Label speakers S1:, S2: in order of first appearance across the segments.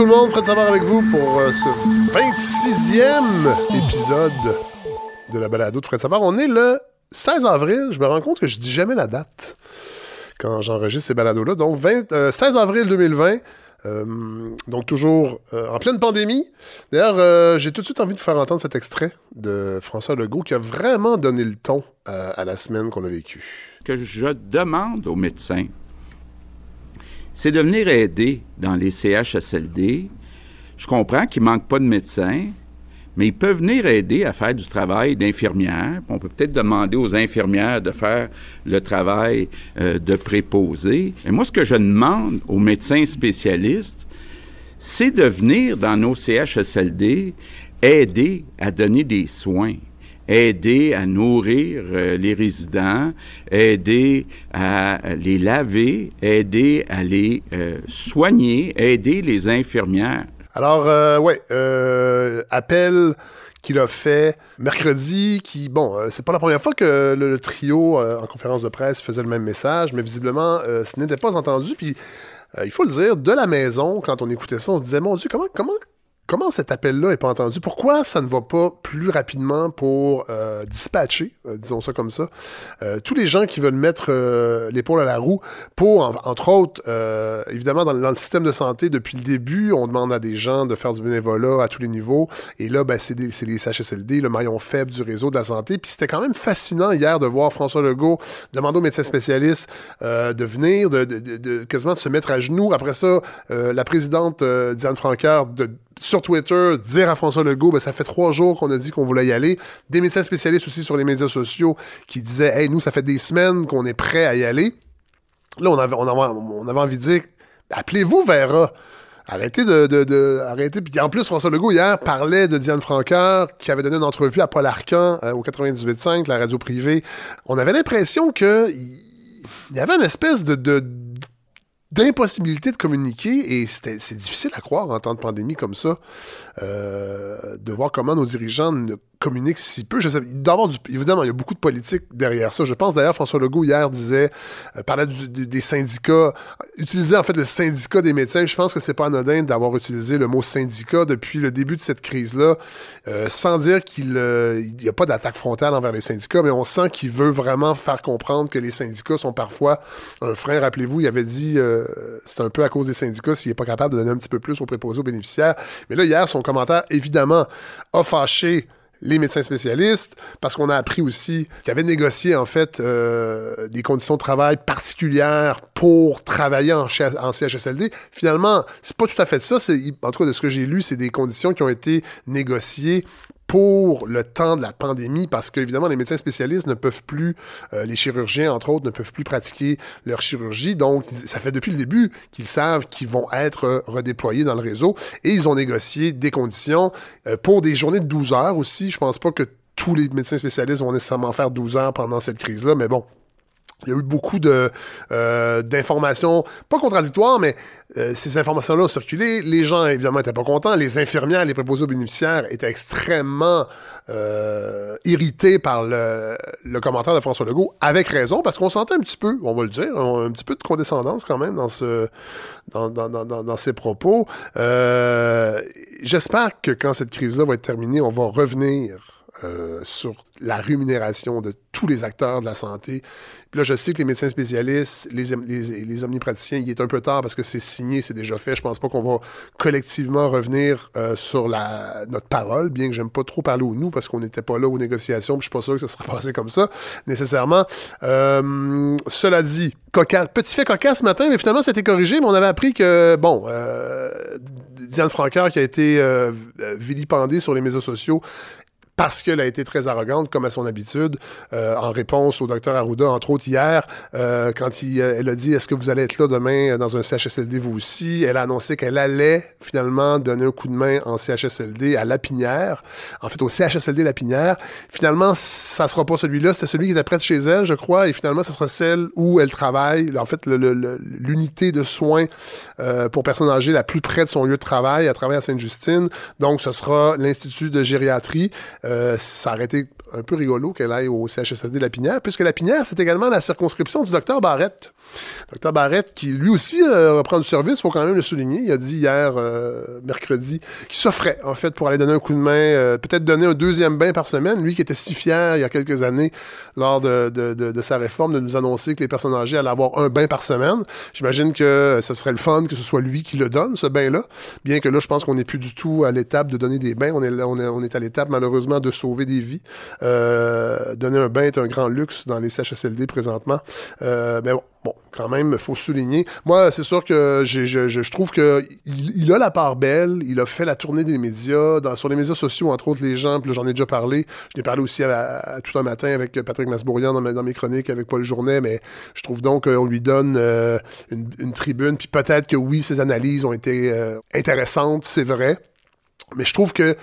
S1: tout le monde, Fred Savard avec vous pour euh, ce 26e épisode de la balado de Fred Savard. On est le 16 avril, je me rends compte que je dis jamais la date quand j'enregistre ces balados-là. Donc 20, 16 euh, avril 2020, euh, donc toujours en pleine pandémie. D'ailleurs, j'ai tout de suite envie de faire entendre cet extrait de François Legault qui a vraiment donné le ton à la semaine qu'on a vécue.
S2: Que je demande aux médecins c'est de venir aider dans les CHSLD. Je comprends qu'il ne manque pas de médecins, mais ils peuvent venir aider à faire du travail d'infirmière. On peut peut-être demander aux infirmières de faire le travail euh, de préposé. Et moi, ce que je demande aux médecins spécialistes, c'est de venir dans nos CHSLD aider à donner des soins aider à nourrir euh, les résidents, aider à les laver, aider à les euh, soigner, aider les infirmières.
S1: Alors, euh, ouais, appel qu'il a fait mercredi, qui, bon, c'est pas la première fois que le, trio en conférence de presse faisait le même message, mais visiblement, ce n'était pas entendu. Puis, il faut le dire, de la maison, quand on écoutait ça, on se disait, mon Dieu, comment, comment, comment cet appel-là n'est pas entendu? Pourquoi ça ne va pas plus rapidement pour euh, dispatcher, euh, disons ça comme ça, euh, tous les gens qui veulent mettre l'épaule à la roue pour, entre autres, évidemment, dans, le système de santé, depuis le début, on demande à des gens de faire du bénévolat à tous les niveaux. Et là, ben, c'est les CHSLD, le maillon faible du réseau de la santé. Puis c'était quand même fascinant hier de voir François Legault demander aux médecins spécialistes de venir, de, quasiment de se mettre à genoux. Après ça, la présidente Diane Francaire de sur Twitter, dire à François Legault, ben, ça fait trois jours qu'on a dit qu'on voulait y aller. Des médecins spécialistes aussi sur les médias sociaux qui disaient, hey, nous, ça fait des semaines qu'on est prêt à y aller. Là, on avait, on avait, envie de dire, appelez-vous Vera. Arrêtez de, de, arrêtez. Puis en plus, François Legault, hier, parlait de Diane Franqueur, qui avait donné une entrevue à Paul Arcan euh, au 98.5, la radio privée. On avait l'impression que il y avait une espèce de d'impossibilité de communiquer et c'est difficile à croire en temps de pandémie comme ça, euh, de voir comment nos dirigeants ne communique si peu. Je sais, il doit avoir du, évidemment, il y a beaucoup de politique derrière ça. Je pense d'ailleurs, François Legault hier disait, euh, parlait des syndicats, utilisait en fait le syndicat des médecins. Je pense que c'est pas anodin d'avoir utilisé le mot syndicat depuis le début de cette crise-là, euh, sans dire qu'il n'y euh, a pas d'attaque frontale envers les syndicats, mais on sent qu'il veut vraiment faire comprendre que les syndicats sont parfois un frein. Rappelez-vous, il avait dit, c'est un peu à cause des syndicats s'il n'est pas capable de donner un petit peu plus aux préposés aux bénéficiaires. Mais là, hier, son commentaire, évidemment, a fâché les médecins spécialistes, parce qu'on a appris aussi qu'ils avaient négocié en fait euh, des conditions de travail particulières pour travailler en, en CHSLD. Finalement, c'est pas tout à fait ça. En tout cas, de ce que j'ai lu, c'est des conditions qui ont été négociées pour le temps de la pandémie, parce qu'évidemment, les médecins spécialistes ne peuvent plus, euh, les chirurgiens, entre autres, ne peuvent plus pratiquer leur chirurgie. Donc, ça fait depuis le début qu'ils savent qu'ils vont être redéployés dans le réseau. Et ils ont négocié des conditions euh, pour des journées de 12 heures aussi. Je pense pas que tous les médecins spécialistes vont nécessairement faire 12 heures pendant cette crise-là, mais bon, il y a eu beaucoup de euh, d'informations, pas contradictoires, mais euh, ces informations-là ont circulé. Les gens, évidemment, n'étaient pas contents. Les infirmières, les préposés aux bénéficiaires étaient extrêmement euh, irrités par le, le, commentaire de François Legault, avec raison, parce qu'on sentait un petit peu, on va le dire, un petit peu de condescendance quand même dans, ce, dans, dans, dans, dans ses propos. Euh, j'espère que quand cette crise-là va être terminée, on va revenir euh, sur la rémunération de tous les acteurs de la santé. Là, je sais que les médecins spécialistes, les, les, omnipraticiens, il est un peu tard parce que c'est signé, c'est déjà fait. Je pense pas qu'on va collectivement revenir euh, sur la, notre parole, bien que j'aime pas trop parler au nous parce qu'on n'était pas là aux négociations. Puis je suis pas sûr que ça sera passé comme ça, nécessairement. Euh, cela dit, cocasse, petit fait cocasse ce matin, mais finalement, c'était corrigé, mais on avait appris que, bon, euh, Diane Francaire qui a été euh, vilipendée sur les médias sociaux parce qu'elle a été très arrogante, comme à son habitude, euh, en réponse au docteur Arruda, entre autres hier, euh, quand il, euh, elle a dit « Est-ce que vous allez être là demain dans un CHSLD, vous aussi? » Elle a annoncé qu'elle allait finalement donner un coup de main en CHSLD à Lapinière, en fait au CHSLD Lapinière. Finalement, ça sera pas celui-là, c'était celui qui était près de chez elle, je crois, et finalement, ce sera celle où elle travaille, en fait, l'unité de soins pour personnes âgées la plus près de son lieu de travail, à travailler à Sainte-Justine. Donc, ce sera l'Institut de gériatrie. Euh, ça aurait été un peu rigolo qu'elle aille au CHSLD de la Pinière, puisque la Pinière, c'est également la circonscription du docteur Barrett. Docteur Barrett, qui lui aussi euh, reprend du service, il faut quand même le souligner. Il a dit hier, euh, mercredi, qu'il s'offrait, en fait, pour aller donner un coup de main, euh, peut-être donner un deuxième bain par semaine. Lui qui était si fier il y a quelques années, lors de, de, de, sa réforme, de nous annoncer que les personnes âgées allaient avoir un bain par semaine. J'imagine que ce serait le fun que ce soit lui qui le donne, ce bain-là. Bien que là, je pense qu'on n'est plus du tout à l'étape de donner des bains. On est, on est, on est à l'étape, malheureusement, de sauver des vies. donner un bain est un grand luxe dans les CHSLD présentement. mais bon, Bon, quand même, il faut souligner. Moi, c'est sûr que je, trouve qu'il il a la part belle. Il a fait la tournée des médias, sur les médias sociaux, entre autres les gens, puis j'en ai déjà parlé. Je l'ai parlé aussi tout un matin avec Patrick Masbourian dans, mes chroniques, avec Paul Journet, mais je trouve donc qu'on lui donne euh, une, tribune. Puis peut-être que oui, ses analyses ont été euh, intéressantes, c'est vrai. Mais je trouve que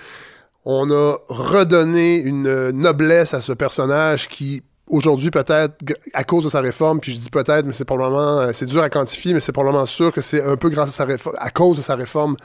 S1: on a redonné une noblesse à ce personnage qui aujourd'hui peut-être à cause de sa réforme, puis je dis peut-être, mais c'est probablement, euh, c'est dur à quantifier, mais c'est probablement sûr que c'est un peu grâce à sa réforme, à cause de sa réforme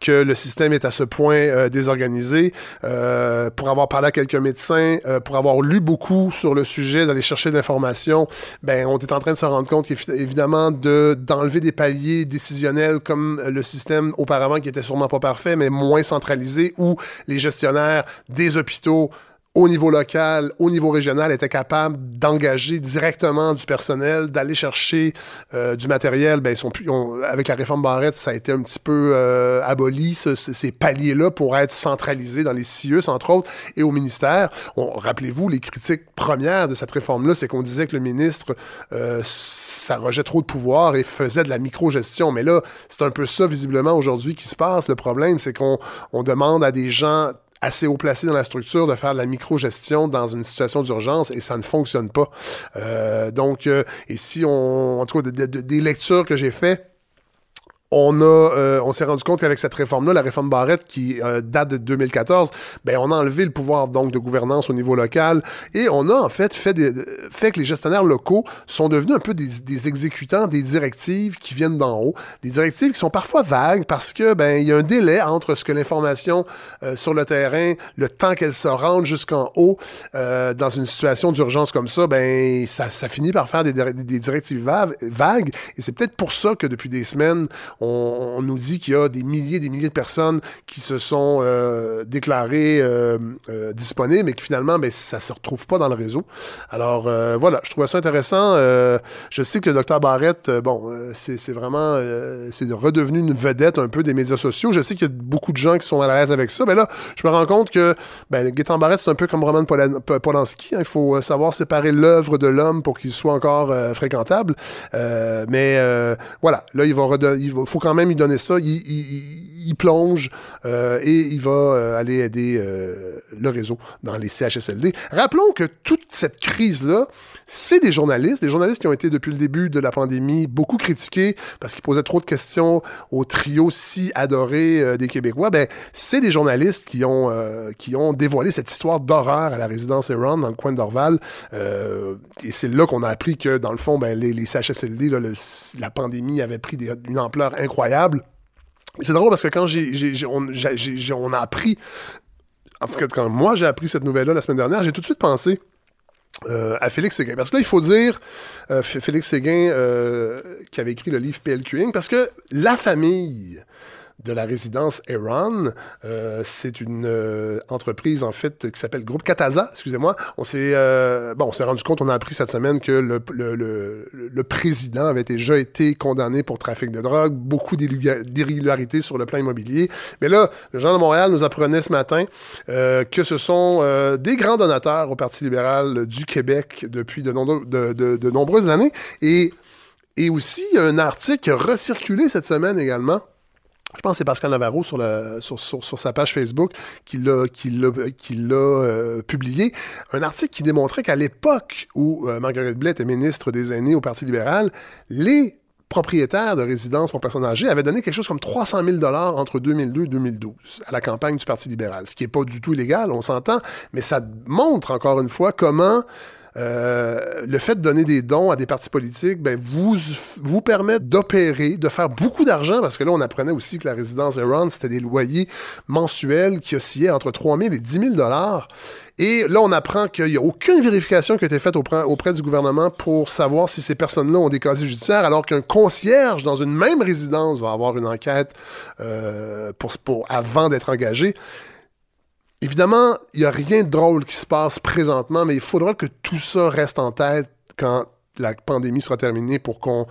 S1: que le système est à ce point euh, désorganisé. Euh, pour avoir parlé à quelques médecins, euh, pour avoir lu beaucoup sur le sujet, d'aller chercher de l'information, ben on est en train de se rendre compte évidemment de d'enlever des paliers décisionnels comme le système auparavant qui était sûrement pas parfait, mais moins centralisé, où les gestionnaires des hôpitaux au niveau local, au niveau régional, était capable d'engager directement du personnel, d'aller chercher euh, du matériel. Ben, ils sont plus, avec la réforme Barrette, ça a été un petit peu euh, aboli, ce, ces paliers-là, pour être centralisés dans les CIUS, entre autres, et au ministère. Rappelez-vous, les critiques premières de cette réforme-là, c'est qu'on disait que le ministre euh, s'arrogeait trop de pouvoir et faisait de la micro-gestion. Mais là, c'est un peu ça, visiblement, aujourd'hui, qui se passe. Le problème, c'est qu'on on demande à des gens assez haut placé dans la structure de faire de la micro-gestion dans une situation d'urgence et ça ne fonctionne pas. Euh, donc, euh, et si on, en tout cas, des lectures que j'ai faites, on a, euh, on s'est rendu compte qu'avec cette réforme-là, la réforme Barrette qui euh, date de 2014, ben on a enlevé le pouvoir donc de gouvernance au niveau local. Et on a en fait fait, des, fait que les gestionnaires locaux sont devenus un peu des, exécutants des directives qui viennent d'en haut, des directives qui sont parfois vagues parce que ben il y a un délai entre ce que l'information euh, sur le terrain, le temps qu'elle se rende jusqu'en haut dans une situation d'urgence comme ça, ben ça, ça finit par faire des, des directives vagues. Et c'est peut-être pour ça que depuis des semaines nous dit qu'il y a des milliers et des milliers de personnes qui se sont euh, déclarées euh, euh, disponibles, mais que finalement, ben, ça se retrouve pas dans le réseau. Alors voilà, je trouve ça intéressant. je sais que le docteur Barrett, bon, c'est vraiment, c'est redevenu une vedette un peu des médias sociaux. Je sais qu'il y a beaucoup de gens qui sont à l'aise avec ça, mais là, je me rends compte que ben, Gaétan Barrett, c'est un peu comme Roman Polanski. Hein. il faut savoir séparer l'œuvre de l'homme pour qu'il soit encore fréquentable. mais voilà, là, il va, il va faut quand même lui donner ça. Il, plonge euh, et il va euh, aller aider euh, le réseau dans les CHSLD. Rappelons que toute cette crise-là, c'est des journalistes, des journalistes qui ont été depuis le début de la pandémie beaucoup critiqués parce qu'ils posaient trop de questions au trio si adoré des Québécois. Ben, c'est des journalistes qui ont, qui ont dévoilé cette histoire d'horreur à la résidence Eron dans le coin d'Orval. et c'est là qu'on a appris que, dans le fond, ben, les, CHSLD, la pandémie avait pris une ampleur incroyable. C'est drôle parce que quand j'ai, on, a appris, en fait, quand moi j'ai appris cette nouvelle-là la semaine dernière, j'ai tout de suite pensé euh, à Félix Séguin. Parce que là, il faut dire, euh, Félix Séguin, euh, qui avait écrit le livre PLQing, parce que la famille de la résidence Eron. Euh, c'est une euh, entreprise, en fait, qui s'appelle Groupe Kataza, excusez-moi. On s'est euh, on s'est rendu compte, on a appris cette semaine que le, président avait déjà été condamné pour trafic de drogue, beaucoup d'irrégularités sur le plan immobilier. Mais là, le Jean de Montréal nous apprenait ce matin que ce sont des grands donateurs au Parti libéral du Québec depuis de, nombreuses années. Et, et aussi, un article a recirculé cette semaine également je pense que c'est Pascal Navarro sur, sa page Facebook qui l'a, qui l'a, euh, publié, un article qui démontrait qu'à l'époque où euh, Marguerite Blais était ministre des Aînés au Parti libéral, les propriétaires de résidences pour personnes âgées avaient donné quelque chose comme 300 000 dollars entre 2002 et 2012 à la campagne du Parti libéral, ce qui n'est pas du tout illégal, on s'entend, mais ça montre encore une fois comment euh, le fait de donner des dons à des partis politiques ben, vous, vous permet d'opérer, de faire beaucoup d'argent, parce que là, on apprenait aussi que la résidence Ron, c'était des loyers mensuels qui oscillaient entre 3 000 et 10 000 dollars. Et là, on apprend qu'il n'y a aucune vérification qui a été faite auprès, auprès du gouvernement pour savoir si ces personnes-là ont des casiers judiciaires, alors qu'un concierge dans une même résidence va avoir une enquête euh, pour, pour, avant d'être engagé. Évidemment, il n'y a rien de drôle qui se passe présentement, mais il faudra que tout ça reste en tête quand la pandémie sera terminée pour qu'on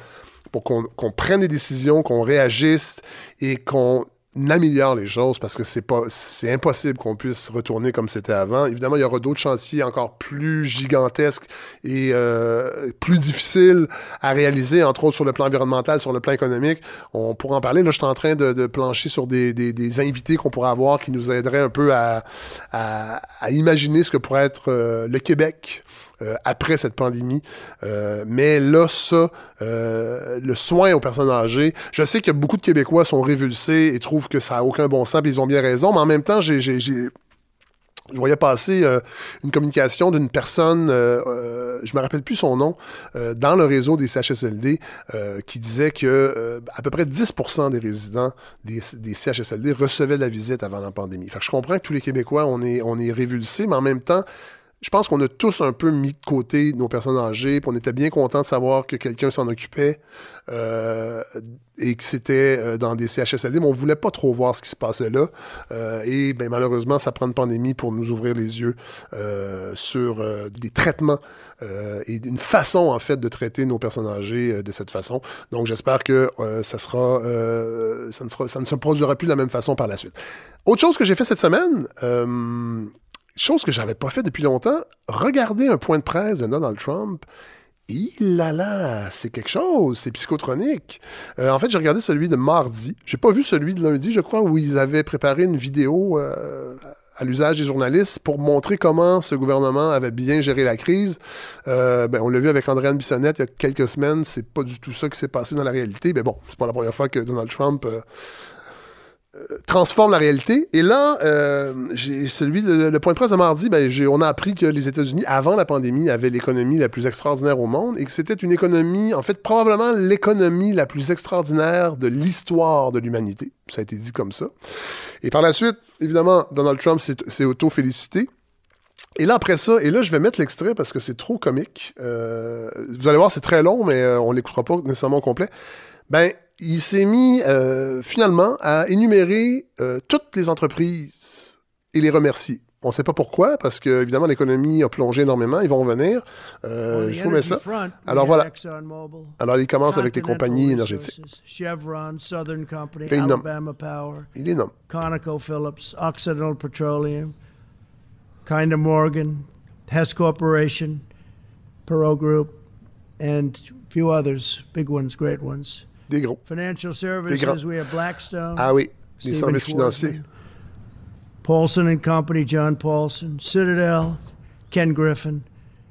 S1: prenne des décisions, qu'on réagisse et qu'on améliore les choses parce que c'est pas c'est impossible qu'on puisse retourner comme c'était avant. Évidemment, il y aura d'autres chantiers encore plus gigantesques et euh, plus difficiles à réaliser, entre autres sur le plan environnemental, sur le plan économique. On pourra en parler. Là, je suis en train de, de plancher sur des, des, des invités qu'on pourrait avoir qui nous aideraient un peu à, à, à imaginer ce que pourrait être euh, le Québec après cette pandémie. Euh, mais là, ça, euh, le soin aux personnes âgées, je sais que beaucoup de Québécois sont révulsés et trouvent que ça n'a aucun bon sens, et ils ont bien raison, mais en même temps, j'ai je voyais passer une communication d'une personne, euh, je me rappelle plus son nom, dans le réseau des CHSLD, qui disait que à peu près 10% des résidents des, des, CHSLD recevaient de la visite avant la pandémie. Fait que je comprends que tous les Québécois, on est, on est révulsés, mais en même temps, je pense qu'on a tous un peu mis de côté nos personnes âgées, on était bien content de savoir que quelqu'un s'en occupait euh, et que c'était euh, dans des CHSLD, mais on voulait pas trop voir ce qui se passait là. Euh, et ben, malheureusement, ça prend une pandémie pour nous ouvrir les yeux sur des traitements et une façon, en fait, de traiter nos personnes âgées de cette façon. Donc, j'espère que ça, sera, ça, ne sera, ça ne se produira plus de la même façon par la suite. Autre chose que j'ai fait cette semaine, chose que j'avais pas fait depuis longtemps, regarder un point de presse de Donald Trump. Il là là, c'est quelque chose, c'est psychotronique. Euh, en fait, j'ai regardé celui de mardi. J'ai pas vu celui de lundi, je crois, où ils avaient préparé une vidéo euh, à l'usage des journalistes pour montrer comment ce gouvernement avait bien géré la crise. Euh, ben, on l'a vu avec Andréane Bissonnette il y a quelques semaines. C'est pas du tout ça qui s'est passé dans la réalité. Mais bon, c'est pas la première fois que Donald Trump transforme la réalité. Et là, euh, celui le, point de presse de mardi, ben, on a appris que les États-Unis, avant la pandémie, avaient l'économie la plus extraordinaire au monde et que c'était une économie, en fait, probablement l'économie la plus extraordinaire de l'histoire de l'humanité. Ça a été dit comme ça. Et par la suite, évidemment, Donald Trump s'est auto-félicité. Et là, après ça, et là, je vais mettre l'extrait parce que c'est trop comique. Euh, vous allez voir, c'est très long, mais euh, on l'écoutera pas nécessairement au complet. Ben, il s'est mis euh, finalement à énumérer euh, toutes les entreprises et les remercier. On ne sait pas pourquoi, parce que évidemment l'économie a plongé énormément. Ils vont revenir. Euh, je vous mets ça. Alors voilà. Alors il commence avec les compagnies énergétiques.
S3: Chevron, Southern Company,
S1: il
S3: Alabama Power,
S1: il les nomme.
S3: ConocoPhillips, Occidental Petroleum, Kinder Morgan, Hess Corporation, Perot Group, and a few others, big ones, great ones.
S1: Des gros.
S3: Financial services, we have Blackstone.
S1: Ah oui, les services financiers.
S3: Paulson and Company, John Paulson. Citadel, Ken Griffin.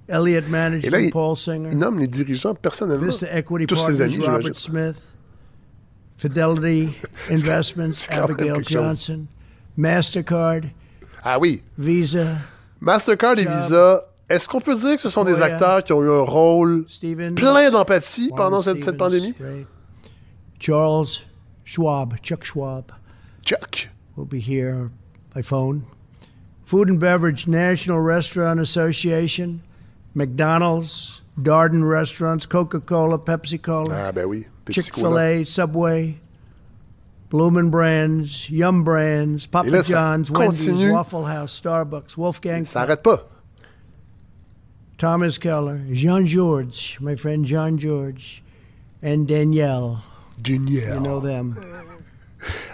S3: Elliott Management,
S1: Et là, il,
S3: Paul Singer.
S1: Il nomme les dirigeants personnellement.
S3: Vista Equity
S1: Tous
S3: Partners,
S1: ses amis,
S3: Robert Smith. Fidelity Investments, Abigail Johnson. Mastercard.
S1: Ah oui.
S3: Visa.
S1: Mastercard et Visa est-ce qu'on peut dire que ce sont des acteurs qui ont eu un rôle
S3: Stevens,
S1: plein d'empathie pendant cette, cette, pandémie?
S3: Charles Schwab, Chuck Schwab.
S1: Chuck.
S3: Will be here by phone. Food and Beverage National Restaurant Association, McDonald's, Darden Restaurants, Coca Cola, Pepsi Cola.
S1: Ah, ben oui.
S3: Chick fil A, Subway, Bloomin' Brands, Yum Brands, Papa
S1: là,
S3: John's, Wendy's. Waffle House, Starbucks, Wolfgang.
S1: Ça n'arrête pas.
S3: Thomas Keller, Jean George, my friend John George, and Danielle.
S1: Danielle.
S3: You know them.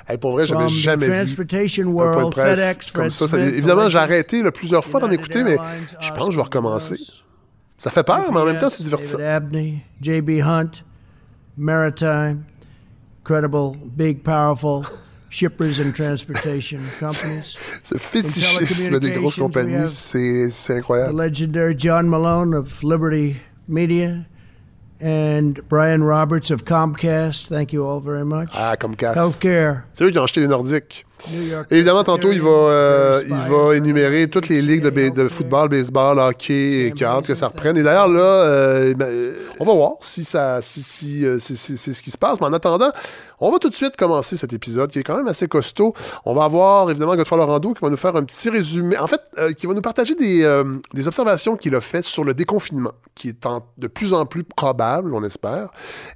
S1: Hey, pour vrai, j'avais jamais vu
S3: Transportation
S1: un point de
S3: World,
S1: presse
S3: FedEx,
S1: comme ça. Ça- Évidemment, j'ai arrêté là, plusieurs fois d'en écouter, mais je pense que je vais recommencer. Ça fait peur, mais en même temps, c'est divertissant.
S3: Abney, J.B. Hunt, Maritime, credible, big, powerful shippers and transportation companies.
S1: Ce fétichisme des grosses compagnies, c'est c'est
S3: The
S1: incroyable.
S3: legendary John Malone of Liberty Media and Brian Roberts of Comcast. Thank you all very much.
S1: Ah, comme casse.
S3: Healthcare,
S1: C'est eux qui ont acheté les Nordiques. Évidemment, tantôt, il va, euh, il va énumérer toutes les ligues de, football, baseball, hockey, et hâte que ça reprenne. Et d'ailleurs, là, euh, ben, on va voir si ça, si, si, euh, c'est ce qui se passe. Mais en attendant, On va tout de suite commencer cet épisode qui est quand même assez costaud. On va avoir évidemment Godefroy Laurando qui va nous faire un petit résumé, en fait, qui va nous partager des, des observations qu'il a faites sur le déconfinement, qui est en- de plus en plus probable, on espère,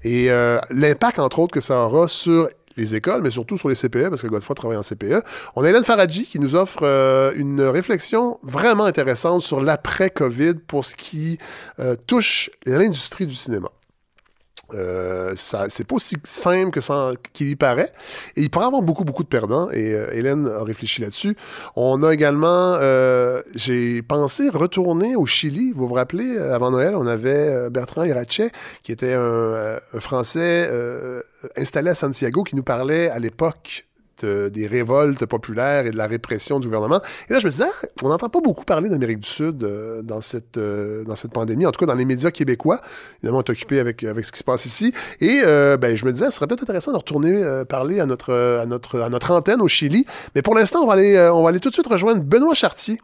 S1: et l'impact, entre autres, que ça aura sur les écoles, mais surtout sur les CPE, parce que Godefroy travaille en CPE. On a Hélène Faradji qui nous offre euh, une réflexion vraiment intéressante sur l'après-COVID pour ce qui euh, touche l'industrie du cinéma. Euh, c'est pas aussi simple que ça qu'il y paraît. Et il pourrait avoir beaucoup, beaucoup de perdants. Et euh, Hélène a réfléchi là-dessus. On a également, euh, j'ai pensé retourner au Chili. Vous vous rappelez, euh, avant Noël, on avait euh, Bertrand Irachet, qui était un, un Français installé à Santiago, qui nous parlait à l'époque de- des révoltes populaires et de la répression du gouvernement. Et là, je me disais, ah, on n'entend pas beaucoup parler d'Amérique du Sud euh, dans, cette, euh, dans cette pandémie, en tout cas dans les médias québécois. Évidemment, on est occupé avec, avec ce qui se passe ici. Et euh, ben, je me disais, ce serait peut-être intéressant de retourner euh, parler à notre, à, notre, à notre antenne au Chili. Mais pour l'instant, on, va aller, euh, on va aller tout de suite rejoindre Benoît Chartier,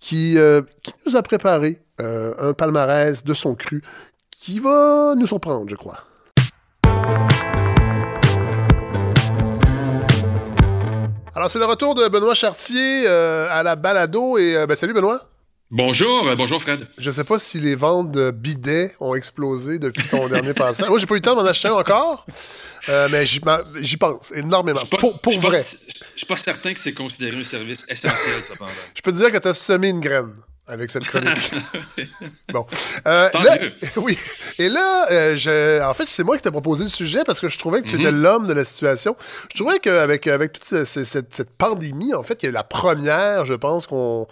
S1: qui, euh, qui nous a préparé euh, un palmarès de son cru qui va nous surprendre, je crois. Alors, c'est le retour de Benoît Chartier euh, à la balado. Et euh, ben, salut, Benoît.
S4: Bonjour, euh, bonjour Fred.
S1: Je sais pas si les ventes de bidets ont explosé depuis ton dernier passage. Moi, j'ai pas eu le temps d'en acheter un encore, euh, mais j'y pense énormément.
S4: Pas-
S1: Pour, vrai.
S4: Je suis pas certain que c'est considéré un service essentiel, cependant.
S1: Je peux te dire que tu as semé une graine avec cette chronique. bon. Euh, là- oui. Et là, euh, je, en fait, c'est moi qui t'ai proposé le sujet parce que je trouvais que tu
S4: Mhm.
S1: étais l'homme de la situation. Je trouvais qu'avec avec toute ce- ce- cette, cette pandémie, en fait, qui est la première, je pense, qu'on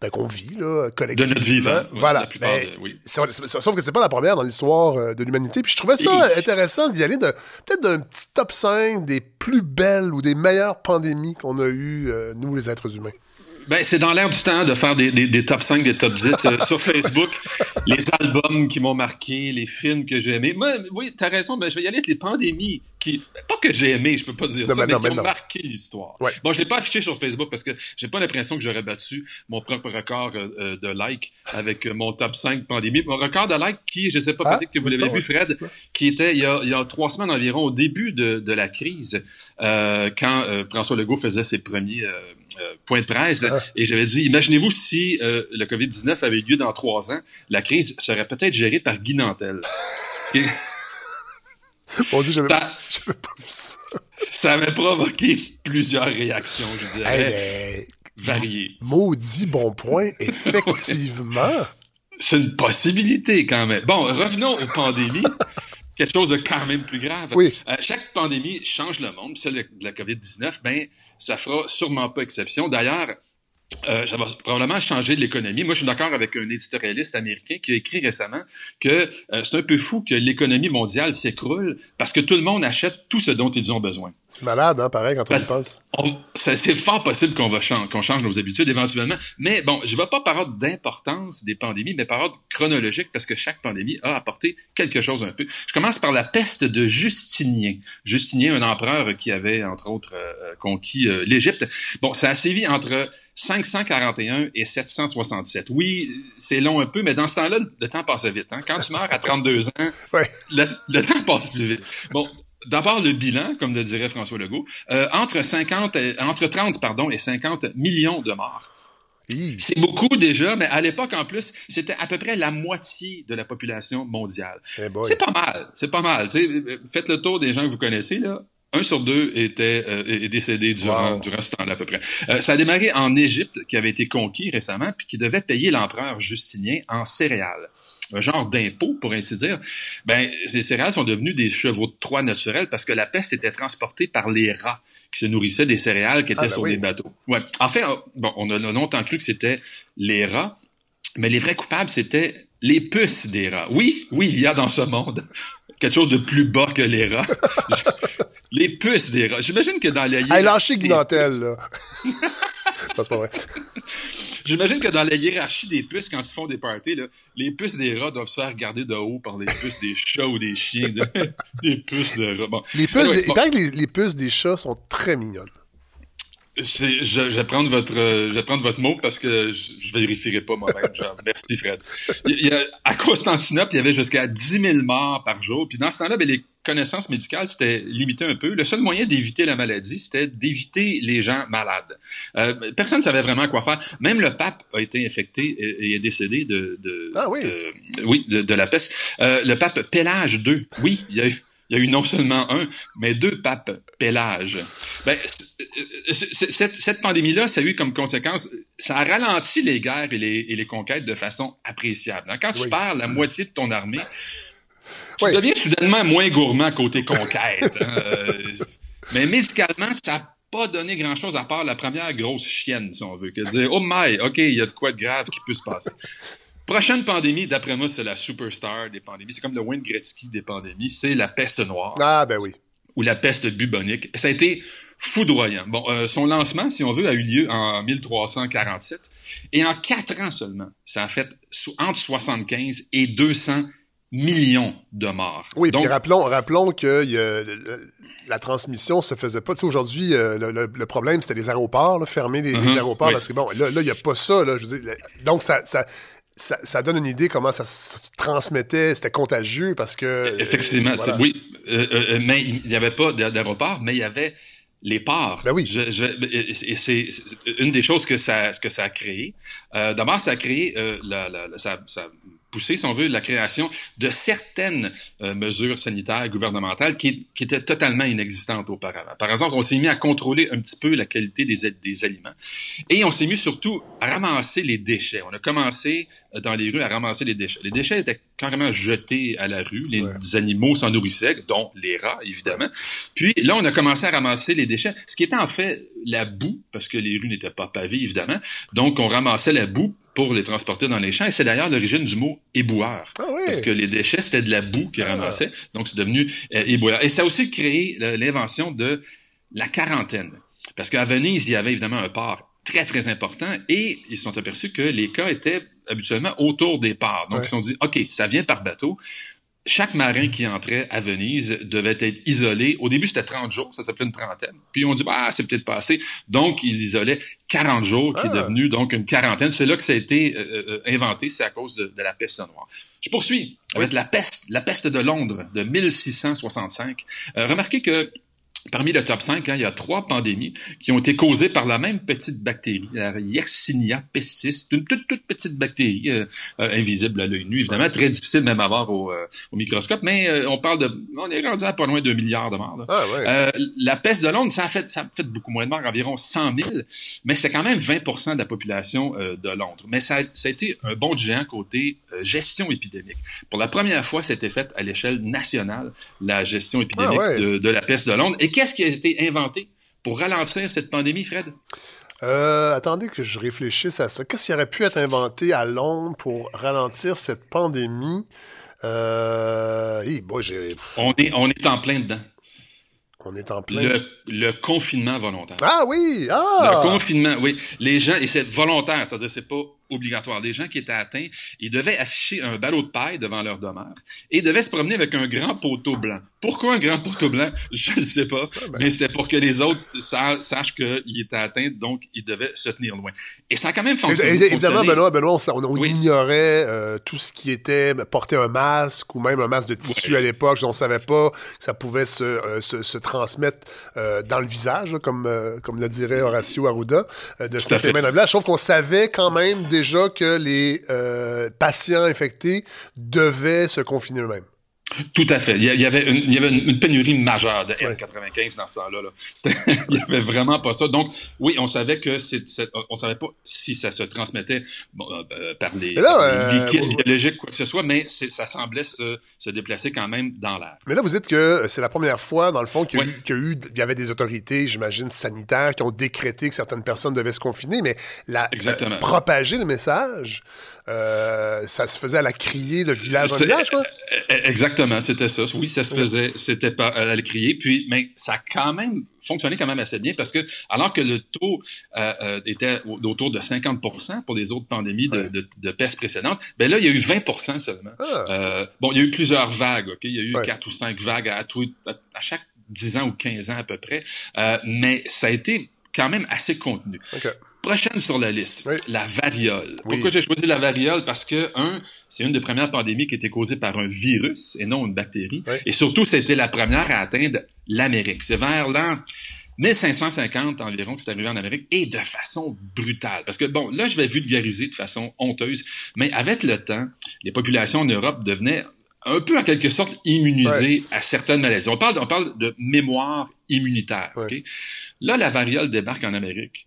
S1: ben, qu'on vit là, collectivement.
S4: De notre vivant, ouais,
S1: voilà.
S4: la plupart
S1: Mais
S4: de- oui.
S1: c'est- c'est- Sauf que c'est pas la première dans l'histoire euh, de l'humanité. Puis je trouvais ça intéressant d'y aller peut-être d'un petit top 5 des plus belles ou des meilleures pandémies qu'on a eues, euh, nous, les êtres humains.
S4: Ben, c'est dans l'air du temps de faire des, des- des top 5, des top 10 euh, sur Facebook. Les albums qui m'ont marqué, les films que j'ai aimés. Moi, oui, t'as raison, ben, je vais y aller avec les pandémies qui, pas que j'ai aimé, je peux pas dire
S1: Non,
S4: ça,
S1: mais
S4: mais, qui
S1: mais
S4: ont marqué l'histoire.
S1: Ouais.
S4: Bon, je l'ai pas affiché sur Facebook parce que j'ai pas l'impression que j'aurais battu mon propre record euh, euh, de likes avec mon top 5 pandémie. Mon record de likes qui, je sais pas,
S1: Ah,
S4: peut-être que vous
S1: mais
S4: l'avez vu, Fred, qui était il y, a, il y a trois semaines environ, au début de, de la crise, euh, quand François Legault faisait ses premiers euh, points de presse.
S1: Ah.
S4: Et j'avais dit, imaginez-vous si euh, le COVID-19 avait eu lieu dans trois ans, la crise serait peut-être gérée par Guy Nantel. Ce qui est-
S1: Mon Dieu, j'avais pas vu ça.
S4: ça avait provoqué plusieurs réactions, je dirais,
S1: Hey,
S4: variées.
S1: maudit bon point, effectivement.
S4: C'est une possibilité quand même. Bon, revenons aux pandémies. Quelque chose de quand même plus grave.
S1: Oui.
S4: Euh, chaque pandémie change le monde. Celle de la COVID-19, ben, ça fera sûrement pas exception. D'ailleurs, euh, ça va probablement changer l'économie. Moi, je suis d'accord avec un éditorialiste américain qui a écrit récemment que euh, c'est un peu fou que l'économie mondiale s'écroule parce que tout le monde achète tout ce dont ils ont besoin.
S1: C'est malade, hein, pareil, quand on y
S4: Ben,
S1: pense.
S4: C'est fort possible qu'on va chan- qu'on change nos habitudes éventuellement. Mais bon, je ne vais pas par ordre d'importance des pandémies, mais par ordre chronologique, parce que chaque pandémie a apporté quelque chose un peu. Je commence par la peste de Justinien. Justinien, un empereur qui avait, entre autres, euh, conquis euh, l'Égypte. Bon, ça a sévi entre 541 et 767. Oui, c'est long un peu, mais dans ce temps-là, le temps passe vite. Hein? Quand tu meurs à 32 ans,
S1: Ouais.
S4: le, le temps passe plus vite. Bon, d'abord le bilan, comme le dirait François Legault, euh, entre 50, et- entre 30 pardon et 50 millions de morts. C'est beaucoup déjà, mais à l'époque en plus, c'était à peu près la moitié de la population mondiale.
S1: Eh.
S4: C'est pas mal, c'est pas mal. Faites le tour des gens que vous connaissez là. Un sur deux était euh, est décédé durant,
S1: Wow.
S4: durant ce temps-là à peu près. Euh, ça a démarré en Égypte, qui avait été conquis récemment, puis qui devait payer l'empereur Justinien en céréales. Un genre d'impôt, pour ainsi dire. Ben, ces céréales sont devenues des chevaux de Troie naturels parce que la peste était transportée par les rats qui se nourrissaient des céréales qui étaient
S1: Ah, ben
S4: sur
S1: oui.
S4: les bateaux. Ouais. En fait, bon, on a longtemps cru que c'était les rats, mais les vrais coupables, c'était les puces des rats. Oui, oui, il y a dans ce monde quelque chose de plus bas que les rats. les puces des rats. J'imagine que dans la
S1: Hey, lâchez
S4: des
S1: Guinantel, là. non, c'est pas vrai.
S4: J'imagine que dans la hiérarchie des puces, quand ils font des parties, là, les puces des rats doivent se faire garder de haut par les puces des chats ou des chiens. de- des puces de rats. Bon.
S1: Les puces, des-
S4: bon.
S1: Il paraît que les, les puces des chats sont très mignonnes.
S4: Je, je, vais prendre votre, je vais prendre votre mot parce que je, je vérifierai pas moi-même. Merci, Fred. Il, a, à Constantinople, il y avait jusqu'à 10 000 morts par jour. Puis dans ce temps-là, ben, les connaissances médicales, c'était limité un peu. Le seul moyen d'éviter la maladie, c'était d'éviter les gens malades. Euh, personne ne savait vraiment quoi faire. Même le pape a été infecté et, est décédé de, de,
S1: ah oui.
S4: de oui, de, de, la peste. Euh, le pape Pélage II, oui, il y a eu il y a eu non seulement un, mais deux papes Pélage. Ben, cette, cette pandémie-là, ça a eu comme conséquence, ça a ralenti les guerres et les, et les conquêtes de façon appréciable. Quand tu perds la moitié de ton armée, tu deviens soudainement moins gourmand côté conquête. Hein. Euh, mais médicalement, ça n'a pas donné grand-chose à part la première grosse chienne, si on veut. Que dire, oh my, OK, il y a de quoi de grave qui peut se passer. Prochaine pandémie, d'après moi, c'est la superstar des pandémies. C'est comme le Wayne Gretzky des pandémies. C'est la peste noire.
S1: Ah, ben oui.
S4: Ou la peste bubonique. Ça a été foudroyant. Bon, euh, son lancement, si on veut, a eu lieu en 1347. Et en quatre ans seulement, ça a fait entre 75 et 200 millions de morts.
S1: Oui, Donc, puis rappelons, rappelons que a, la transmission se faisait pas. Tu sais, aujourd'hui, euh, le, problème, c'était les aéroports, fermer les, uh-huh, aéroports, parce que bon, là, il n'y a pas ça. Là, je veux dire, donc, ça, ça ça, donne une idée comment ça se transmettait, c'était contagieux parce que.
S4: Euh, Effectivement, oui. Euh, euh, mais il n'y avait pas d'aéroport, mais il y avait les ports.
S1: Ben oui.
S4: et c'est une des choses que ça, que ça a créé. D'abord, ça a créé la, la, ça, ça pousser, si on veut, la création de certaines euh, mesures sanitaires gouvernementales qui, qui, étaient totalement inexistantes auparavant. Par exemple, on s'est mis à contrôler un petit peu la qualité des, des aliments. Et on s'est mis surtout à ramasser les déchets. On a commencé euh, dans les rues à ramasser les déchets. Les déchets étaient carrément jetés à la rue. Les animaux s'en nourrissaient, dont les rats, évidemment. Puis là, on a commencé à ramasser les déchets, ce qui était en fait la boue, parce que les rues n'étaient pas pavées, évidemment. Donc, on ramassait la boue pour les transporter dans les champs. Et c'est d'ailleurs l'origine du mot éboueur.
S1: Ah
S4: Parce que les déchets, c'était de la boue qu'ils ah. ramassaient. Donc, c'est devenu euh, éboueur. Et ça a aussi créé l'invention de la quarantaine. Parce qu'à Venise, il y avait évidemment un port très, très important et ils se sont aperçus que les cas étaient habituellement autour des ports. Donc, ils se sont dit, OK, ça vient par bateau chaque marin qui entrait à Venise devait être isolé. Au début, c'était 30 jours, ça s'appelait une trentaine. Puis on dit, bah, c'est peut-être pas assez. Donc, il isolait 40 jours, qui est ah. devenu donc une quarantaine. C'est là que ça a été euh, euh, euh, inventé, c'est à cause de, la peste noire. Je poursuis avec la peste, la peste de Londres de 1665. remarquez que Parmi le top 5, hein, il y a trois pandémies qui ont été causées par la même petite bactérie, la Yersinia pestis, une toute, toute petite bactérie euh, euh, invisible à l'œil nu, évidemment, très difficile même à voir au, euh, au microscope, mais on parle de... On est rendu à pas loin de 2 milliards de morts.
S1: Ah, ouais.
S4: la peste de Londres, ça a, fait, ça a fait beaucoup moins de morts, environ 100 000, mais c'est quand même 20% de la population de Londres. Mais ça a, ça a été un bon géant côté gestion épidémique. Pour la première fois, c'était fait à l'échelle nationale, la gestion épidémique ah, de, de la peste de Londres. Et qu'est-ce qui a été inventé pour ralentir cette pandémie, Fred?
S1: Euh, attendez que je réfléchisse à ça. Qu'est-ce qui aurait pu être inventé à Londres pour ralentir cette pandémie? Euh...
S4: on, est, on est en plein dedans.
S1: On est en plein.
S4: Le, confinement volontaire.
S1: Ah oui! Ah!
S4: Le confinement, oui. Les gens, et c'est volontaire, c'est-à-dire c'est pas obligatoire. Les gens qui étaient atteints, ils devaient afficher un ballot de paille devant leur demeure et devaient se promener avec un grand poteau blanc. Pourquoi un grand poteau blanc? Je ne sais pas, ah, ben. mais c'était pour que les autres sachent qu'ils étaient atteints, donc ils devaient se tenir loin. Et ça a quand même fonctionné.
S1: Évidemment, Benoît, Benoît, on, ignorait euh, tout ce qui était porter un masque ou même un masque de tissu à l'époque. On savait pas que ça pouvait se, euh, se, se transmettre euh, dans le visage, comme, comme le dirait Horacio Arruda, de ce fait trouve qu'on savait quand même déjà que les euh, patients infectés devaient se confiner eux-mêmes.
S4: Tout à fait. Il y avait une, il y avait une pénurie majeure de N95 dans ce temps-là. il n'y avait vraiment pas ça. Donc, oui, on savait que c'est, on savait pas si ça se transmettait euh, par les, euh, liquides biologiques, quoi que ce soit, mais ça semblait se, se, déplacer quand même dans l'air.
S1: Mais là, vous dites que c'est la première fois, dans le fond, qu'il y, a eu, il y avait des autorités, j'imagine, sanitaires qui ont décrété que certaines personnes devaient se confiner, mais la, propager le message, euh, ça se faisait à la criée de village en village, quoi?
S4: E, e, exactement, c'était ça. Oui, ça se faisait, c'était pas à la criée. Puis, mais ça a quand même fonctionné quand même assez bien parce que alors que le taux euh, euh était autour de 50% pour les autres pandémies de, de, de, peste précédentes, ben là, il y a eu 20% seulement. Ah. Euh, bon, il y a eu plusieurs vagues, OK? Il y a eu quatre ou cinq vagues à, tout, à, chaque 10 ans ou 15 ans à peu près. Euh, mais ça a été quand même assez contenu.
S1: OK.
S4: Prochaine sur la liste,
S1: Oui.
S4: la variole.
S1: Oui.
S4: Pourquoi j'ai choisi la variole? Parce que, un, c'est une des premières pandémies qui a été causée par un virus et non une bactérie.
S1: Oui.
S4: Et surtout, c'était la première à atteindre l'Amérique. C'est vers l'an 1550 environ que c'est arrivé en Amérique et de façon brutale. Parce que, bon, là, je vais vulgariser de façon honteuse, mais avec le temps, les populations en Europe devenaient un peu en quelque sorte immunisées à certaines maladies. On parle, on parle de mémoire immunitaire.
S1: Ouais.
S4: Là, la variole débarque en Amérique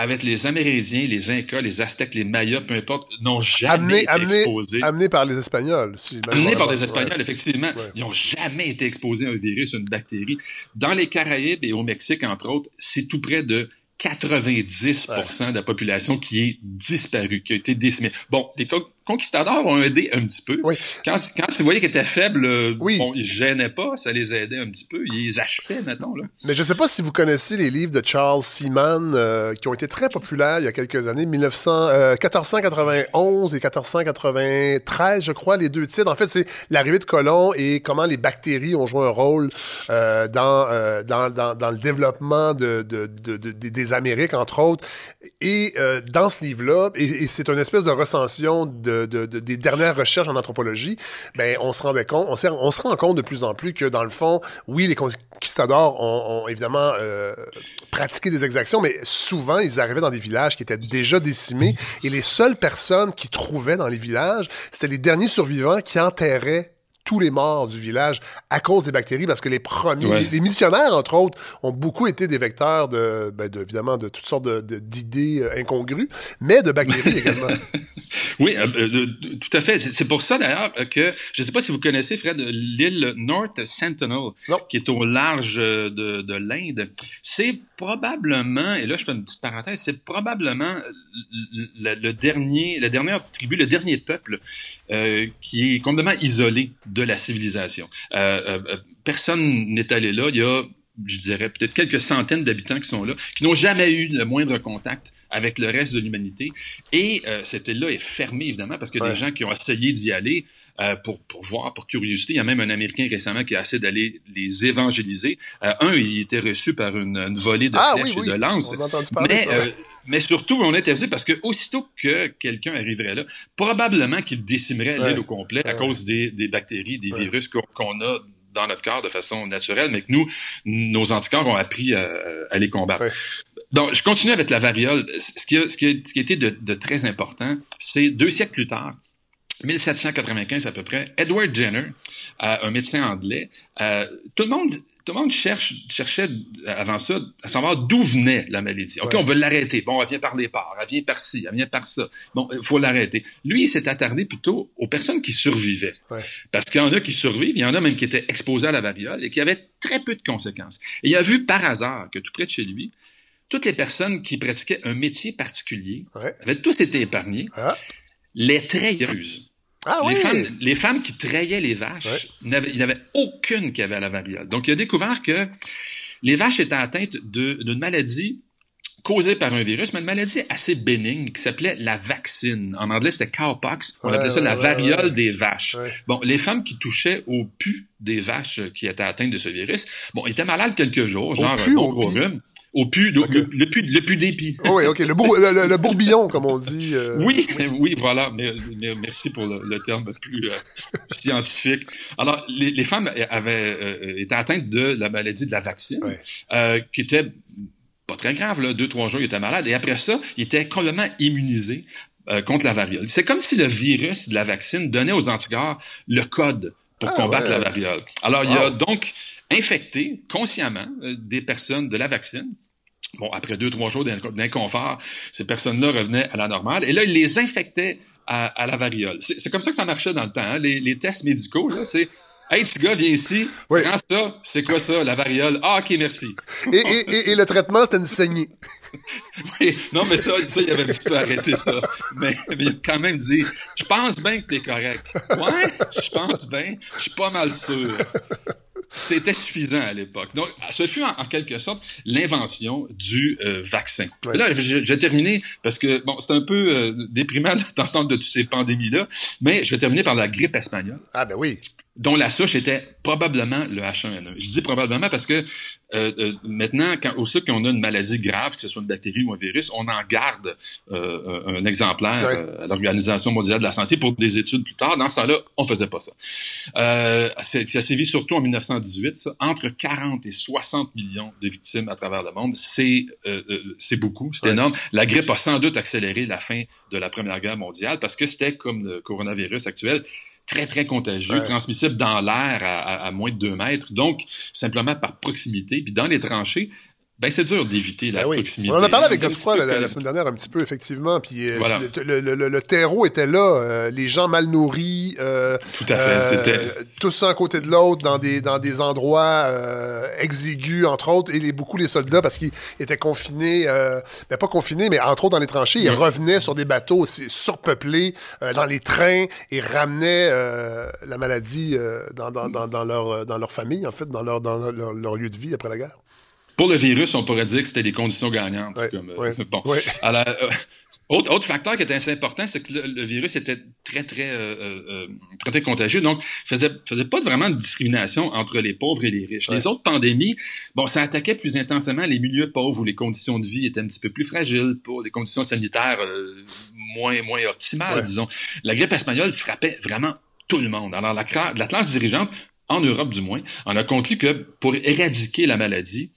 S4: avec les Amérindiens, les Incas, les Aztèques, les Mayas, peu importe, n'ont jamais
S1: Amené,
S4: été
S1: amené,
S4: exposés.
S1: amené par les Espagnols. Si
S4: Amenés par
S1: bonne.
S4: Espagnols, effectivement.
S1: Ouais.
S4: Ils n'ont jamais été exposés à un virus, une bactérie. Dans les Caraïbes et au Mexique, entre autres, c'est tout près de 90% de la population qui est disparue, qui a été décimée. Bon, les conquistadors ont aidé un petit peu.
S1: Oui.
S4: Quand, quand ils voyaient qu'ils étaient faibles, euh,
S1: Oui.
S4: bon, ils gênaient pas, ça les aidait un petit peu. Ils les achevaient, mettons, là.
S1: Mais je ne sais pas si vous connaissez les livres de Charles Seaman euh, qui ont été très populaires il y a quelques années, 1900, euh, 1491 et 1493, je crois, les deux titres. En fait, c'est l'arrivée de colons et comment les bactéries ont joué un rôle euh, dans, euh, dans, dans, dans le développement de, de, de- de- des- Amériques, entre autres. Et euh, dans ce livre-là, et, et c'est une espèce de recension de, de- de- des dernières recherches en anthropologie, ben, on se rendait compte, on, se rend compte de plus en plus que dans le fond, oui, les conquistadors ont, ont évidemment euh, pratiqué des exactions, mais souvent ils arrivaient dans des villages qui étaient déjà décimés et les seules personnes qui trouvaient dans les villages, c'était les derniers survivants qui enterraient tous les morts du village à cause des bactéries, parce que les premiers,
S4: Ouais.
S1: les, les missionnaires, entre autres, ont beaucoup été des vecteurs de, ben, de- évidemment, de toutes sortes d'idées euh, incongrues, mais de bactéries également.
S4: Oui, euh, euh, tout à fait. C'est pour ça d'ailleurs que je ne sais pas si vous connaissez Fred l'île North Sentinel,
S1: Non.
S4: qui est au large de, de l'Inde. C'est probablement, et là je fais une petite parenthèse, c'est probablement le, le- le dernier, la dernière tribu, le dernier peuple euh, qui est complètement isolé de la civilisation. Euh, euh, euh, personne n'est allé là. Il y a je dirais peut-être quelques centaines d'habitants qui sont là, qui n'ont jamais eu le moindre contact avec le reste de l'humanité. Et euh, cette île-là est fermée, évidemment, parce
S1: Ouais.
S4: des gens qui ont essayé d'y aller euh, pour, pour voir, pour curiosité. Il y a même un Américain récemment qui a essayé d'aller les évangéliser. Euh, un, il était reçu par une, une volée de
S1: ah
S4: flèches
S1: oui, oui,
S4: et de lances.
S1: on a entendu parler
S4: Mais,
S1: de ça.
S4: Mais surtout, on interdit parce que aussitôt que quelqu'un arriverait là, probablement qu'il décimerait
S1: Ouais.
S4: l'île au complet à
S1: Ouais.
S4: cause des, des bactéries, des
S1: Ouais.
S4: virus qu'on a dans notre corps de façon naturelle, mais que nous, nos anticorps ont appris à, à les combattre. Donc, je continue avec la variole. Ce qui a, ce qui a, ce qui a été de, de très important, c'est deux siècles plus tard, 1795 à peu près, Edward Jenner, euh, un médecin anglais, euh, tout le monde, tout le monde cherche, cherchait euh, avant ça à savoir d'où venait la maladie. Ok,
S1: Ouais.
S4: on veut l'arrêter. Bon, elle vient par les pores, elle vient par ci, elle vient par ça. Bon, il faut l'arrêter. Lui, il s'est attardé plutôt aux personnes qui survivaient.
S1: Ouais.
S4: Parce qu'il y en a qui survivent, il y en a même qui étaient exposés à la variole et qui avaient très peu de conséquences. Et il a vu par hasard que tout près de chez lui, toutes les personnes qui pratiquaient un métier particulier
S1: Ouais.
S4: avaient tous été épargnées.
S1: Ah,
S4: Les treilleuses.
S1: Ah
S4: les,
S1: oui!
S4: femmes, les femmes qui traillaient les vaches,
S1: Ouais.
S4: n'avaient- il n'y en avait aucune qui avait la variole. Donc, il a découvert que les vaches étaient atteintes de- d'une maladie causée par un virus, mais une maladie assez bénigne qui s'appelait la vaccine. En anglais, c'était cowpox. On
S1: Ouais,
S4: appelait ça
S1: ouais,
S4: la variole
S1: ouais.
S4: des vaches.
S1: Ouais.
S4: Bon, les femmes qui touchaient au pu des vaches qui étaient atteintes de ce virus, bon, étaient malades quelques jours, genre
S1: pu,
S4: un bon gros rhume. Au pu, le,
S1: Ok.
S4: le, pu, le pu d'épi.
S1: Oh oui, OK. Le, bour- le, bourbillon, comme on dit. euh,
S4: Oui, oui, voilà. Mais, mais merci pour le, terme plus euh, scientifique. Alors, les, les femmes avaient euh, été atteintes de la maladie de la vaccine,
S1: Ouais.
S4: qui était pas très grave, là. Deux, trois jours, ils étaient malades. Et après ça, ils étaient complètement immunisés contre la variole. C'est comme si le virus de la vaccine donnait aux anticorps le code pour
S1: Ah,
S4: combattre
S1: ouais.
S4: la variole. Alors, il a
S1: Wow.
S4: donc infecté consciemment euh, des personnes de la vaccine. Bon, après deux, trois jours d'inco- d'inconfort, ces personnes-là revenaient à la normale. Et là, il les infectait à, à la variole. C'est c'est comme ça que ça marchait dans le temps. hein. Les, les tests médicaux, là, c'est Hey, petit gars, viens ici.
S1: Oui.
S4: Prends ça. C'est quoi ça, la variole? Ah, OK, merci.
S1: Et, et, et, et le traitement, c'était une saignée.
S4: Oui, non, mais ça, ça, il avait un petit peu arrêté ça. Mais, mais il a quand même dit, je pense bien que t'es correct. Ouais, je pense bien. Je suis pas mal sûr. C'était suffisant à l'époque. Donc, ce fut en, en quelque sorte l'invention du euh, vaccin.
S1: Ouais.
S4: Là, vais terminer parce que, bon, c'est un peu euh, déprimant d'entendre de toutes ces pandémies-là, mais je vais terminer par la grippe espagnole.
S1: Ah ben oui.
S4: Dont la souche était probablement le H1N1. Je dis probablement parce que euh, euh, maintenant, quand, au sucre qu'on a une maladie grave, que ce soit une bactérie ou un virus, on en garde euh, un exemplaire
S1: Ouais.
S4: à l'Organisation mondiale de la santé pour des études plus tard. Dans ce temps-là, on faisait pas ça. Euh, c'est- ça s'est vu surtout en 1918. Ça. Entre 40 et 60 millions de victimes à travers le monde, c'est euh, euh, c'est beaucoup, c'est
S1: Ouais.
S4: énorme. La grippe a sans doute accéléré la fin de la Première Guerre mondiale parce que c'était comme le coronavirus actuel très, très contagieux,
S1: Ouais.
S4: transmissible dans l'air à, à- à moins de 2 mètres, donc simplement par proximité. Puis dans les tranchées, ben c'est dur d'éviter la
S1: Ben oui.
S4: proximité.
S1: On en a parlé avec Godefroy la, la semaine dernière un petit peu, effectivement. Puis euh,
S4: Voilà.
S1: le, le- le- le terreau était là. euh, les gens mal nourris. euh,
S4: Tout à fait, c'était...
S1: tous un à côté de l'autre dans des, dans des endroits exigus, entre autres, et les, beaucoup les soldats parce qu'ils étaient confinés, ben pas confinés, mais entre autres dans les tranchées, ils revenaient sur des bateaux aussi surpeuplés dans les trains et ramenaient la maladie dans, dans, dans, dans leur, dans leur famille, en fait, dans leur, dans leur, leur lieu de vie après la guerre.
S4: Pour le virus, on pourrait dire que c'était des conditions gagnantes.
S1: Ouais,
S4: comme, euh,
S1: ouais,
S4: bon.
S1: ouais.
S4: Alors, euh, autre, autre facteur qui était assez important, c'est que le, le virus était très, très, euh, euh, très, très contagieux. Donc, faisait, faisait pas vraiment de discrimination entre les pauvres et les riches. Les autres pandémies, bon, ça attaquait plus intensément les milieux pauvres où les conditions de vie étaient un petit peu plus fragiles, pour des conditions sanitaires euh, moins, moins optimales,
S1: Ouais.
S4: disons. La grippe espagnole frappait vraiment tout le monde. Alors, la, la classe dirigeante, en Europe du moins, en a conclu que pour éradiquer la maladie,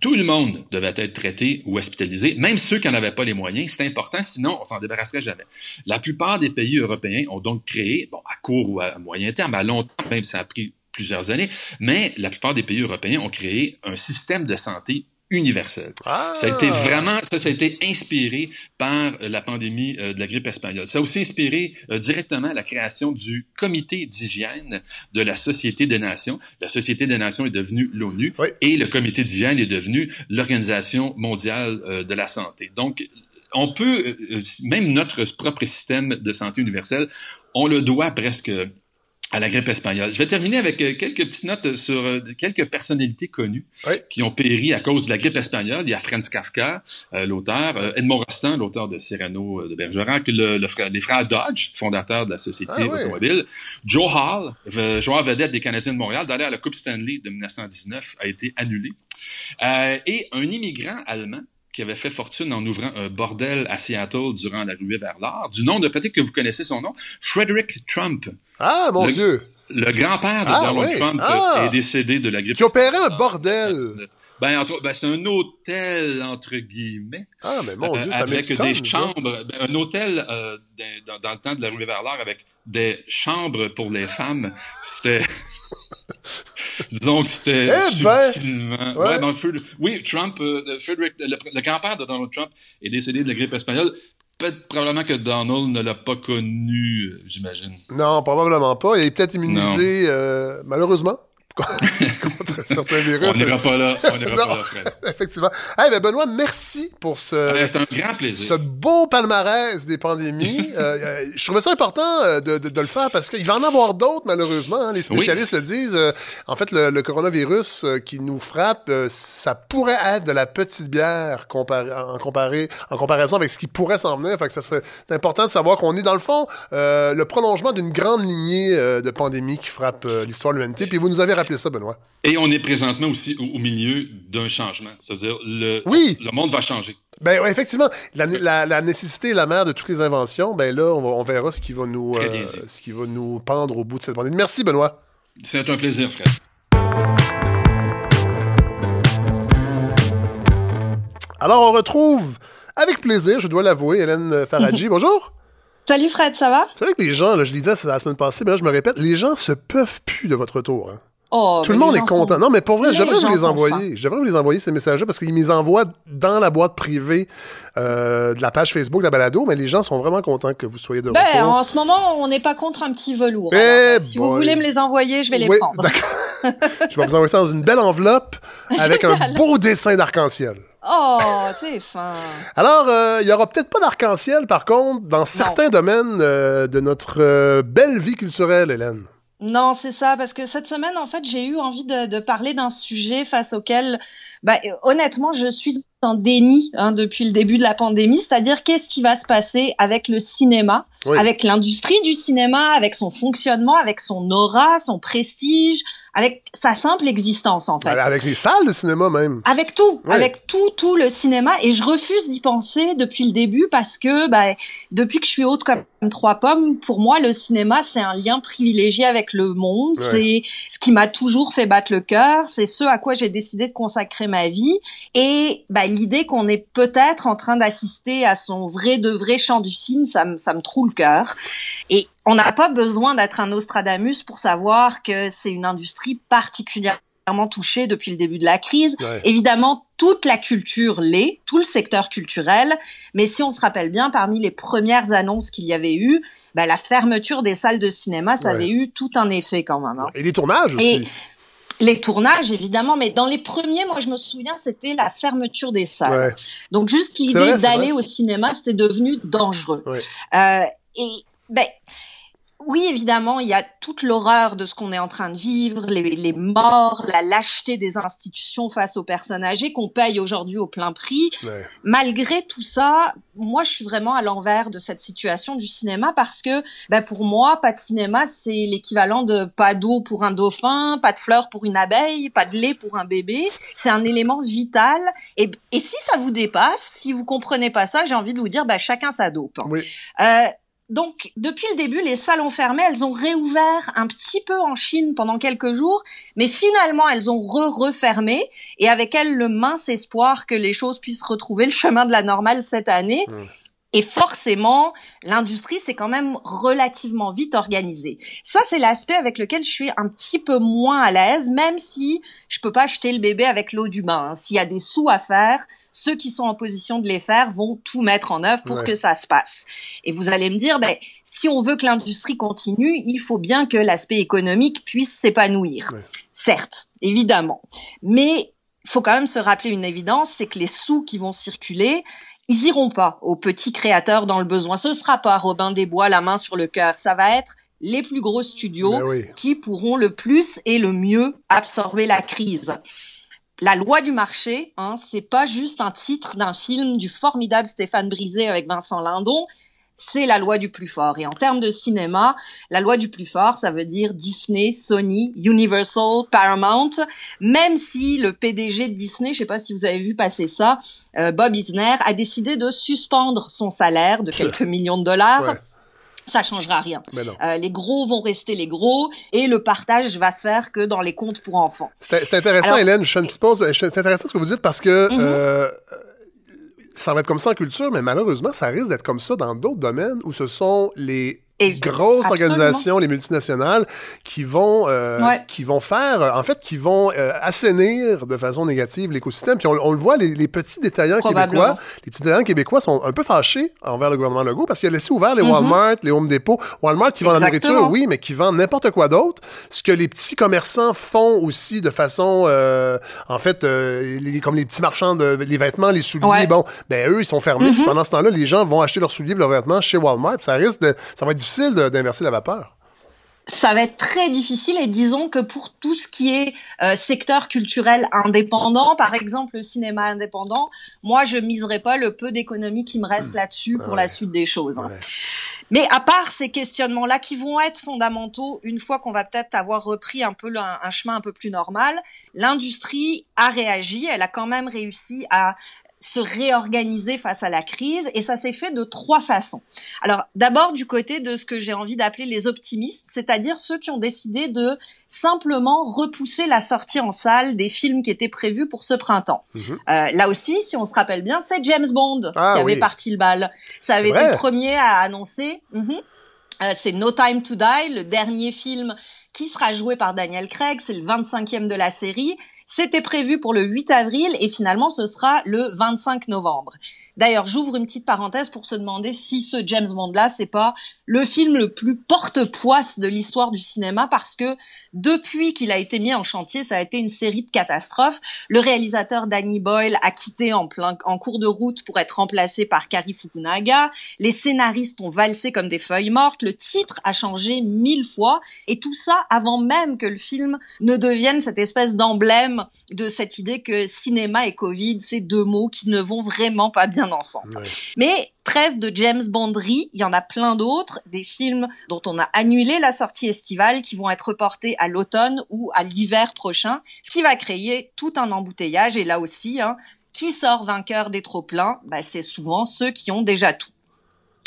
S4: tout le monde devait être traité ou hospitalisé, même ceux qui n'en avaient pas les moyens. C'est important, sinon on s'en débarrasserait jamais. La plupart des pays européens ont donc créé, bon, à court ou à moyen terme, à long terme, même ça a pris plusieurs années, mais la plupart des pays européens ont créé un système de santé universel.
S1: Ah!
S4: Ça a été vraiment, ça, ça a été inspiré par euh, la pandémie euh, de la grippe espagnole. Ça a aussi inspiré euh, directement la création du comité d'hygiène de la Société des Nations. La Société des Nations est devenue l'ONU
S1: Oui.
S4: et le comité d'hygiène est devenu l'Organisation mondiale euh, de la santé. Donc, on peut, même notre propre système de santé universelle, on le doit presque à la grippe espagnole. Je vais terminer avec euh, quelques petites notes sur euh, quelques personnalités connues
S1: Oui.
S4: qui ont péri à cause de la grippe espagnole. Il y a Franz Kafka, euh, l'auteur, euh, Edmond Rostand, l'auteur de Cyrano euh, de Bergerac, le, le frère- les frères Dodge, fondateurs de la société
S1: Ah oui.
S4: automobile, Joe Hall, euh, joueur vedette des Canadiens de Montréal, d'ailleurs la Coupe Stanley de 1919 a été annulée, Euh, et un immigrant allemand qui avait fait fortune en ouvrant un bordel à Seattle durant la ruée vers l'art, du nom de, peut-être que vous connaissez son nom, Frederick Trump.
S1: Ah, mon
S4: Le-
S1: Dieu!
S4: Le grand-père de
S1: Ah,
S4: Donald oui.
S1: Ah.
S4: Trump euh, est décédé de la grippe
S1: Qui opérait un bordel!
S4: Ben, ben, c'est un hôtel, entre guillemets,
S1: Ah, mais mon
S4: euh,
S1: Dieu, ça
S4: avec des chambres, ben, un hôtel euh, dans, le temps de la rue vers l'art avec des chambres pour les femmes. C'était... Disons que c'était
S1: Eh ben!
S4: subtilement...
S1: Ouais.
S4: Ouais, ben, Fred- oui, Trump, euh, Frederick, le, le grand-père de Donald Trump est décédé de la grippe espagnole. Peut-être probablement que Donald ne l'a pas connu, euh, j'imagine.
S1: Non, probablement pas. Il est peut-être immunisé, euh, malheureusement, contre certains virus.
S4: On n'ira pas là, on n'ira pas là, Fred.
S1: Effectivement. Eh ben Benoît, merci pour ce,
S4: Euh, C'est un grand plaisir.
S1: ce beau palmarès des pandémies. Euh, euh, je trouvais ça important euh, de, de- de le faire parce qu'il va en avoir d'autres, malheureusement. hein. Les spécialistes le disent. En fait, le, le coronavirus qui nous frappe, ça pourrait être de la petite bière comparé, en, comparé, en comparaison avec ce qui pourrait s'en venir. Fait que ça serait c'est important de savoir qu'on est, dans le fond, euh, le prolongement d'une grande lignée de pandémies qui frappe l'histoire de l'humanité. Puis vous nous avez rappelé ça, Benoît.
S4: Et on est présentement aussi au, au milieu d'un changement. C'est-à-dire, le,
S1: Oui.
S4: le monde va changer.
S1: Ben ouais, effectivement, la, la- la nécessité est la mère de toutes les inventions. Ben là, on, va- on verra ce qui va nous euh, ce qui va nous pendre au bout de cette pandémie. Merci Benoît.
S4: C'est un plaisir, Fred.
S1: Alors on retrouve avec plaisir, je dois l'avouer, Hélène Faradji. Bonjour.
S5: Salut Fred, ça va?
S1: C'est vrai que les gens, là, je le disais la semaine passée, mais là je me répète, les gens se peuvent plus de votre retour. hein.
S5: Oh,
S1: Tout le monde
S5: les
S1: est content.
S5: sont-
S1: Non, mais pour vrai,
S5: Les
S1: je devrais vous
S5: gens
S1: les envoyer. Je devrais vous les envoyer ces messages-là parce qu'ils me les envoient dans la boîte privée euh, de la page Facebook de la balado, mais les gens sont vraiment contents que vous soyez de
S5: Ben,
S1: retour.
S5: en ce moment, on n'est pas contre un petit velours.
S1: Eh
S5: Alors, euh, si vous voulez me les envoyer, je vais les
S1: Oui,
S5: prendre.
S1: je vais vous envoyer ça dans une belle enveloppe avec un beau dessin d'arc-en-ciel.
S5: Oh, c'est fin.
S1: Alors, euh, il y aura peut-être pas d'arc-en-ciel, par contre, dans certains domaines euh, de notre belle vie culturelle, Hélène.
S5: Non, c'est ça, parce que cette semaine, en fait, j'ai eu envie de, de parler d'un sujet face auquel, bah, honnêtement, je suis en déni hein, depuis le début de la pandémie, c'est-à-dire qu'est-ce qui va se passer avec le cinéma,
S1: Oui.
S5: avec l'industrie du cinéma, avec son fonctionnement, avec son aura, son prestige, avec sa simple existence, en fait.
S1: Avec les salles de cinéma même.
S5: Avec tout, avec tout, tout le cinéma. Et je refuse d'y penser depuis le début parce que, bah, depuis que je suis haute comme trois pommes, pour moi, le cinéma, c'est un lien privilégié avec le monde. C'est ce qui m'a toujours fait battre le cœur. C'est ce à quoi j'ai décidé de consacrer ma vie. Et, bah, l'idée qu'on est peut-être en train d'assister à son vrai de vrai chant du cygne, ça me, ça me troue le cœur. Et on n'a pas besoin d'être un Nostradamus pour savoir que c'est une industrie particulièrement touchée depuis le début de la crise.
S1: Ouais.
S5: Évidemment, toute la culture l'est, tout le secteur culturel, mais si on se rappelle bien, parmi les premières annonces qu'il y avait eu, bah, la fermeture des salles de cinéma, ça
S1: Ouais.
S5: avait eu tout un effet quand même. hein.
S1: Et les tournages aussi.
S5: Et les tournages, évidemment, mais dans les premiers, moi, je me souviens, c'était la fermeture des salles.
S1: Ouais.
S5: Donc, juste l'idée d'aller au cinéma, c'était devenu dangereux. Euh, et, ben, oui, évidemment, il y a toute l'horreur de ce qu'on est en train de vivre, les, les morts, la lâcheté des institutions face aux personnes âgées qu'on paye aujourd'hui au plein prix.
S1: Ouais.
S5: Malgré tout ça, moi, je suis vraiment à l'envers de cette situation du cinéma parce que, ben, pour moi, pas de cinéma, c'est l'équivalent de pas d'eau pour un dauphin, pas de fleurs pour une abeille, pas de lait pour un bébé. C'est un élément vital. Et, et si ça vous dépasse, si vous comprenez pas ça, j'ai envie de vous dire, ben, chacun sa dope.
S1: Oui.
S5: Euh, donc, depuis le début, les salles ont fermé. Elles ont réouvert un petit peu en Chine pendant quelques jours, mais finalement, elles ont re-refermé et avec elles le mince espoir que les choses puissent retrouver le chemin de la normale cette année.
S1: Mm.
S5: Et forcément, l'industrie s'est quand même relativement vite organisée. Ça, c'est l'aspect avec lequel je suis un petit peu moins à l'aise, même si je peux pas jeter le bébé avec l'eau du bain. hein. S'il y a des sous à faire, ceux qui sont en position de les faire vont tout mettre en œuvre pour
S1: Ouais.
S5: que ça se passe. Et vous allez me dire, ben, si on veut que l'industrie continue, il faut bien que l'aspect économique puisse s'épanouir.
S1: Ouais.
S5: Certes, évidemment. Mais il faut quand même se rappeler une évidence, c'est que les sous qui vont circuler, ils iront pas aux petits créateurs dans le besoin. Ce sera pas Robin des Bois la main sur le cœur. Ça va être les plus gros studios
S1: Ben oui.
S5: qui pourront le plus et le mieux absorber la crise. La loi du marché, hein, c'est pas juste un titre d'un film du formidable Stéphane Brisé avec Vincent Lindon, c'est la loi du plus fort. Et en termes de cinéma, la loi du plus fort, ça veut dire Disney, Sony, Universal, Paramount. Même si le PDG de Disney, je sais pas si vous avez vu passer ça, euh, Bob Eisner, a décidé de suspendre son salaire de quelques millions de dollars.
S1: Ouais.
S5: Ça changera rien. Euh, les gros vont rester les gros et le partage va se faire que dans les comptes pour enfants.
S1: C'est intéressant,
S5: Alors-
S1: Hélène. Je fais une petite pause. C'est intéressant ce que vous dites parce que
S5: Mhm.
S1: euh, ça va être comme ça en culture, mais malheureusement, ça risque d'être comme ça dans d'autres domaines où ce sont les
S5: Et-
S1: grosses
S5: absolument.
S1: organisations, les multinationales, qui vont, euh,
S5: Ouais.
S1: qui vont faire, euh, en fait, qui vont euh, assainir de façon négative l'écosystème. Puis on, on le voit, les, les petits détaillants québécois, les petits détaillants québécois sont un peu fâchés envers le gouvernement Legault parce qu'il a laissé ouvert les
S5: Mhm.
S1: Walmart, les Home Depot. Walmart qui vend la nourriture, oui, mais qui vend n'importe quoi d'autre. Ce que les petits commerçants font aussi de façon, euh, en fait, les- comme les petits marchands de les vêtements, les souliers,
S5: Ouais.
S1: bon, ben eux, ils sont fermés.
S5: Mhm.
S1: Pendant ce temps-là, les gens vont acheter leurs souliers leurs vêtements chez Walmart. Ça risque de, ça va être difficile d'inverser la vapeur.
S5: Ça va être très difficile et disons que pour tout ce qui est euh, secteur culturel indépendant, par exemple le cinéma indépendant, moi je miserai pas le peu d'économie qui me reste là-dessus pour
S1: Ouais.
S5: la suite des choses. hein.
S1: Ouais.
S5: Mais à part ces questionnements-là qui vont être fondamentaux, une fois qu'on va peut-être avoir repris un peu le- un chemin un peu plus normal, l'industrie a réagi, elle a quand même réussi à se réorganiser face à la crise et ça s'est fait de trois façons. Alors d'abord du côté de ce que j'ai envie d'appeler les optimistes, c'est-à-dire ceux qui ont décidé de simplement repousser la sortie en salle des films qui étaient prévus pour ce printemps.
S1: Mhm.
S5: Euh, là aussi, si on se rappelle bien, c'est James Bond
S1: Ah
S5: qui avait
S1: oui.
S5: parti le bal. Ça avait été le premier à annoncer. Mhm. Euh, c'est No Time to Die, le dernier film qui sera joué par Daniel Craig. C'est le 25e de la série. C'était prévu pour le 8 avril et finalement ce sera le 25 novembre. D'ailleurs, j'ouvre une petite parenthèse pour se demander si ce James Bond-là, c'est pas le film le plus porte-poisse de l'histoire du cinéma parce que depuis qu'il a été mis en chantier, ça a été une série de catastrophes. Le réalisateur Danny Boyle a quitté en plein, en cours de route pour être remplacé par Kari Fukunaga. Les scénaristes ont valsé comme des feuilles mortes. Le titre a changé mille fois et tout ça avant même que le film ne devienne cette espèce d'emblème de cette idée que cinéma et Covid, c'est deux mots qui ne vont vraiment pas bien ensemble. Mais trêve de James Bondery, il y en a plein d'autres, des films dont on a annulé la sortie estivale qui vont être reportés à l'automne ou à l'hiver prochain, ce qui va créer tout un embouteillage. Et là aussi, hein, qui sort vainqueur des trop-pleins? Bah, C'est souvent ceux qui ont déjà tout.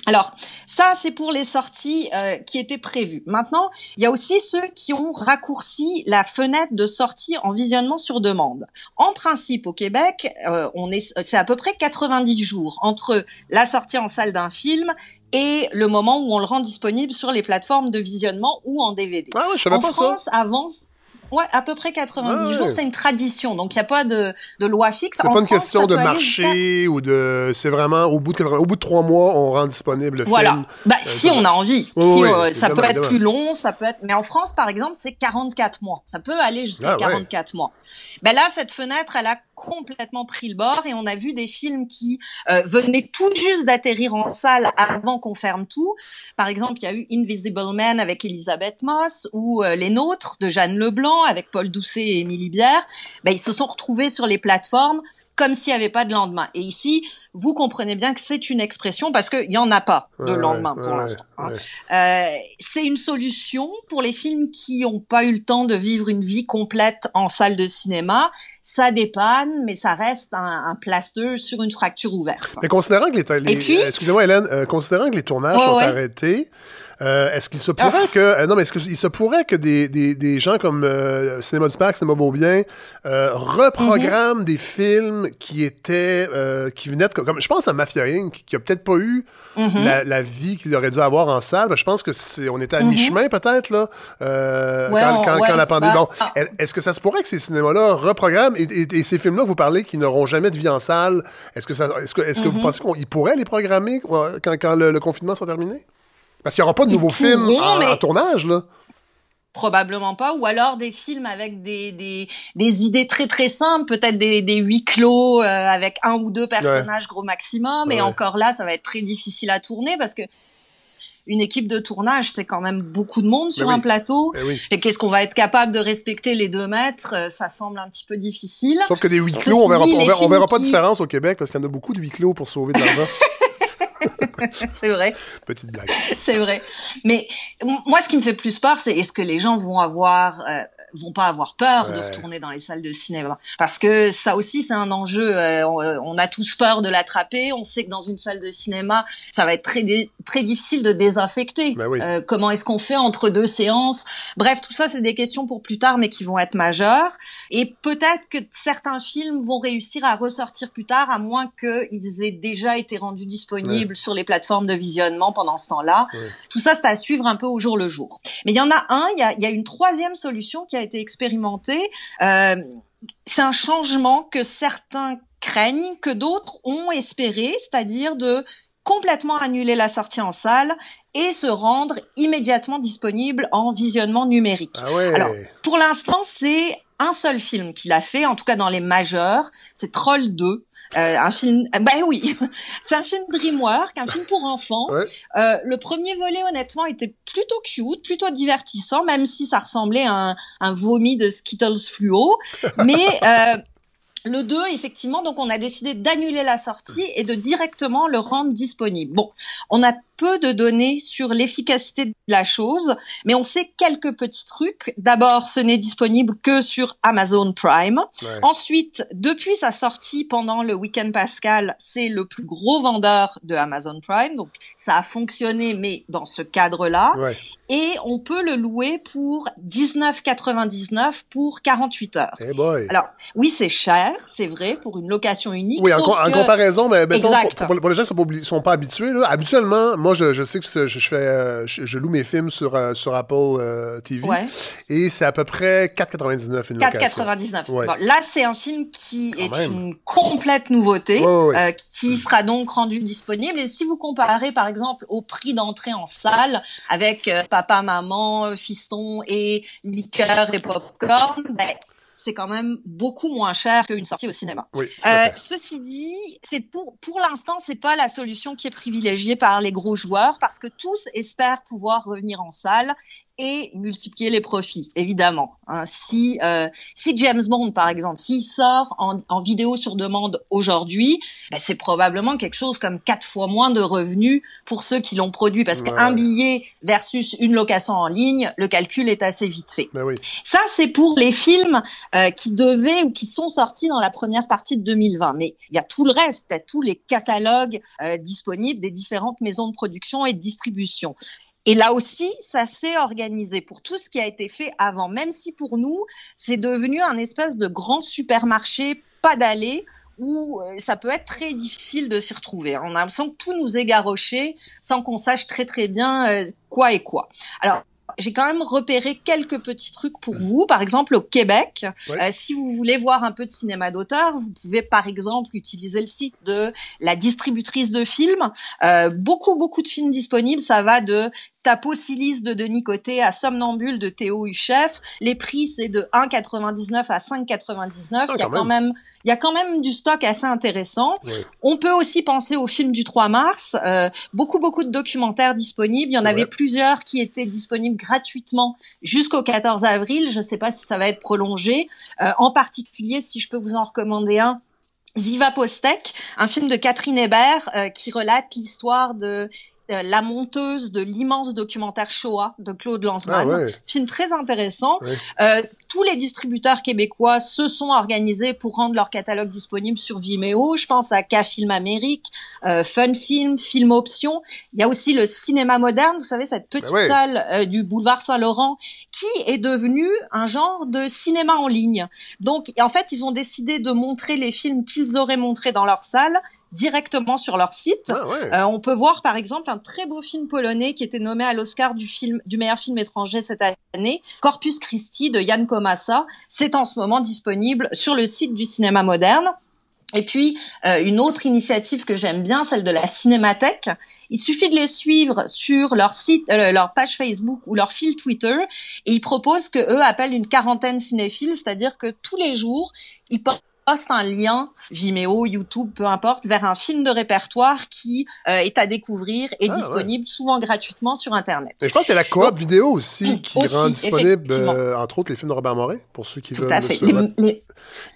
S5: Alors, ça, c'est pour les sorties euh, qui étaient prévues. Maintenant, il y a aussi ceux qui ont raccourci la fenêtre de sortie en visionnement sur demande. En principe, au Québec, euh, on est, c'est à peu près 90 jours entre la sortie en salle d'un film et le moment où on le rend disponible sur les plateformes de visionnement ou en DVD.
S1: Ah ouais, je savais
S5: en
S1: pas
S5: France,
S1: ça.
S5: avance Ouais, à peu près 90
S1: Ouais.
S5: jours, c'est une tradition. Donc, il n'y a pas de, de loi fixe.
S1: C'est pas une
S5: France,
S1: question de marché ou de. C'est vraiment au bout de 80 au bout de trois mois, on rend disponible le
S5: Voilà.
S1: film.
S5: Bah,
S1: Euh,
S5: si on a envie.
S1: Oui,
S5: Si,
S1: oui,
S5: euh, ça peut être
S1: évidemment.
S5: plus long, ça peut être. Mais en France, par exemple, c'est 44 mois. Ça peut aller jusqu'à
S1: Ah, ouais.
S5: 44 mois. Ben là, cette fenêtre, elle a complètement pris le bord et on a vu des films qui euh, venaient tout juste d'atterrir en salle avant qu'on ferme tout. Par exemple, il y a eu Invisible Man avec Elisabeth Moss ou euh, Les Nôtres de Jeanne Leblanc avec Paul Doucet et Émilie Bière. Ben, ils se sont retrouvés sur les plateformes comme s'il n'y avait pas de lendemain. Et ici, vous comprenez bien que c'est une expression parce qu'il n'y en a pas de
S1: Ouais,
S5: lendemain
S1: ouais,
S5: pour
S1: ouais,
S5: l'instant. hein. Euh, c'est une solution pour les films qui n'ont pas eu le temps de vivre une vie complète en salle de cinéma. Ça dépanne, mais ça reste un, un plaster sur une fracture ouverte.
S1: Mais considérant que les, excusez-moi Hélène, euh, considérant que les tournages sont arrêtés, euh, est-ce qu'il se pourrait
S5: Ah.
S1: que euh, non mais est-ce qu'il se pourrait que des, des, des gens comme euh, Cinéma du Parc, Cinéma Beaubien euh, reprogramment
S5: Mm-hmm.
S1: des films qui étaient euh, qui venaient de, comme je pense à Mafia Inc qui a peut-être pas eu
S5: Mhm.
S1: la, la vie qu'il aurait dû avoir en salle. Je pense que c'est on était à
S5: Mhm.
S1: mi-chemin peut-être là euh,
S5: Ouais,
S1: quand, quand,
S5: ouais,
S1: quand la pandémie.
S5: bah,
S1: bon,
S5: ah.
S1: est-ce que ça se pourrait que ces cinémas-là reprogramment et, et- et ces films-là que vous parlez qui n'auront jamais de vie en salle, est-ce que ça, est-ce que, est-ce que vous pensez qu'ils pourraient les programmer quand, quand le, le confinement sera terminé? Parce qu'il n'y aura pas de nouveaux films
S5: pourront,
S1: en,
S5: mais-
S1: en tournage, là.
S5: Probablement pas, ou alors des films avec des, des, des idées très très simples, peut-être des, des huis clos euh, avec un ou deux personnages gros maximum,
S1: Ouais.
S5: et encore là, ça va être très difficile à tourner parce que une équipe de tournage, c'est quand même beaucoup de monde sur un plateau.
S1: Eh oui.
S5: Et qu'est-ce qu'on va être capable de respecter les deux mètres euh, Ça semble un petit peu difficile.
S1: Sauf que des huis
S5: Ceci
S1: clos, on verra,
S5: dit,
S1: on verra, on verra
S5: films
S1: pas de différence au Québec parce qu'il y en a beaucoup de huis clos pour sauver de l'argent.
S5: C'est vrai.
S1: Petite blague.
S5: C'est vrai. Mais moi, ce qui me fait plus peur, c'est est-ce que les gens vont avoir, euh, vont pas avoir peur de retourner dans les salles de cinéma Parce que ça aussi, c'est un enjeu. euh, on, euh, on a tous peur de l'attraper. On sait que dans une salle de cinéma, ça va être très très difficile de désinfecter.
S1: Oui.
S5: Euh, comment est-ce qu'on fait entre deux séances? Bref, tout ça, c'est des questions pour plus tard, mais qui vont être majeures. Et peut-être que certains films vont réussir à ressortir plus tard, à moins qu'ils aient déjà été rendus disponibles sur les plateformes de visionnement pendant ce temps-là.
S1: Ouais.
S5: Tout ça, c'est à suivre un peu au jour le jour. Mais il y en a un, il y a, y a une troisième solution qui a été expérimentée. Euh, c'est un changement que certains craignent, que d'autres ont espéré, c'est-à-dire de complètement annuler la sortie en salle et se rendre immédiatement disponible en visionnement numérique.
S1: Ah ouais.
S5: Alors, Pour l'instant, c'est un seul film qu'il a fait, en tout cas dans les majeurs, c'est Troll 2. Euh, un film, euh, bah oui, c'est un film DreamWorks, un film pour enfants.
S1: Ouais.
S5: Euh, le premier volet, honnêtement, était plutôt cute, plutôt divertissant, même si ça ressemblait à un, un vomi de Skittles fluo. Mais euh, le 2, effectivement, donc on a décidé d'annuler la sortie et de directement le rendre disponible. Bon, on a peu de données sur l'efficacité de la chose, mais on sait quelques petits trucs. D'abord, ce n'est disponible que sur Amazon Prime.
S1: Ouais.
S5: Ensuite, depuis sa sortie pendant le week-end pascal, c'est le plus gros vendeur de Amazon Prime. Donc, ça a fonctionné, mais dans ce cadre-là.
S1: Ouais.
S5: Et on peut le louer pour 19,99 pour 48 heures.
S1: Eh boy.
S5: Alors, oui, c'est cher, c'est vrai, pour une location unique.
S1: Oui, en, comparaison, mais mettons, pour, pour- pour les gens qui sont pas, obli- sont pas habitués, là, habituellement, moi, moi, je, je sais que je, je fais, euh, je, je loue mes films sur, euh, sur Apple euh, TV.
S5: Ouais.
S1: Et c'est à peu près 4,99 une location.
S5: 4,99.
S1: Ouais.
S5: Bon, là, c'est un film qui
S1: Quand
S5: est
S1: même.
S5: une complète nouveauté,
S1: Ouais,
S5: euh, qui sera donc rendu disponible. Et si vous comparez, par exemple, au prix d'entrée en salle, avec euh, papa, maman, fiston et liqueur et popcorn, ben, c'est quand même beaucoup moins cher qu'une sortie au cinéma.
S1: Oui,
S5: Euh, ceci dit, c'est pour pour l'instant, c'est pas la solution qui est privilégiée par les gros joueurs parce que tous espèrent pouvoir revenir en salle et multiplier les profits, évidemment. Hein, si euh, si James Bond, par exemple, s'il sort en, en vidéo sur demande aujourd'hui, ben, c'est probablement quelque chose comme quatre fois moins de revenus pour ceux qui l'ont produit parce
S1: Ouais.
S5: qu'un billet versus une location en ligne, le calcul est assez vite fait.
S1: Ben oui.
S5: Ça, c'est pour les films euh, qui devaient ou qui sont sortis dans la première partie de 2020. Mais il y a tout le reste, il y a tous les catalogues euh, disponibles des différentes maisons de production et de distribution. Et là aussi, ça s'est organisé pour tout ce qui a été fait avant, même si pour nous, c'est devenu un espèce de grand supermarché pas d'aller où euh, ça peut être très difficile de s'y retrouver. On a l'impression que tout nous est garoché sans qu'on sache très très bien euh, quoi et quoi. Alors, j'ai quand même repéré quelques petits trucs pour vous. Par exemple, au Québec,
S1: Ouais.
S5: euh, si vous voulez voir un peu de cinéma d'auteur, vous pouvez par exemple utiliser le site de la distributrice de films. Euh, beaucoup, beaucoup de films disponibles. Ça va de Tapo Silice de Denis Côté à Somnambule de Théo Huchef. Les prix, c'est de 1,99 à 5,99.
S1: Ah,
S5: il y a
S1: quand
S5: même, il y a quand même du stock assez intéressant.
S1: Oui.
S5: On peut aussi penser au film du 3 mars. Euh, beaucoup, beaucoup de documentaires disponibles. Il y en avait
S1: vrai.
S5: plusieurs qui étaient disponibles gratuitement jusqu'au 14 avril. Je ne sais pas si ça va être prolongé. Euh, en particulier, si je peux vous en recommander un, Ziva Postek, un film de Catherine Hébert euh, qui relate l'histoire de la monteuse de l'immense documentaire Shoah de Claude
S1: Ah
S5: Lanzmann.
S1: ouais.
S5: Film très intéressant.
S1: Ouais.
S5: Euh, tous les distributeurs québécois se sont organisés pour rendre leur catalogue disponible sur Vimeo. Je pense à K-Film Amérique, euh, Fun Film, Film Option. Il y a aussi le cinéma moderne, vous savez, cette petite
S1: ouais.
S5: salle euh, du boulevard Saint-Laurent qui est devenue un genre de cinéma en ligne. Donc, en fait, ils ont décidé de montrer les films qu'ils auraient montrés dans leur salle directement sur leur site.
S1: Ah ouais.
S5: Euh, on peut voir par exemple un très beau film polonais qui était nommé à l'Oscar du film du meilleur film étranger cette année, Corpus Christi de Jan Komasa. C'est en ce moment disponible sur le site du cinéma moderne. Et puis euh, une autre initiative que j'aime bien, celle de la Cinémathèque. Il suffit de les suivre sur leur site, euh, leur page Facebook ou leur fil Twitter, et ils proposent que eux appellent une quarantaine cinéphiles, c'est-à-dire que tous les jours ils postent un lien Vimeo, YouTube, peu importe, vers un film de répertoire qui euh, est à découvrir et
S1: Ah,
S5: disponible souvent gratuitement sur Internet.
S1: Et je pense qu'il y a la coop vidéo aussi qui
S5: Aussi,
S1: rend disponible, euh, entre autres, les films de Robert Morin, pour ceux qui
S5: Tout
S1: veulent
S5: à fait.
S1: se
S5: Les, les-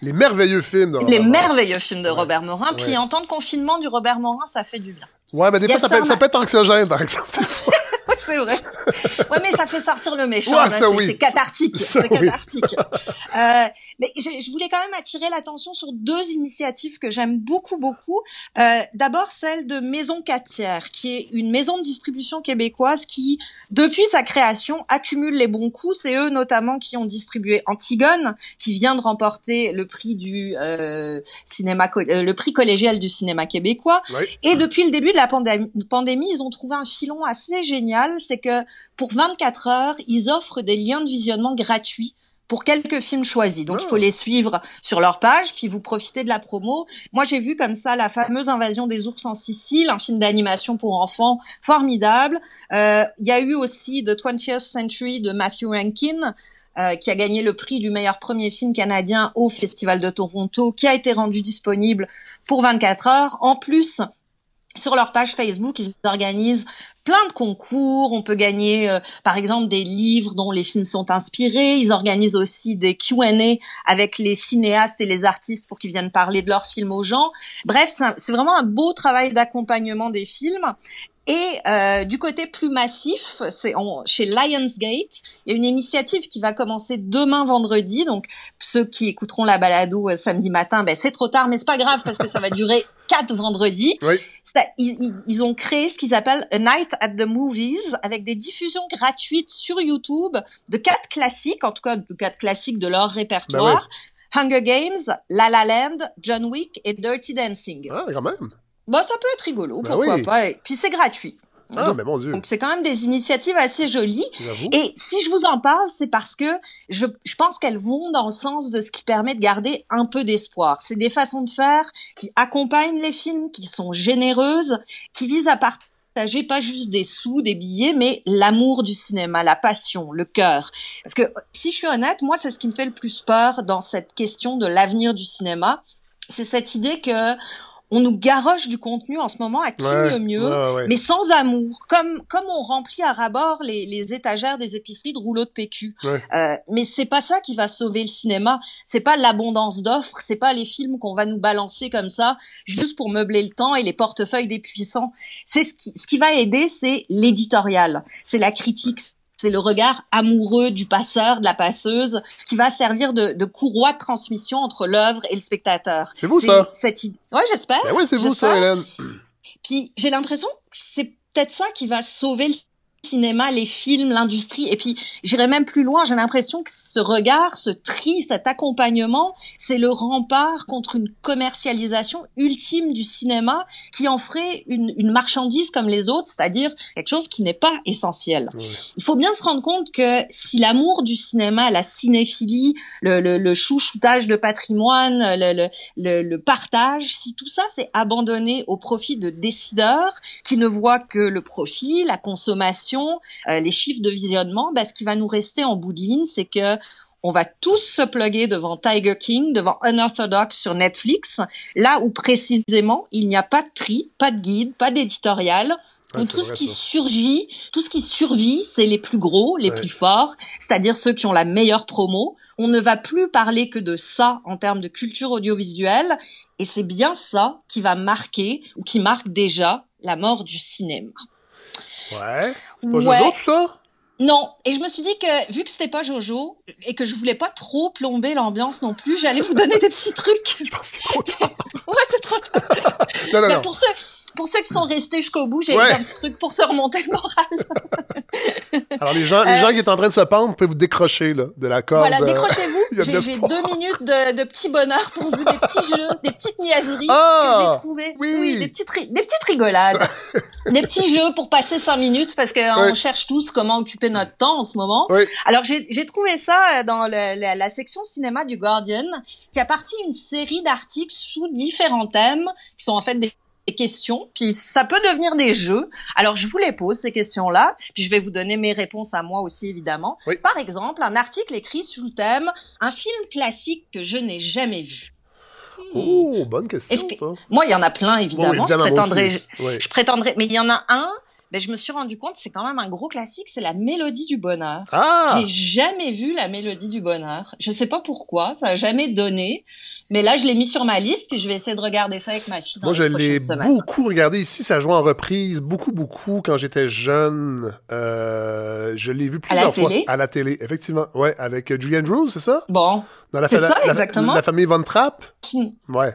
S1: les merveilleux films de Robert
S5: les
S1: Morin.
S5: merveilleux films de
S1: Ouais.
S5: Robert Morin. Puis
S1: Ouais.
S5: en temps de confinement du Robert Morin, ça fait du bien.
S1: Ouais, mais des fois,
S5: a
S1: ça peut,
S5: ça,
S1: ça peut être anxiogène, par exemple.
S5: c'est vrai. Ouais, mais ça fait sortir le méchant.
S1: Ouais, ça
S5: c'est,
S1: oui.
S5: c'est cathartique. C'est
S1: oui.
S5: cathartique. Euh, mais je, je voulais quand même attirer l'attention sur deux initiatives que j'aime beaucoup, beaucoup. Euh, d'abord, celle de Maison 4 tiers, qui est une maison de distribution québécoise qui, depuis sa création, accumule les bons coups. C'est eux notamment qui ont distribué Antigone, qui vient de remporter le prix du euh, cinéma, le prix collégial du cinéma québécois.
S1: Oui.
S5: Et depuis le début de la pandémie, ils ont trouvé un filon assez génial, c'est que pour 24 heures, ils offrent des liens de visionnement gratuits pour quelques films choisis. Donc, il faut
S1: Ah.
S5: les suivre sur leur page, puis vous profitez de la promo. Moi, j'ai vu comme ça la fameuse Invasion des ours en Sicile, un film d'animation pour enfants formidable. Euh, Il y a eu aussi The 20th Century de Matthew Rankin, euh, qui a gagné le prix du meilleur premier film canadien au Festival de Toronto, qui a été rendu disponible pour 24 heures. En plus, sur leur page Facebook, ils organisent plein de concours. On peut gagner, euh, par exemple, des livres dont les films sont inspirés. Ils organisent aussi des Q&A avec les cinéastes et les artistes pour qu'ils viennent parler de leurs films aux gens. Bref, c'est vraiment un beau travail d'accompagnement des films. Et euh, du côté plus massif, c'est chez Lionsgate, il y a une initiative qui va commencer demain vendredi. Donc ceux qui écouteront la balado euh, samedi matin, ben c'est trop tard, mais c'est pas grave parce que ça va durer quatre vendredis.
S1: Oui.
S5: Ils, ont créé ce qu'ils appellent A Night at the Movies avec des diffusions gratuites sur YouTube de quatre classiques, en tout cas de quatre classiques de leur répertoire. Hunger Games, La La Land, John Wick et Dirty Dancing.
S1: Ah, quand même.
S5: Bon, ça peut être rigolo,
S1: Ben
S5: pourquoi
S1: oui.
S5: pas. Et puis c'est gratuit.
S1: Ah, mais mon Dieu,
S5: Donc c'est quand même des initiatives assez jolies. Et si je vous en parle, c'est parce que je, je pense qu'elles vont dans le sens de ce qui permet de garder un peu d'espoir. C'est des façons de faire qui accompagnent les films, qui sont généreuses, qui visent à partager pas juste des sous, des billets, mais l'amour du cinéma, la passion, le cœur. Parce que si je suis honnête, moi, c'est ce qui me fait le plus peur dans cette question de l'avenir du cinéma. C'est cette idée que on nous garoche du contenu en ce moment à qui
S1: Ouais,
S5: mieux,
S1: ouais, ouais.
S5: mais sans amour, comme comme on remplit à rabord les, les étagères des épiceries de rouleaux de PQ. Euh, mais c'est pas ça qui va sauver le cinéma. C'est pas l'abondance d'offres, c'est pas les films qu'on va nous balancer comme ça juste pour meubler le temps et les portefeuilles des puissants. C'est ce qui ce qui va aider, c'est l'éditorial, c'est la critique. C'est le regard amoureux du passeur, de la passeuse, qui va servir de, de courroie de transmission entre l'œuvre et le spectateur.
S1: C'est vous, ça?
S5: Cette. Ouais, j'espère.
S1: Ben oui, c'est vous, ça. Hélène.
S5: Puis j'ai l'impression que c'est peut-être ça qui va sauver le cinéma, les films, l'industrie. Et puis j'irai même plus loin. J'ai l'impression que ce regard, ce tri, cet accompagnement, c'est le rempart contre une commercialisation ultime du cinéma qui en ferait une, une marchandise comme les autres, c'est-à-dire quelque chose qui n'est pas essentiel.
S1: Ouais.
S5: Il faut bien se rendre compte que si l'amour du cinéma, la cinéphilie, le, le, le chouchoutage de patrimoine, le, le, le, le partage, si tout ça c'est abandonné au profit de décideurs qui ne voient que le profit, la consommation, euh, les chiffres de visionnement, ben, ce qui va nous rester en bout de ligne, c'est que on va tous se plugger devant Tiger King, devant Unorthodox sur Netflix, là où précisément il n'y a pas de tri, pas de guide, pas d'éditorial,
S1: Ouais,
S5: tout ce qui
S1: ça.
S5: surgit, tout ce qui survit, c'est les plus gros, les
S1: Ouais.
S5: plus forts, c'est-à-dire ceux qui ont la meilleure promo. On ne va plus parler que de ça en termes de culture audiovisuelle, et c'est bien ça qui va marquer, ou qui marque déjà, la mort du cinéma.
S1: Ouais. C'est pas
S5: Ouais.
S1: Jojo, tout ça?
S5: Non, et je me suis dit que vu que c'était pas Jojo et que je voulais pas trop plomber l'ambiance non plus, j'allais vous donner des petits trucs.
S1: Je pense qu'il est trop tard.
S5: Ouais, c'est trop tard.
S1: Non, non,
S5: Mais
S1: non.
S5: pour ceux pour ceux qui sont restés jusqu'au bout, j'ai
S1: Ouais.
S5: un petit truc pour se remonter le moral.
S1: Alors, les gens, les gens qui sont en train de se pendre, vous pouvez vous décrocher, là, de la corde.
S5: Voilà,
S1: euh,
S5: décrochez-vous. J'ai deux minutes de, de petit bonheur pour vous, des petits jeux, des petites niaiseries
S1: Ah,
S5: que j'ai trouvées.
S1: oui.
S5: des petites, des petites rigolades. des petits jeux pour passer cinq minutes parce qu'on
S1: Ouais.
S5: cherche tous comment occuper notre temps en ce moment.
S1: Oui.
S5: Alors, j'ai trouvé ça euh, dans le- la, la section cinéma du Guardian qui a parti une série d'articles sous différents thèmes qui sont en fait des des questions, puis ça peut devenir des jeux. Alors, je vous les pose, ces questions-là, puis je vais vous donner mes réponses à moi aussi, évidemment.
S1: Oui.
S5: Par exemple, un article écrit sous le thème « Un film classique que je n'ai jamais vu
S1: Oh, bonne question,
S5: que-. Moi, il y en a plein, évidemment.
S1: Bon, évidemment,
S5: je
S1: moi
S5: prétendrai...
S1: aussi. Oui.
S5: Je prétendrais, mais il y en a un, mais je me suis rendu compte, c'est quand même un gros classique, c'est la mélodie du bonheur.
S1: Ah!
S5: J'ai jamais vu la mélodie du bonheur. Je sais pas pourquoi, ça a jamais donné. Mais là, je l'ai mis sur ma liste, puis je vais essayer de regarder ça avec ma fille dans
S1: Moi, je l'ai beaucoup regardé ici. Ça joue en reprise beaucoup, beaucoup quand j'étais jeune. Euh, je l'ai vu
S5: À la
S1: plusieurs fois
S5: télé?
S1: à la télé, effectivement. Ouais, avec Julie Andrews, c'est ça?
S5: Bon,
S1: Dans la,
S5: C'est ça,
S1: la-
S5: exactement.
S1: La, famille Von Trapp? Ouais.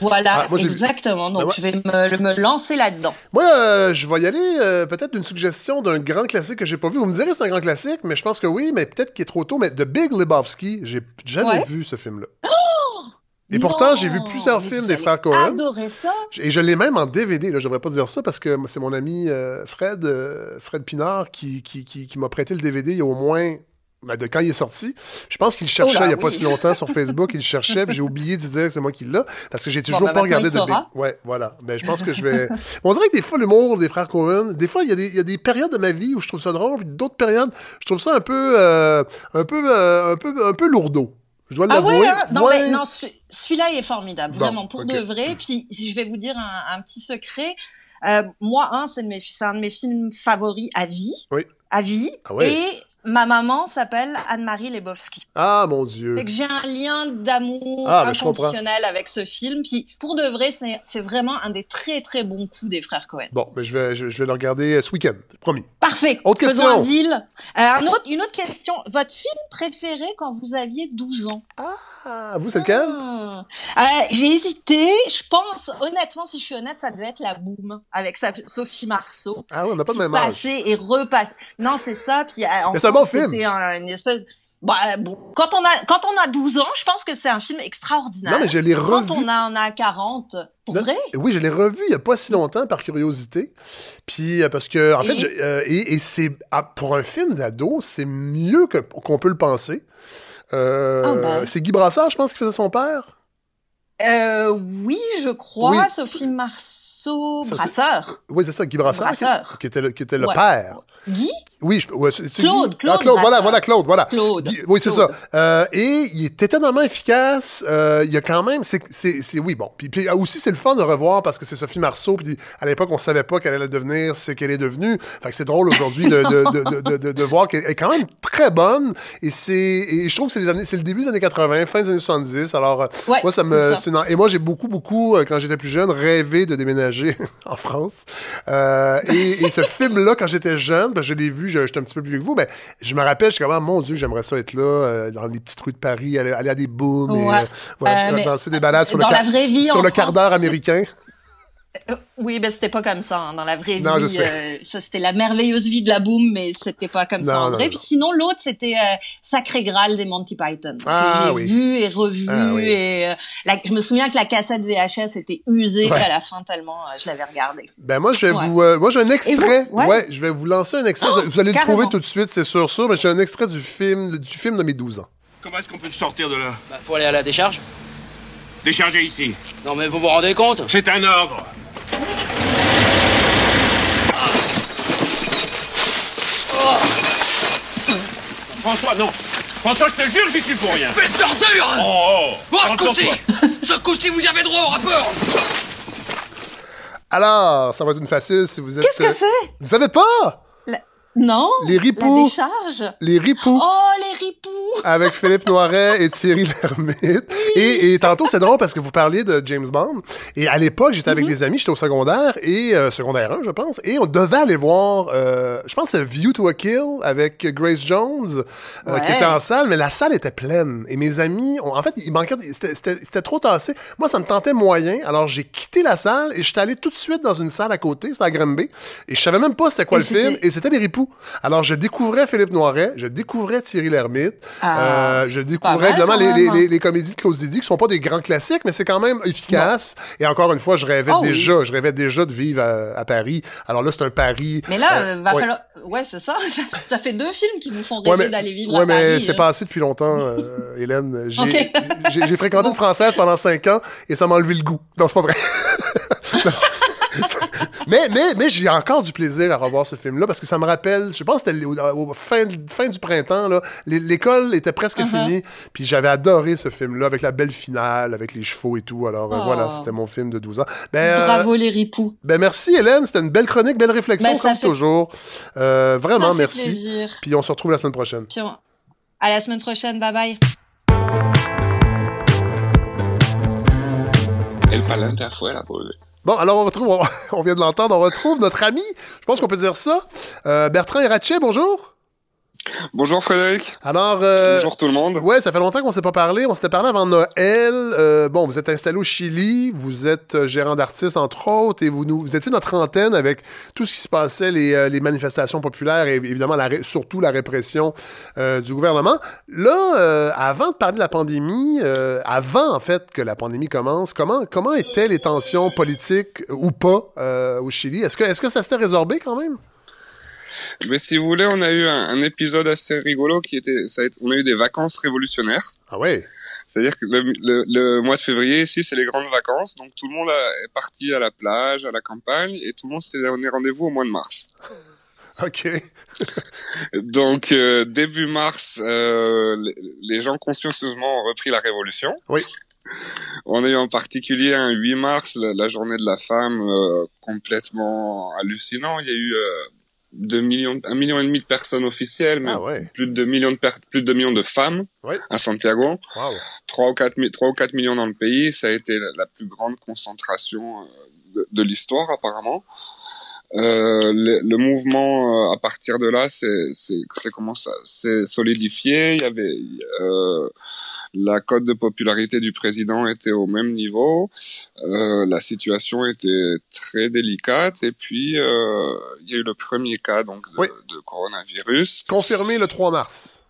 S5: Voilà,
S1: Ah, moi,
S5: exactement. Donc,
S1: Ben ouais.
S5: je vais me, me lancer là-dedans.
S1: Moi, euh, je vais y aller euh, peut-être d'une suggestion d'un grand classique que j'ai pas vu. Vous me direz c'est un grand classique, mais je pense que oui, mais peut-être qu'il est trop tôt. Mais The Big Lebowski, j'ai jamais
S5: Ouais.
S1: vu ce film-là. Et pourtant, j'ai vu plusieurs films des frères Cohen.
S5: Adorer ça.
S1: Et je l'ai même en DVD. Là, je devrais pas dire ça parce que c'est mon ami euh, Fred, Fred Pinard qui, qui, qui, qui m'a prêté le DVD il y a au moins ben, de quand il est sorti. Je pense qu'il cherchait
S5: Oh là,
S1: il y a pas
S5: oui.
S1: si longtemps sur Facebook. Il cherchait. J'ai oublié de dire que c'est moi qui l'ai parce que j'ai toujours
S5: ben,
S1: pas regardé de. Big. Ouais, voilà. Ben, je pense que je vais. On dirait que des fois l'humour des frères Cohen, des fois il y, a des- il y a des périodes de ma vie où je trouve ça drôle, puis d'autres périodes je trouve ça un peu, euh, un peu, euh, un peu, un peu lourdeau. Je dois
S5: Ah
S1: l'avouer.
S5: ouais, hein? non,
S1: Ouais.
S5: mais non, ce- celui-là il est formidable,
S1: Bon,
S5: vraiment pour de vrai. Puis si je vais vous dire un, un petit secret, euh, moi un c'est mes c'est un de mes films favoris à vie,
S1: Oui.
S5: à vie.
S1: Ah ouais.
S5: Et ma maman s'appelle Anne-Marie Lebowski.
S1: Ah mon Dieu.
S5: Fait que j'ai un lien d'amour
S1: Ah,
S5: inconditionnel avec ce film. Puis pour de vrai, c'est c'est vraiment un des très très bons coups des frères Cohen.
S1: Bon, mais je vais, je, je vais le regarder euh, ce week-end, promis.
S5: Parfait.
S1: Autre
S5: Faisons
S1: question.
S5: un deal. Euh, un autre, une autre question. Votre film préféré quand vous aviez 12 ans?
S1: Ah, vous, c'est lequel?
S5: Hmm. Euh, J'ai hésité. Je pense, honnêtement, si je suis honnête, ça devait être la Boom avec Sophie Marceau.
S1: Ah oui, on n'a pas
S5: qui
S1: même âge.
S5: passait et repasse. Non, c'est ça. Puis euh,
S1: un bon film.
S5: C'était un- une espèce. Bah, bon, quand on a quand on a 12 ans, je pense que c'est un film extraordinaire.
S1: Non, mais je l'ai revu.
S5: Quand on en a 40, pour
S1: Non,
S5: vrai?
S1: Oui, je l'ai revu il n'y a pas si longtemps par curiosité. Puis euh, parce que, en fait,
S5: Et?
S1: je- euh, et, et c'est ah, pour un film d'ado, c'est mieux que qu'on peut le penser. Euh,
S5: Ah ben.
S1: C'est Guy Brassard, je pense, qui faisait son père?
S5: Euh, oui, je crois,
S1: Oui.
S5: Sophie Marceau,
S1: Ça,
S5: Brasseur.
S1: Oui, c'est ça, Guy Brassard, qui,
S5: Brasseur.
S1: qui était le, qui était le
S5: Ouais.
S1: père.
S5: Guy?
S1: Oui, je, ouais, c'est
S5: Claude. Claude
S1: Ah, Claude, voilà, voilà, Claude, voilà.
S5: Claude.
S1: Oui, c'est ça. Euh, et il est étonnamment efficace. Euh, il y a quand même, c'est, c'est, c'est- oui, bon. Puis, puis ah, aussi, c'est le fun de revoir parce que c'est Sophie Marceau. Puis à l'époque, on savait pas qu'elle allait devenir ce qu'elle est devenue. Fait que c'est drôle aujourd'hui de, de, de, de, de, de voir qu'elle est quand même très bonne. Et c'est, et je trouve que c'est, les années, c'est le début des années 80, fin des années 70. Alors,
S5: Ouais,
S1: moi, ça me,
S5: ça.
S1: une- et moi, j'ai beaucoup, beaucoup, euh, quand j'étais plus jeune, rêvé de déménager en France. Euh, et, et ce film-là, quand j'étais jeune, ben, je l'ai vu, je- j'étais un petit peu plus vieux que vous, mais je me rappelle, je suis comme, Ah, mon Dieu, j'aimerais ça être là, euh, dans les petites rues de Paris, aller, aller à des booms, et euh, voilà,
S5: Euh,
S1: danser des balades sur le,
S5: la vraie vie,
S1: sur le quart d'heure américain.
S5: Euh, Oui, ben c'était pas comme ça hein. dans la vraie
S1: Non,
S5: vie. euh, ça c'était la merveilleuse vie de la boom, mais c'était pas comme ça en
S1: non,
S5: vrai.
S1: non.
S5: Puis sinon l'autre c'était euh, Sacré Graal des Monty Python
S1: Ah,
S5: que j'ai
S1: oui.
S5: vu et revu
S1: Ah, oui.
S5: et euh, la- je me souviens que la cassette VHS était usée
S1: Ouais.
S5: à la fin tellement euh, je l'avais regardée.
S1: Ben moi je vais
S5: Ouais.
S1: vous euh, moi j'ai un extrait
S5: vous? Ouais.
S1: ouais. je vais vous lancer un extrait
S5: Oh,
S1: vous allez le trouver tout de suite c'est sûr sûr mais j'ai un extrait du film du film de mes 12 ans.
S6: Comment est-ce qu'on peut sortir de là?
S7: Bah, faut aller à la décharge.
S6: Décharger ici.
S7: Non, mais vous vous rendez compte?
S6: C'est un ordre. François, non. François, je te jure, j'y suis pour rien.
S7: Espèce d'ordure
S6: Oh, oh.
S7: Bon, ce coup-ci Ce coup-ci, vous y avez droit au rapport
S1: Alors, ça va être une facile si vous êtes
S5: Qu'est-ce que
S1: euh,
S5: c'est
S1: Vous savez pas?
S5: Non
S1: Les
S5: La
S1: ripoux,
S5: décharge
S1: les ripoux
S5: Oh les ripoux
S1: avec Philippe Noiret et Thierry Lhermitte. Et, et tantôt, c'est drôle parce que vous parliez de James Bond. Et à l'époque, j'étais
S5: Mhm.
S1: avec des amis, j'étais au secondaire, et euh, secondaire 1, je pense, et on devait aller voir, euh, je pense, View to a Kill avec Grace Jones, euh, qui était en salle, mais la salle était pleine. Et mes amis, ont- en fait, il manquait, c'était- trop tassé. Moi, ça me tentait moyen, alors j'ai quitté la salle et j'étais allé tout de suite dans une salle à côté, c'était à Granby, et je savais même pas c'était quoi
S5: Et
S1: le film, et c'était Les Ripoux. Alors, je découvrais Philippe Noiret, je découvrais Thierry Lhermitte,
S5: Ah,
S1: euh, je découvrais évidemment les,
S5: même,
S1: les- les- les comédies de Claude Zidi qui sont pas des grands classiques, mais c'est quand même efficace. Et encore une fois, je rêvais
S5: Oh oui.
S1: déjà, je rêvais déjà de vivre à, à Paris. Alors là, c'est un Paris.
S5: Mais là,
S1: euh,
S5: va
S1: ouais.
S5: falloir. Ouais, c'est ça. ça. fait deux films qui vous font
S1: Ouais,
S5: rêver
S1: mais,
S5: d'aller vivre
S1: ouais,
S5: à
S1: mais
S5: Paris.
S1: c'est
S5: hein.
S1: passé depuis longtemps, euh, Hélène. J'ai
S5: Ok.
S1: j'ai- j'ai fréquenté une Française pendant cinq ans et ça m'a enlevé le goût. Non, c'est pas vrai. mais mais, mais j'ai encore du plaisir à revoir ce film-là parce que ça me rappelle, je pense que c'était au, au fin, fin du printemps, là, l'école était presque
S5: Uh-huh.
S1: finie, puis j'avais adoré ce film-là avec la belle finale, avec les chevaux et tout. Alors euh,
S5: Oh.
S1: voilà, c'était mon film de 12 ans. Ben, euh,
S5: Bravo les ripoux.
S1: ben merci Hélène, c'était une belle chronique, belle réflexion
S5: Ben,
S1: comme
S5: fait-
S1: toujours. Euh, vraiment, merci.
S5: plaisir.
S1: Puis on se retrouve la semaine prochaine.
S5: Puis on- À la semaine prochaine. Bye bye.
S8: El Palante fue la pose.
S1: Bon, alors on retrouve, on, vient de l'entendre, on retrouve notre ami, je pense qu'on peut dire ça, euh, Bertrand Eratché, bonjour.
S8: Bonjour Frédéric.
S1: Alors, euh,
S8: Bonjour tout le monde.
S1: ouais, ça fait longtemps qu'on s'est pas parlé, on s'était parlé avant Noël. Euh, bon, vous êtes installé au Chili, vous êtes euh, gérant d'artistes entre autres, et vous, nous, vous étiez notre antenne avec tout ce qui se passait, les, les manifestations populaires et évidemment la surtout la répression euh, du gouvernement. Là, avant de parler de la pandémie, avant en fait que la pandémie commence, comment, comment étaient les tensions politiques ou pas au Chili? Est-ce que, est-ce que ça s'était résorbé quand même?
S8: Mais si vous voulez, on a eu un, un épisode assez rigolo qui était, ça a été- on a eu des vacances révolutionnaires.
S1: Ah ouais?
S8: C'est-à-dire que le, le- le mois de février ici, c'est les grandes vacances, donc tout le monde est parti à la plage, à la campagne, et tout le monde s'était donné rendez-vous au mois de mars.
S1: OK.
S8: Donc euh, début mars, euh, les, les gens consciencieusement ont repris la révolution.
S1: Oui.
S8: On a eu en particulier un 8 mars, la, la journée de la femme, euh, complètement hallucinant. Il y a eu euh, 2 millions, un million et demi de personnes officielles, mais
S1: Ah ouais.
S8: plus de 2 millions de plus de 2 millions de femmes
S1: Oui.
S8: à Santiago.
S1: Wow.
S8: 3 ou 4, mi- 3 ou 4 millions dans le pays. Ça a été la, la plus grande concentration euh, de, de l'histoire apparemment. Euh, le, le mouvement euh, à partir de là, c'est c'est c'est comment ça s'est solidifié. Il y avait euh, la cote de popularité du président était au même niveau. Euh, la situation était très délicate et puis euh, il y a eu le premier cas donc de,
S1: Oui.
S8: de coronavirus.
S1: Confirmé le 3 mars.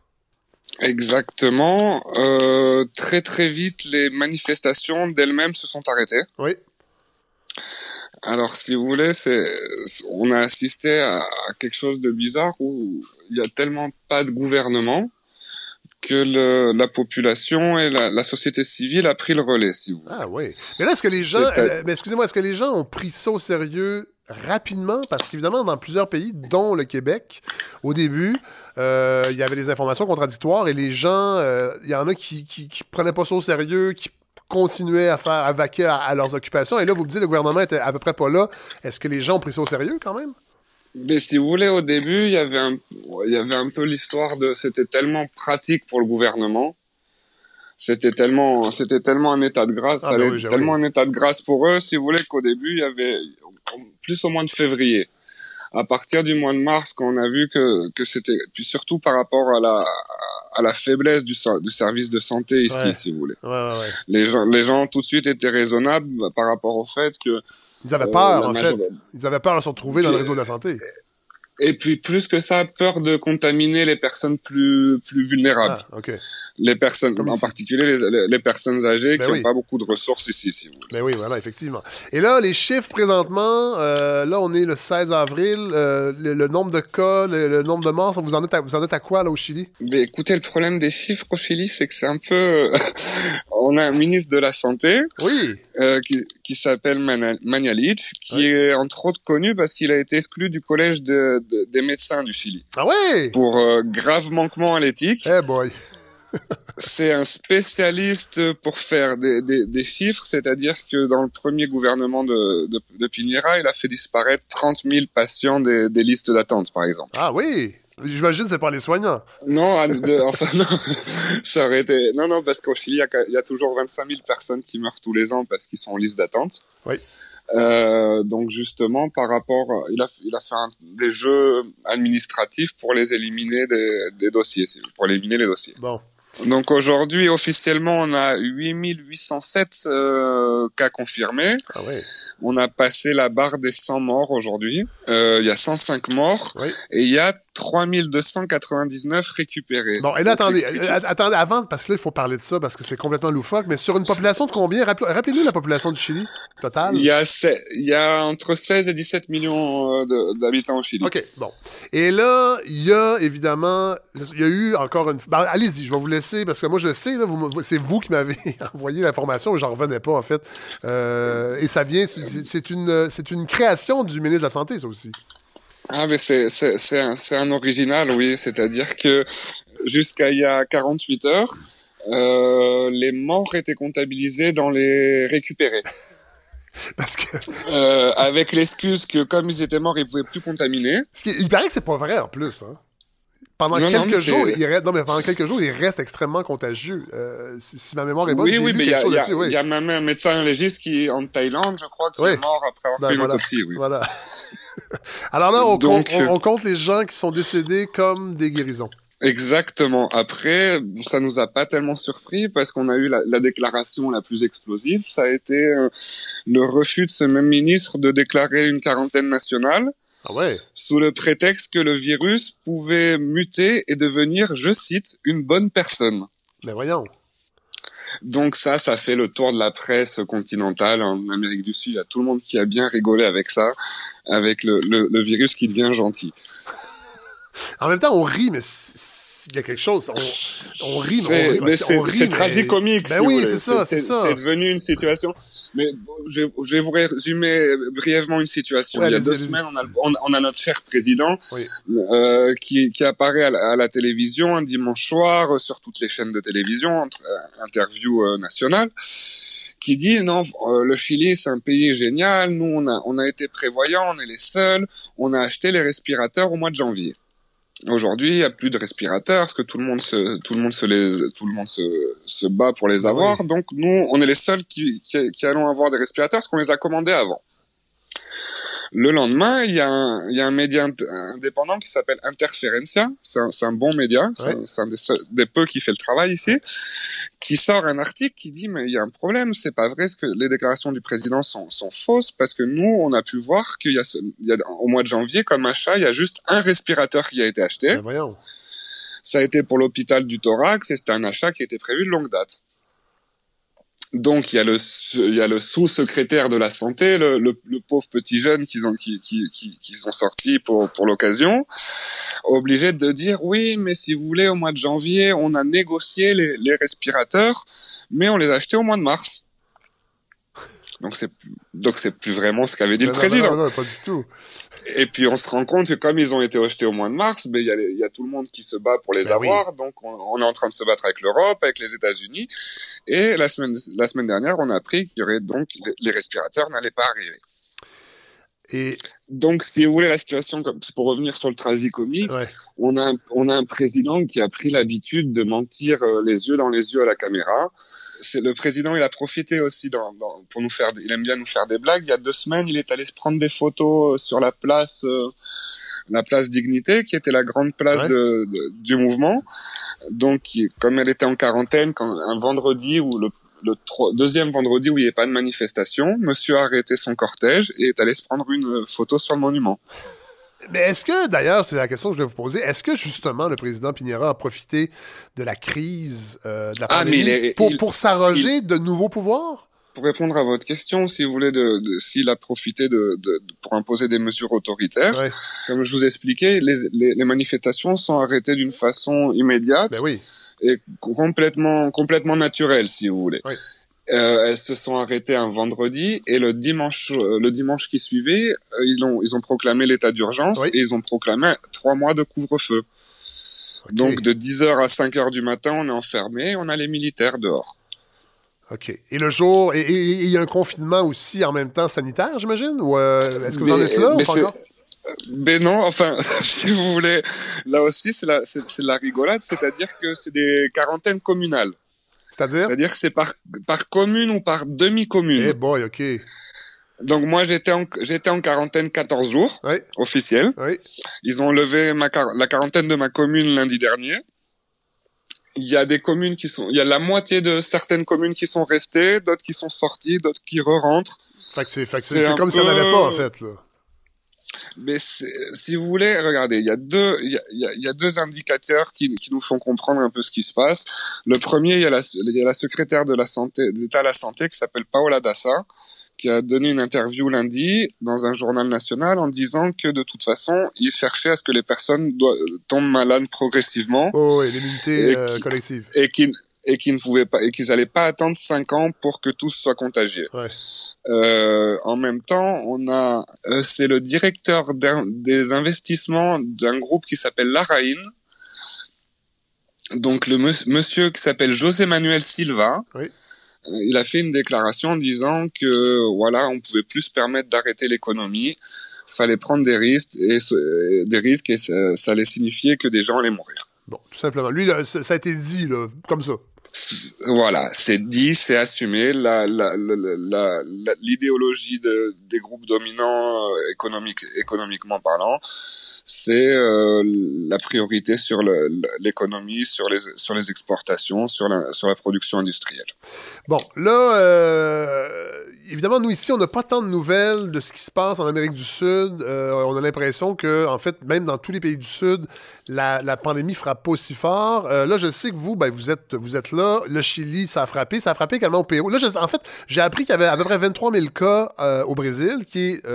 S8: Exactement. Euh, très très vite, les manifestations d'elles-mêmes se sont arrêtées.
S1: Oui.
S8: Alors, si vous voulez, c'est, on a assisté à, à quelque chose de bizarre où il y a tellement pas de gouvernement que le, la population et la, la, société civile a pris le relais, si vous voulez.
S1: Ah oui. Mais là, est-ce que les gens, euh, mais excusez-moi, est-ce que les gens ont pris ça au sérieux rapidement? Parce qu'évidemment, dans plusieurs pays, dont le Québec, au début, euh, il y avait des informations contradictoires et les gens, euh, il y en a qui, qui, qui prenaient pas ça au sérieux, qui continuaient à faire à vaquer à, à, leurs occupations. Et là, vous me dites, le gouvernement était à peu près pas là. Est-ce que les gens ont pris ça au sérieux quand même?
S8: Mais si vous voulez, au début, il y avait un, il y avait un peu l'histoire de, c'était tellement pratique pour le gouvernement. C'était tellement, c'était tellement un état de grâce, ah, bah oui, tellement un état de grâce pour eux, si vous voulez, qu'au début, il y avait, plus au mois de février. À partir du mois de mars, quand on a vu que, que c'était, puis surtout par rapport à la, à la faiblesse du, du service de santé ici,
S1: ouais.
S8: si vous voulez.
S1: Ouais,
S8: les gens, les gens tout de suite étaient raisonnables par rapport au fait que
S1: ils avaient peur, euh, en fait. Ils avaient peur de se retrouver dans le réseau de la santé.
S8: Et puis, plus que ça, peur de contaminer les personnes plus, plus vulnérables.
S1: Ah.
S8: Les personnes, Comme en ici. particulier les, les, personnes âgées ben qui n'ont oui. pas beaucoup de ressources ici, si.
S1: Ben oui, voilà, effectivement. Et là, les chiffres présentement, euh, là, on est le 16 avril, euh, le, le, nombre de cas, le, le, nombre de morts, vous en, êtes à, vous en êtes à quoi, là, au Chili?
S8: Ben, écoutez, le problème des chiffres au Chili, c'est que c'est un peu... on a un ministre de la Santé
S1: oui.
S8: euh, qui, qui s'appelle Magnalic, qui oui. est entre autres connu parce qu'il a été exclu du collège de, de, des médecins du Chili.
S1: Ah ouais
S8: Pour euh, grave manquement à l'éthique.
S1: Eh hey boy
S8: c'est un spécialiste pour faire des, des, des chiffres, c'est-à-dire que dans le premier gouvernement de, de, de, Pinera, il a fait disparaître 30 000 patients des, des listes d'attente, par exemple.
S1: Ah oui J'imagine c'est pas les soignants.
S8: Non, de, enfin non, ça aurait été non non parce qu'au Chili il y, a, il y, a, toujours 25 000 personnes qui meurent tous les ans parce qu'ils sont en liste d'attente.
S1: Oui.
S8: Euh, donc justement par rapport, il a il a fait un, des jeux administratifs pour les éliminer des, des dossiers, pour éliminer les dossiers.
S1: Bon.
S8: Donc aujourd'hui, officiellement, on a 8807 euh, cas confirmés.
S1: Ah ouais.
S8: On a passé la barre des 100 morts aujourd'hui. Euh, il y a 105 morts
S1: oui.
S8: et il y a 3299 récupérés.
S1: Bon, et là, attendez, euh, attendez, avant, parce que là, il faut parler de ça, parce que c'est complètement loufoque, mais sur une population de combien? Rappelez-nous la population du Chili, total.
S8: Il y a, il y a entre 16 et 17 millions euh, d'habitants au Chili.
S1: OK, bon. Et là, il y a évidemment, il y a eu encore une... Ben, allez-y, je vais vous laisser, parce que moi, je le sais, c'est vous qui m'avez envoyé l'information, et j'en revenais pas, en fait. Euh, et ça vient, c'est une, une création du ministre de la Santé, ça aussi.
S8: Ah, mais c'est, c'est, c'est, un, c'est un original, oui. C'est-à-dire que jusqu'à il y a 48 heures, euh, les morts étaient comptabilisés dans les récupérés.
S1: Parce que.
S8: Euh, avec l'excuse que comme ils étaient morts, ils pouvaient plus contaminer.
S1: Il paraît que c'est pas vrai en plus, hein. Pendant non, quelques non, jours, il reste, non, mais pendant quelques jours, il reste extrêmement contagieux. Euh, si, ma mémoire est bonne,
S8: oui, oui, mais il y, a,
S1: oui.
S8: y a même un médecin légiste qui en Thaïlande, je crois, qui oui. est mort après avoir ben, fait
S1: voilà.
S8: une autopsie. Oui.
S1: Voilà. Alors là, on, Donc, compte, on, on, compte les gens qui sont décédés comme des guérisons.
S8: Exactement. Après, ça nous a pas tellement surpris parce qu'on a eu la, la, déclaration la plus explosive. Ça a été euh, le refus de ce même ministre de déclarer une quarantaine nationale.
S1: Ah ouais.
S8: Sous le prétexte que le virus pouvait muter et devenir, je cite, une bonne personne.
S1: Mais voyons.
S8: Donc ça, ça fait le tour de la presse continentale en Amérique du Sud. Il y a tout le monde qui a bien rigolé avec ça, avec le, le, le virus qui devient gentil.
S1: En même temps, on rit, mais il y a quelque chose. On, on rit, mais on rit.
S8: C'est tragicomique.
S1: Ben
S8: si
S1: oui, c'est ça, c'est ça.
S8: C'est devenu une situation. Mais je, je, vais vous résumer brièvement une situation.
S1: Ouais,
S8: Il y a deux semaines, on a, on, on a, notre cher président
S1: oui.
S8: euh, qui, qui, apparaît à la, à la, télévision un dimanche soir euh, sur toutes les chaînes de télévision, euh, interview euh, nationale, qui dit non, euh, le Chili c'est un pays génial. Nous on a on a été prévoyants, on est les seuls. On a acheté les respirateurs au mois de janvier. Aujourd'hui, il y a plus de respirateurs parce que tout le monde se, tout le monde se les, tout le monde se, se bat pour les avoir. Oui. Donc nous, on est les seuls qui, qui, qui allons avoir des respirateurs parce qu'on les a commandés avant. Le lendemain, il y a un, il y a un média indépendant qui s'appelle Interferencia. C'est un, un, bon média. C'est un, un des, des, peu qui fait le travail ici. Qui sort un article qui dit, mais il y a un problème. C'est pas vrai que les déclarations du président sont, sont fausses? Parce que nous, on a pu voir qu'il y a, il y a, au mois de janvier, comme achat, il y a juste un respirateur qui a été acheté. Ça a été pour l'hôpital du thorax et c'était un achat qui était prévu de longue date. Donc il y a le il y a le sous-secrétaire de la santé, le, le, le, pauvre petit jeune qu'ils ont qui, qui, qui, qui sont sortis pour pour l'occasion, obligé de dire oui mais si vous voulez au mois de janvier on a négocié les, les respirateurs mais on les a achetés au mois de mars. Donc c'est donc c'est plus vraiment ce qu'avait dit
S1: Non,
S8: le
S1: non,
S8: président.
S1: Non, non, pas du tout.
S8: Et puis on se rend compte que comme ils ont été achetés au mois de mars, ben il y a, y tout le monde qui se bat pour les
S1: Ben oui.
S8: avoir. Donc on, on est en train de se battre avec l'Europe, avec les États-Unis. Et la semaine la semaine dernière, on a appris qu'il y aurait donc les, respirateurs n'allaient pas arriver.
S1: Et
S8: Donc si vous voulez la situation, comme pour revenir sur le tragicomique,
S1: ouais.
S8: on a un, on a un président qui a pris l'habitude de mentir euh, les yeux dans les yeux à la caméra. C'est le président, il a profité aussi dans, dans- pour nous faire, il aime bien nous faire des blagues. Il y a deux semaines, il est allé se prendre des photos euh, sur la place, euh, la place Dignité, qui était la grande place
S1: Ouais.
S8: de, de- du mouvement. Donc, comme elle était en quarantaine, quand un vendredi ou le, le tro- deuxième vendredi où il n'y avait pas de manifestation, Monsieur a arrêté son cortège et est allé se prendre une euh, photo sur le monument.
S1: Mais est-ce que, d'ailleurs, c'est la question que je vais vous poser, est-ce que justement le président Pinera a profité de la crise euh, de la
S8: Ah,
S1: pandémie
S8: est-
S1: pour, s'arroger de nouveaux pouvoirs?
S8: pour répondre à votre question, si vous voulez, de, de- s'il a profité de, pour imposer des mesures autoritaires,
S1: Ouais.
S8: comme je vous expliquais, les, les, les manifestations sont arrêtées d'une façon immédiate
S1: Ben oui.
S8: et complètement, complètement naturelle, si vous voulez.
S1: Oui.
S8: Euh, elles se sont arrêtées un vendredi et le dimanche, euh, le dimanche qui suivait, euh, ils ont, ils ont proclamé l'état d'urgence
S1: Oui.
S8: et ils ont proclamé trois mois de couvre-feu. Donc de 10h à 5h du matin, on est enfermé, on a les militaires dehors.
S1: OK. Et le jour, et il y a un confinement aussi en même temps sanitaire, j'imagine? Ou euh, est-ce que vous en êtes là ou
S8: mais
S1: pas
S8: c'est-
S1: encore?
S8: Ben non, enfin, si vous voulez, là aussi, c'est la, c'est la rigolade, c'est-à-dire que c'est des quarantaines communales.
S1: C'est-à-dire?
S8: C'est-à-dire que c'est par, par commune ou par demi-commune.
S1: Eh boy, OK.
S8: Donc moi, j'étais en, j'étais en quarantaine 14 jours,
S1: Oui,
S8: officielle.
S1: oui.
S8: Ils ont levé ma, la quarantaine de ma commune lundi dernier. Il y a des communes qui sont, il y a la moitié de certaines communes qui sont restées, d'autres qui sont sorties, d'autres qui re-rentrent.
S1: Fait que c'est comme n'avait
S8: peu-
S1: pas, en fait. Là.
S8: Mais si vous voulez, regardez, il y a deux, il y a, y y deux indicateurs qui, qui nous font comprendre un peu ce qui se passe. Le premier, il y a la, il y a la secrétaire de la santé, d'État à la santé qui s'appelle Paola Dassa, qui a donné une interview lundi dans un journal national en disant que de toute façon, il cherchait à ce que les personnes doivent- tombent malades progressivement
S1: Oh, oui, l'immunité
S8: Et
S1: euh, collective.
S8: et qui et qui ne pouvaient pas et qu'ils allaient pas attendre cinq ans pour que tous soient contagiés.
S1: Ouais.
S8: Euh, en même temps, on a euh, c'est le directeur des investissements d'un groupe qui s'appelle Laraïn. Donc le mons- monsieur qui s'appelle José Manuel Silva.
S1: Oui.
S8: euh, Il a fait une déclaration en disant que voilà, on pouvait plus se permettre d'arrêter l'économie, fallait prendre des risques et des risques et ça, ça allait signifier que des gens allaient mourir.
S1: Bon, tout simplement. Lui, là, ça ça a été dit, là, comme ça.
S8: Voilà, c'est dit, c'est assumé. L'idéologie de, des groupes dominants euh, économique, économiquement parlant, c'est euh, la priorité sur l'économie, sur les, sur les exportations, sur la, sur la production industrielle.
S1: Bon, là, euh, évidemment, nous ici, on n'a pas tant de nouvelles de ce qui se passe en Amérique du Sud. Euh, on a l'impression que, en fait, même dans tous les pays du Sud, la, la pandémie frappe pas aussi fort. Là, je sais que vous, ben, vous êtes, vous êtes là. Le Chili, ça a frappé. Ça a frappé également au Pérou. Là, en fait, j'ai appris qu'il y avait à peu près 23 000 cas au Brésil, qui est,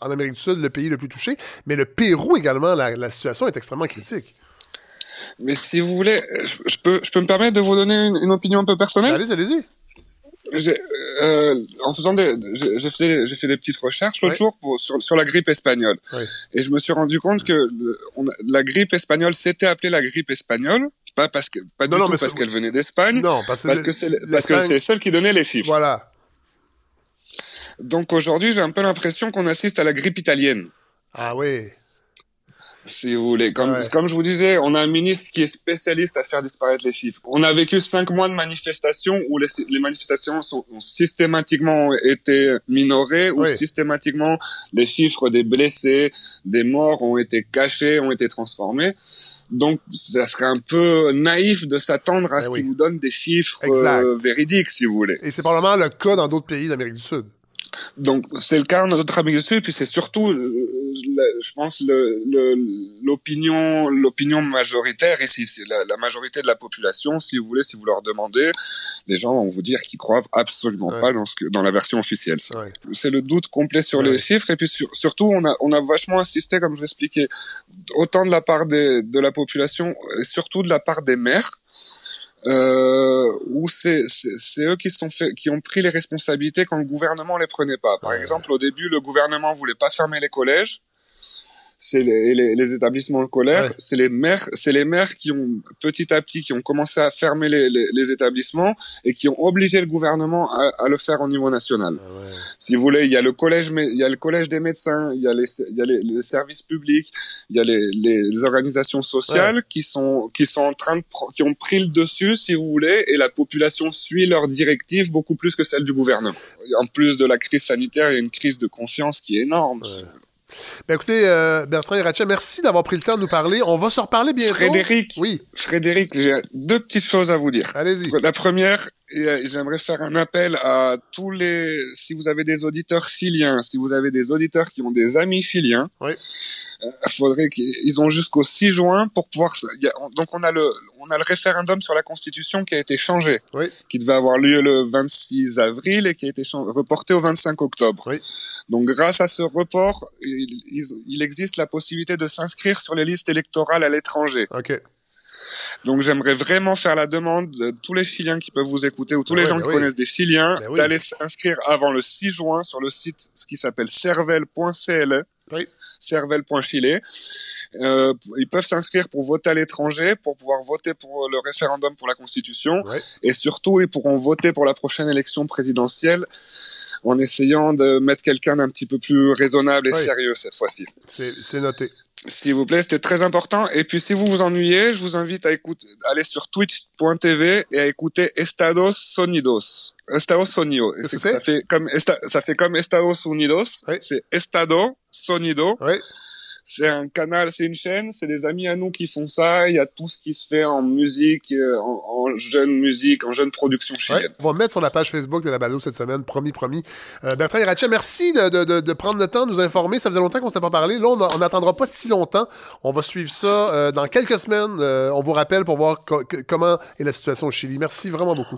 S1: en Amérique du Sud, le pays le plus touché. Mais le Pérou également, la, la situation est extrêmement critique.
S8: Mais si vous voulez, je, peux, je peux me permettre de vous donner une, une opinion un peu personnelle?
S1: Allez, allez-y.
S8: J'ai, euh, en faisant des, j'ai fait, j'ai fait des petites recherches l'autre
S1: Ouais.
S8: jour pour, sur, sur la grippe espagnole.
S1: Ouais.
S8: Et je me suis rendu compte que le- on a- la grippe espagnole s'était appelée la grippe espagnole, pas parce que, pas
S1: Non,
S8: du
S1: non,
S8: tout parce qu'elle venait d'Espagne,
S1: Non, parce que,
S8: parce que c'est, parce que c'est celle qui donnait les chiffres.
S1: Voilà.
S8: Donc aujourd'hui, j'ai un peu l'impression qu'on assiste à la grippe italienne.
S1: Ah oui.
S8: Si vous voulez, comme,
S1: Ouais.
S8: comme je vous disais, on a un ministre qui est spécialiste à faire disparaître les chiffres. On a vécu cinq mois de manifestations où les, les manifestations sont, ont systématiquement été minorées, où
S1: Oui.
S8: systématiquement les chiffres des blessés, des morts ont été cachés, ont été transformés. Donc, ça serait un peu naïf de s'attendre à
S1: Ben
S8: ce
S1: oui.
S8: qu'ils nous donnent des chiffres euh, véridiques, si vous voulez.
S1: Et c'est probablement le cas dans d'autres pays d'Amérique du Sud.
S8: Donc c'est le cas de notre ami dessus, et puis c'est surtout, euh, je pense, le- le- l'opinion, l'opinion majoritaire ici, c'est la, la majorité de la population. Si vous voulez, si vous leur demandez, les gens vont vous dire qu'ils croient absolument
S1: Ouais.
S8: pas dans ce que, dans la version officielle.
S1: Ouais.
S8: C'est le doute complet sur
S1: Ouais.
S8: les chiffres, et puis sur- surtout, on a, on a vachement insisté, comme je l'expliquais, autant de la part des, de la population, et surtout de la part des maires euh, où c'est eux qui sont fait qui ont pris les responsabilités quand le gouvernement les prenait pas. Par exemple, au début, le gouvernement voulait pas fermer les collèges. C'est les, les, les établissements scolaires,
S1: Ouais.
S8: c'est les maires, c'est les maires qui ont petit à petit qui ont commencé à fermer les, les, les établissements et qui ont obligé le gouvernement à, à le faire au niveau national.
S1: Ah ouais.
S8: Si vous voulez, il y a le collège, il y a le collège des médecins, il y a les, il y a les, les services publics, il y a les, organisations sociales qui sont qui sont en train de qui ont pris le dessus, si vous voulez, et la population suit leurs directives beaucoup plus que celle du gouvernement. En plus de la crise sanitaire, il y a une crise de confiance qui est énorme.
S1: Ben écoutez, euh, Bertrand Iracha, merci d'avoir pris le temps de nous parler. On va se reparler bientôt.
S8: Frédéric,
S1: Oui,
S8: Frédéric, j'ai deux petites choses à vous dire.
S1: allez-y.
S8: La première, euh, j'aimerais faire un appel à tous les, si vous avez des auditeurs chiliens, si vous avez des auditeurs qui ont des amis chiliens,
S1: Oui.
S8: Euh, faudrait qu'ils ils ont jusqu'au 6 juin pour pouvoir. y a- donc on a le, on a le référendum sur la Constitution qui a été changé,
S1: Oui.
S8: qui devait avoir lieu le 26 avril et qui a été reporté au 25 octobre.
S1: Oui.
S8: Donc grâce à ce report, il, existe la possibilité de s'inscrire sur les listes électorales à l'étranger.
S1: OK.
S8: Donc j'aimerais vraiment faire la demande de tous les Chiliens qui peuvent vous écouter ou tous les gens
S1: ben
S8: qui
S1: oui.
S8: connaissent des Chiliens
S1: oui.
S8: d'aller s'inscrire avant le 6 juin sur le site ce qui s'appelle cervel.cle,
S1: Oui.
S8: cervel.chile. Euh, ils peuvent s'inscrire pour voter à l'étranger, pour pouvoir voter pour le référendum pour la Constitution,
S1: Ouais.
S8: et surtout ils pourront voter pour la prochaine élection présidentielle en essayant de mettre quelqu'un d'un petit peu plus raisonnable et sérieux cette fois-ci.
S1: C'est noté.
S8: S'il vous plaît, c'était très important. Et puis, si vous vous ennuyez, je vous invite à écouter, à aller sur twitch.tv et à écouter Estados Sonidos. Estados Sonido. Et
S1: Qu'est-ce
S8: c'est
S1: que
S8: que ça fait comme Esta- ça fait comme Estados Unidos.
S1: Oui.
S8: C'est Estado Sonido.
S1: Oui.
S8: C'est un canal, c'est une chaîne, c'est des amis à nous qui font ça. Il y a tout ce qui se fait en musique, euh, en, en jeune musique, en jeune production
S1: Ouais,
S8: chilienne.
S1: on va mettre sur la page Facebook de la balado cette semaine, promis, promis. Euh, Bertrand Iracha, merci de, de- de- de prendre le temps de nous informer. Ça faisait longtemps qu'on ne s'était pas parlé. Là, on n'attendra pas si longtemps. On va suivre ça euh, dans quelques semaines. Euh, on vous rappelle pour voir co- comment est la situation au Chili. Merci vraiment beaucoup.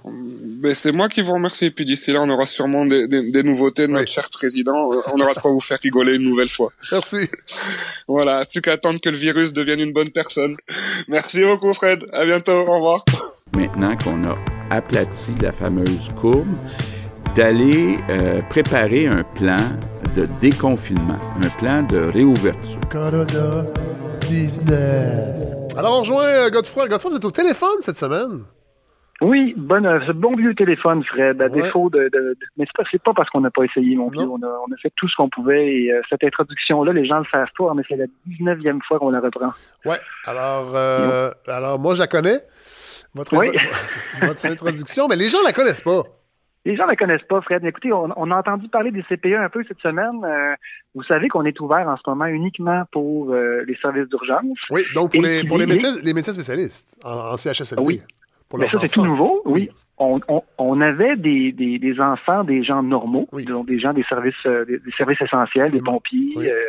S8: Mais c'est moi qui vous remercie. Et puis d'ici là, on aura sûrement des, des- des nouveautés de
S1: Oui.
S8: notre cher président. Euh, On aura de quoi vous faire rigoler une nouvelle fois.
S1: Merci.
S8: Voilà, plus qu'à attendre que le virus devienne une bonne personne. Merci beaucoup, Fred. À bientôt. Au revoir.
S2: maintenant qu'on a aplati la fameuse courbe, d'aller euh, préparer un plan de déconfinement, un plan de réouverture.
S1: Corona 19. Alors, on rejoint euh, Godefroy. Godefroy, vous êtes au téléphone cette semaine.
S9: Oui, bon, ce bon vieux téléphone, Fred, à
S1: Ouais.
S9: défaut de, de- de- Mais c'est pas, pas parce qu'on n'a pas essayé, mon vieux. On a, on a fait tout ce qu'on pouvait et euh, cette introduction-là, les gens le savent pas, mais c'est la 19e fois qu'on la reprend.
S1: Ouais. Alors, euh, alors moi, je la connais. Votre,
S9: Oui.
S1: votre introduction, mais les gens la connaissent pas.
S9: Les gens ne la connaissent pas, Fred. Mais Écoutez, on, on a entendu parler des CPE un peu cette semaine. Euh, vous savez qu'on est ouvert en ce moment uniquement pour euh, les services d'urgence.
S1: Oui, donc pour,
S9: Et
S1: les, pour les, médecins, les médecins spécialistes en, en CHSLD.
S9: Oui.
S1: Pour
S9: Mais ça, c'est tout
S1: enfants.
S9: nouveau, oui. On, on, on avait des, des, des enfants, des gens normaux,
S1: Oui.
S9: donc des gens des services, euh, des, des services essentiels, des pompiers.
S1: Oui.
S9: euh,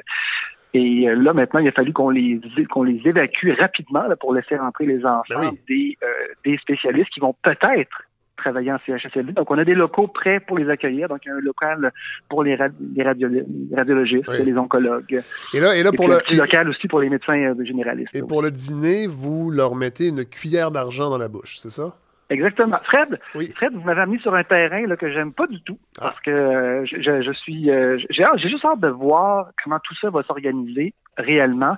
S9: et euh, là, maintenant, il a fallu qu'on les qu'on les évacue rapidement là, pour laisser rentrer les enfants
S1: Ben oui.
S9: des, euh, des spécialistes qui vont peut-être travailler en CHSLD. Donc, on a des locaux prêts pour les accueillir. Donc, il y a un local pour les, les, radio- les radiologistes,
S1: Oui.
S9: les oncologues.
S1: Et là, et là
S9: Et
S1: pour
S9: puis
S1: le,
S9: un petit
S1: et,
S9: local aussi pour les médecins euh, généralistes.
S1: et
S9: oui.
S1: pour le dîner, vous leur mettez une cuillère d'argent dans la bouche, c'est ça?
S9: Exactement. Fred,
S1: Oui.
S9: Fred, vous m'avez amené sur un terrain là, que j'aime pas du tout
S1: Ah.
S9: parce que euh, je, suis, euh, j'ai juste hâte de voir comment tout ça va s'organiser réellement.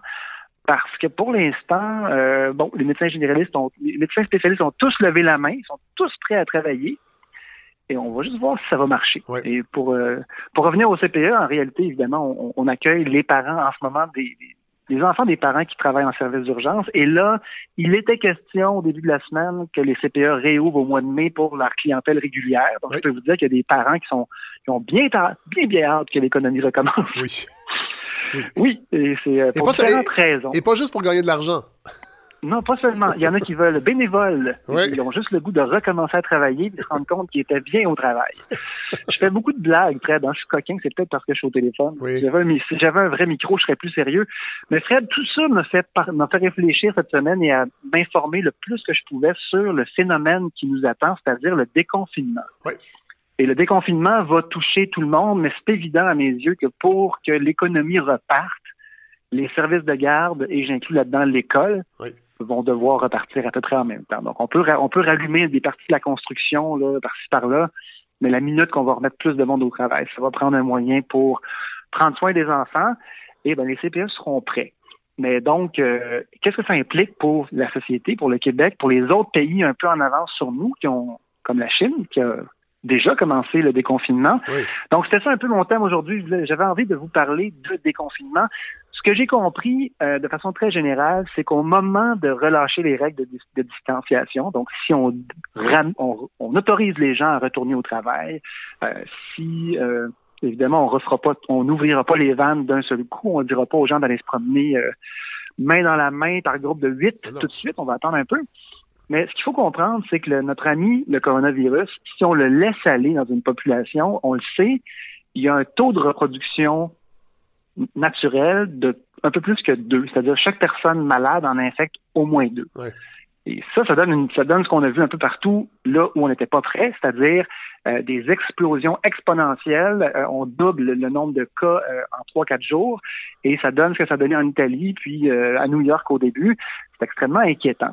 S9: Parce que pour l'instant, euh, bon, les médecins généralistes, ont, les médecins spécialistes ont tous levé la main, ils sont tous prêts à travailler. Et on va juste voir si ça va marcher.
S1: Ouais.
S9: Et pour euh, pour revenir au CPE, en réalité, évidemment, on, on accueille les parents en ce moment des, des des enfants des parents qui travaillent en service d'urgence. Et là, il était question au début de la semaine que les CPE réouvrent au mois de mai pour leur clientèle régulière. Donc, je peux vous dire qu'il y a des parents qui sont qui ont bien bien bien hâte que l'économie recommence.
S1: Oui.
S9: Oui, et c'est euh,
S1: Et
S9: pour
S1: pas
S9: différentes raisons.
S1: Et pas juste pour gagner de l'argent.
S9: Non, pas seulement. Il y en a qui veulent bénévoles. Ils ont juste le goût de recommencer à travailler et se rendre compte qu'ils étaient bien au travail. je fais beaucoup de blagues, Fred. hein. Je suis coquin, c'est peut-être parce que je suis au téléphone.
S1: Oui.
S9: J'avais un, si j'avais un vrai micro, je serais plus sérieux. Mais Fred, tout ça me fait, par- m'a fait réfléchir cette semaine et à m'informer le plus que je pouvais sur le phénomène qui nous attend, c'est-à-dire le déconfinement.
S1: Oui.
S9: Et le déconfinement va toucher tout le monde, mais c'est évident à mes yeux que pour que l'économie reparte, les services de garde, et j'inclus là-dedans l'école,
S1: Oui.
S9: vont devoir repartir à peu près en même temps. Donc, on peut, on peut rallumer des parties de la construction, là, par-ci, par-là, mais la minute qu'on va remettre plus de monde au travail, ça va prendre un moyen pour prendre soin des enfants, et ben les CPE seront prêts. Mais donc, euh, qu'est-ce que ça implique pour la société, pour le Québec, pour les autres pays un peu en avance sur nous, qui ont, comme la Chine, qui a déjà commencé le déconfinement.
S1: Oui.
S9: Donc, c'était ça un peu mon thème aujourd'hui. J'avais envie de vous parler de déconfinement. Ce que j'ai compris euh, de façon très générale, c'est qu'au moment de relâcher les règles de, dis- de distanciation, donc si on, ram- on, on autorise les gens à retourner au travail, euh, si euh, évidemment on refera pas, on n'ouvrira pas les vannes d'un seul coup, on ne dira pas aux gens d'aller se promener euh, main dans la main par groupe de huit tout de suite, on va attendre un peu. Mais ce qu'il faut comprendre, c'est que le- notre ami, le coronavirus, si on le laisse aller dans une population, on le sait, il y a un taux de reproduction naturel de un peu plus que deux. C'est-à-dire chaque personne malade en infecte au moins deux.
S1: Ouais.
S9: Et ça, ça donne, une- ça donne ce qu'on a vu un peu partout là où on n'était pas prêt, c'est-à-dire euh, des explosions exponentielles. Euh, on double le nombre de cas euh, en trois, quatre jours, et ça donne ce que ça donnait en Italie, puis à New York au début. C'est extrêmement inquiétant.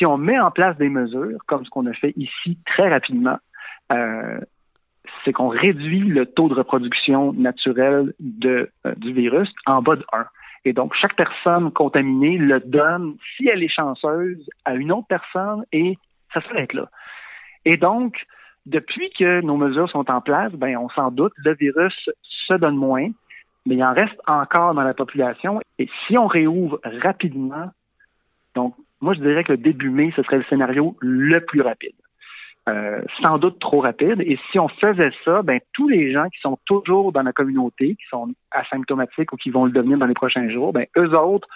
S9: Si on met en place des mesures, comme ce qu'on a fait ici très rapidement, euh, c'est qu'on réduit le taux de reproduction naturelle euh, du virus en bas de 1. Et donc, chaque personne contaminée le donne, si elle est chanceuse, à une autre personne et ça s'arrête là. Et donc, depuis que nos mesures sont en place, ben, on s'en doute, le virus se donne moins, mais il en reste encore dans la population. Et si on réouvre rapidement, donc, moi, je dirais que le début mai, ce serait le scénario le plus rapide. Euh, sans doute trop rapide. Et si on faisait ça, ben tous les gens qui sont toujours dans la communauté, qui sont asymptomatiques ou qui vont le devenir dans les prochains jours, ben eux autres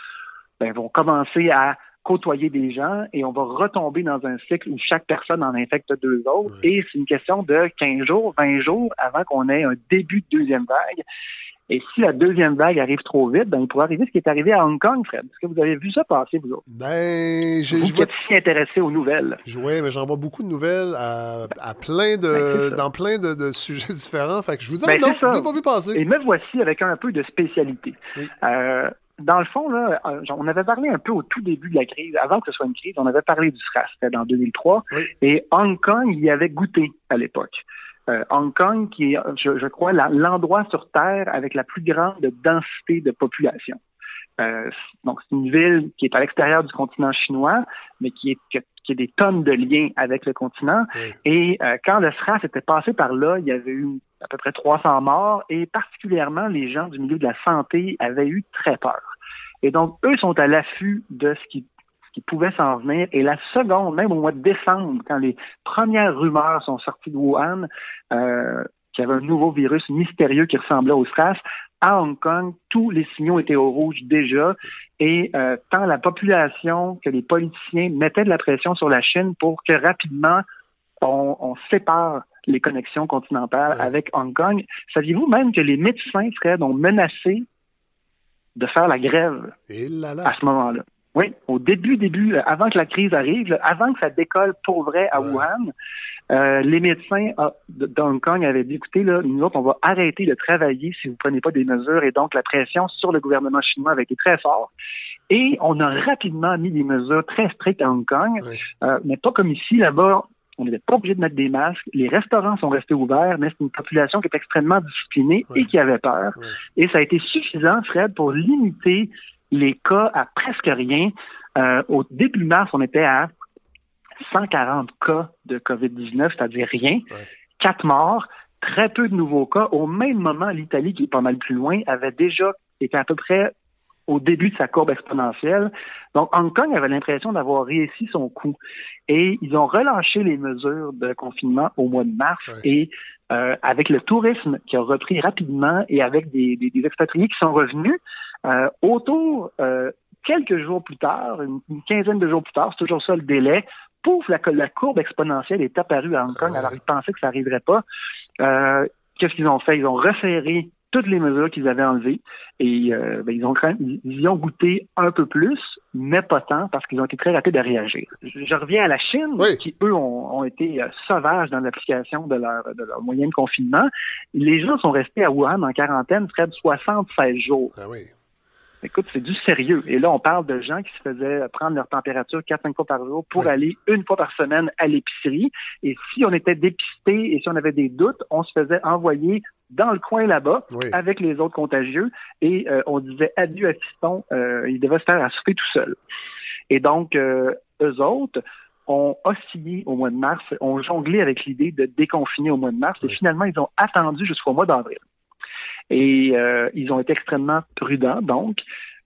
S9: ben, vont commencer à côtoyer des gens et on va retomber dans un cycle où chaque personne en infecte deux autres. Et c'est une question de 15 jours, 20 jours avant qu'on ait un début de deuxième vague. Et si la deuxième vague arrive trop vite, ben, il pourrait arriver ce qui est arrivé à Hong Kong, Fred. Est-ce que vous avez vu ça passer, vous autres?
S1: Ben, j'ai,
S9: Vous
S1: je
S9: qui
S1: vois,
S9: êtes si intéressé aux nouvelles.
S1: je- ouais, mais j'en vois beaucoup de nouvelles à, à plein
S9: Ben,
S1: de, dans plein de, de sujets différents. Fait que je vous dis,
S9: Ben,
S1: non, je pas vu passer.
S9: Et me voici avec un peu de spécialité.
S1: Oui.
S9: Euh, dans le fond, là, euh, on avait parlé un peu au tout début de la crise, avant que ce soit une crise, on avait parlé du SRAS, c'était en 2003,
S1: Oui.
S9: et Hong Kong y avait goûté à l'époque. Euh, Hong Kong, qui est, je, je crois, l'endroit sur Terre avec la plus grande densité de population. Euh, donc, c'est une ville qui est à l'extérieur du continent chinois, mais qui est qui a, qui a des tonnes de liens avec le continent.
S1: Oui.
S9: Et euh, quand le SRAS était passé par là, il y avait eu à peu près 300 morts, et particulièrement les gens du milieu de la santé avaient eu très peur. Et donc, eux sont à l'affût de ce qui, qui pouvait s'en venir. Et la seconde, même au mois de décembre, quand les premières rumeurs sont sorties de Wuhan, euh, qu'il y avait un nouveau virus mystérieux qui ressemblait au SRAS, à Hong Kong, tous les signaux étaient au rouge déjà. Et euh, tant la population que les politiciens mettaient de la pression sur la Chine pour que rapidement on, on sépare les connexions continentales
S1: Ouais.
S9: avec Hong Kong. Saviez-vous même que les médecins, Fred, ont menacé de faire la grève
S1: là
S9: à ce moment-là? Oui, au début, début, euh, avant que la crise arrive, là, avant que ça décolle pour vrai à
S1: Ouais.
S9: Wuhan, euh, les médecins ah, de- d'Hong Kong avaient dit, écoutez, là, nous autres, on va arrêter de travailler si vous prenez pas des mesures. Et donc, la pression sur le gouvernement chinois avait été très forte. Et on a rapidement mis des mesures très strictes à Hong Kong, euh, mais pas comme ici, là-bas. On n'était pas obligé de mettre des masques. Les restaurants sont restés ouverts, mais c'est une population qui est extrêmement disciplinée et qui avait peur. Et ça a été suffisant, Fred, pour limiter les cas à presque rien. Euh, au début mars, on était à 140 cas de COVID-19, c'est-à-dire rien.
S1: Ouais.
S9: Quatre morts, très peu de nouveaux cas. Au même moment, l'Italie, qui est pas mal plus loin, avait déjà été à peu près au début de sa courbe exponentielle. Donc, Hong Kong avait l'impression d'avoir réussi son coup. Et ils ont relâché les mesures de confinement au mois de mars.
S1: Ouais.
S9: Et euh, avec le tourisme qui a repris rapidement et avec des, des, des expatriés qui sont revenus, euh, autour, euh, quelques jours plus tard, une, quinzaine de jours plus tard, c'est toujours ça le délai, pouf, la, la courbe exponentielle est apparue à Hong Kong, alors ils pensaient que ça n'arriverait pas. Euh, Qu'est-ce qu'ils ont fait? Ils ont resserré toutes les mesures qu'ils avaient enlevées et euh, ben, ils ont ils y ont goûté un peu plus, mais pas tant parce qu'ils ont été très rapides à réagir. Je, je reviens à la Chine,
S1: Oui.
S9: qui eux ont, ont été euh, sauvages dans l'application de leur, de leur moyen de confinement. Les gens sont restés à Wuhan en quarantaine près de 76 jours.
S1: Ah oui.
S9: Écoute, c'est du sérieux. Et là, on parle de gens qui se faisaient prendre leur température 4-5 fois par jour pour
S1: Oui.
S9: aller une fois par semaine à l'épicerie. Et si on était dépisté et si on avait des doutes, on se faisait envoyer dans le coin là-bas
S1: Oui.
S9: avec les autres contagieux et euh, on disait adieu à Fiston, euh, il devait se faire à souper tout seul. Et donc, euh, eux autres ont oscillé au mois de mars, ont jonglé avec l'idée de déconfiner au mois de mars et finalement, ils ont attendu jusqu'au mois d'avril. Et euh, ils ont été extrêmement prudents, donc.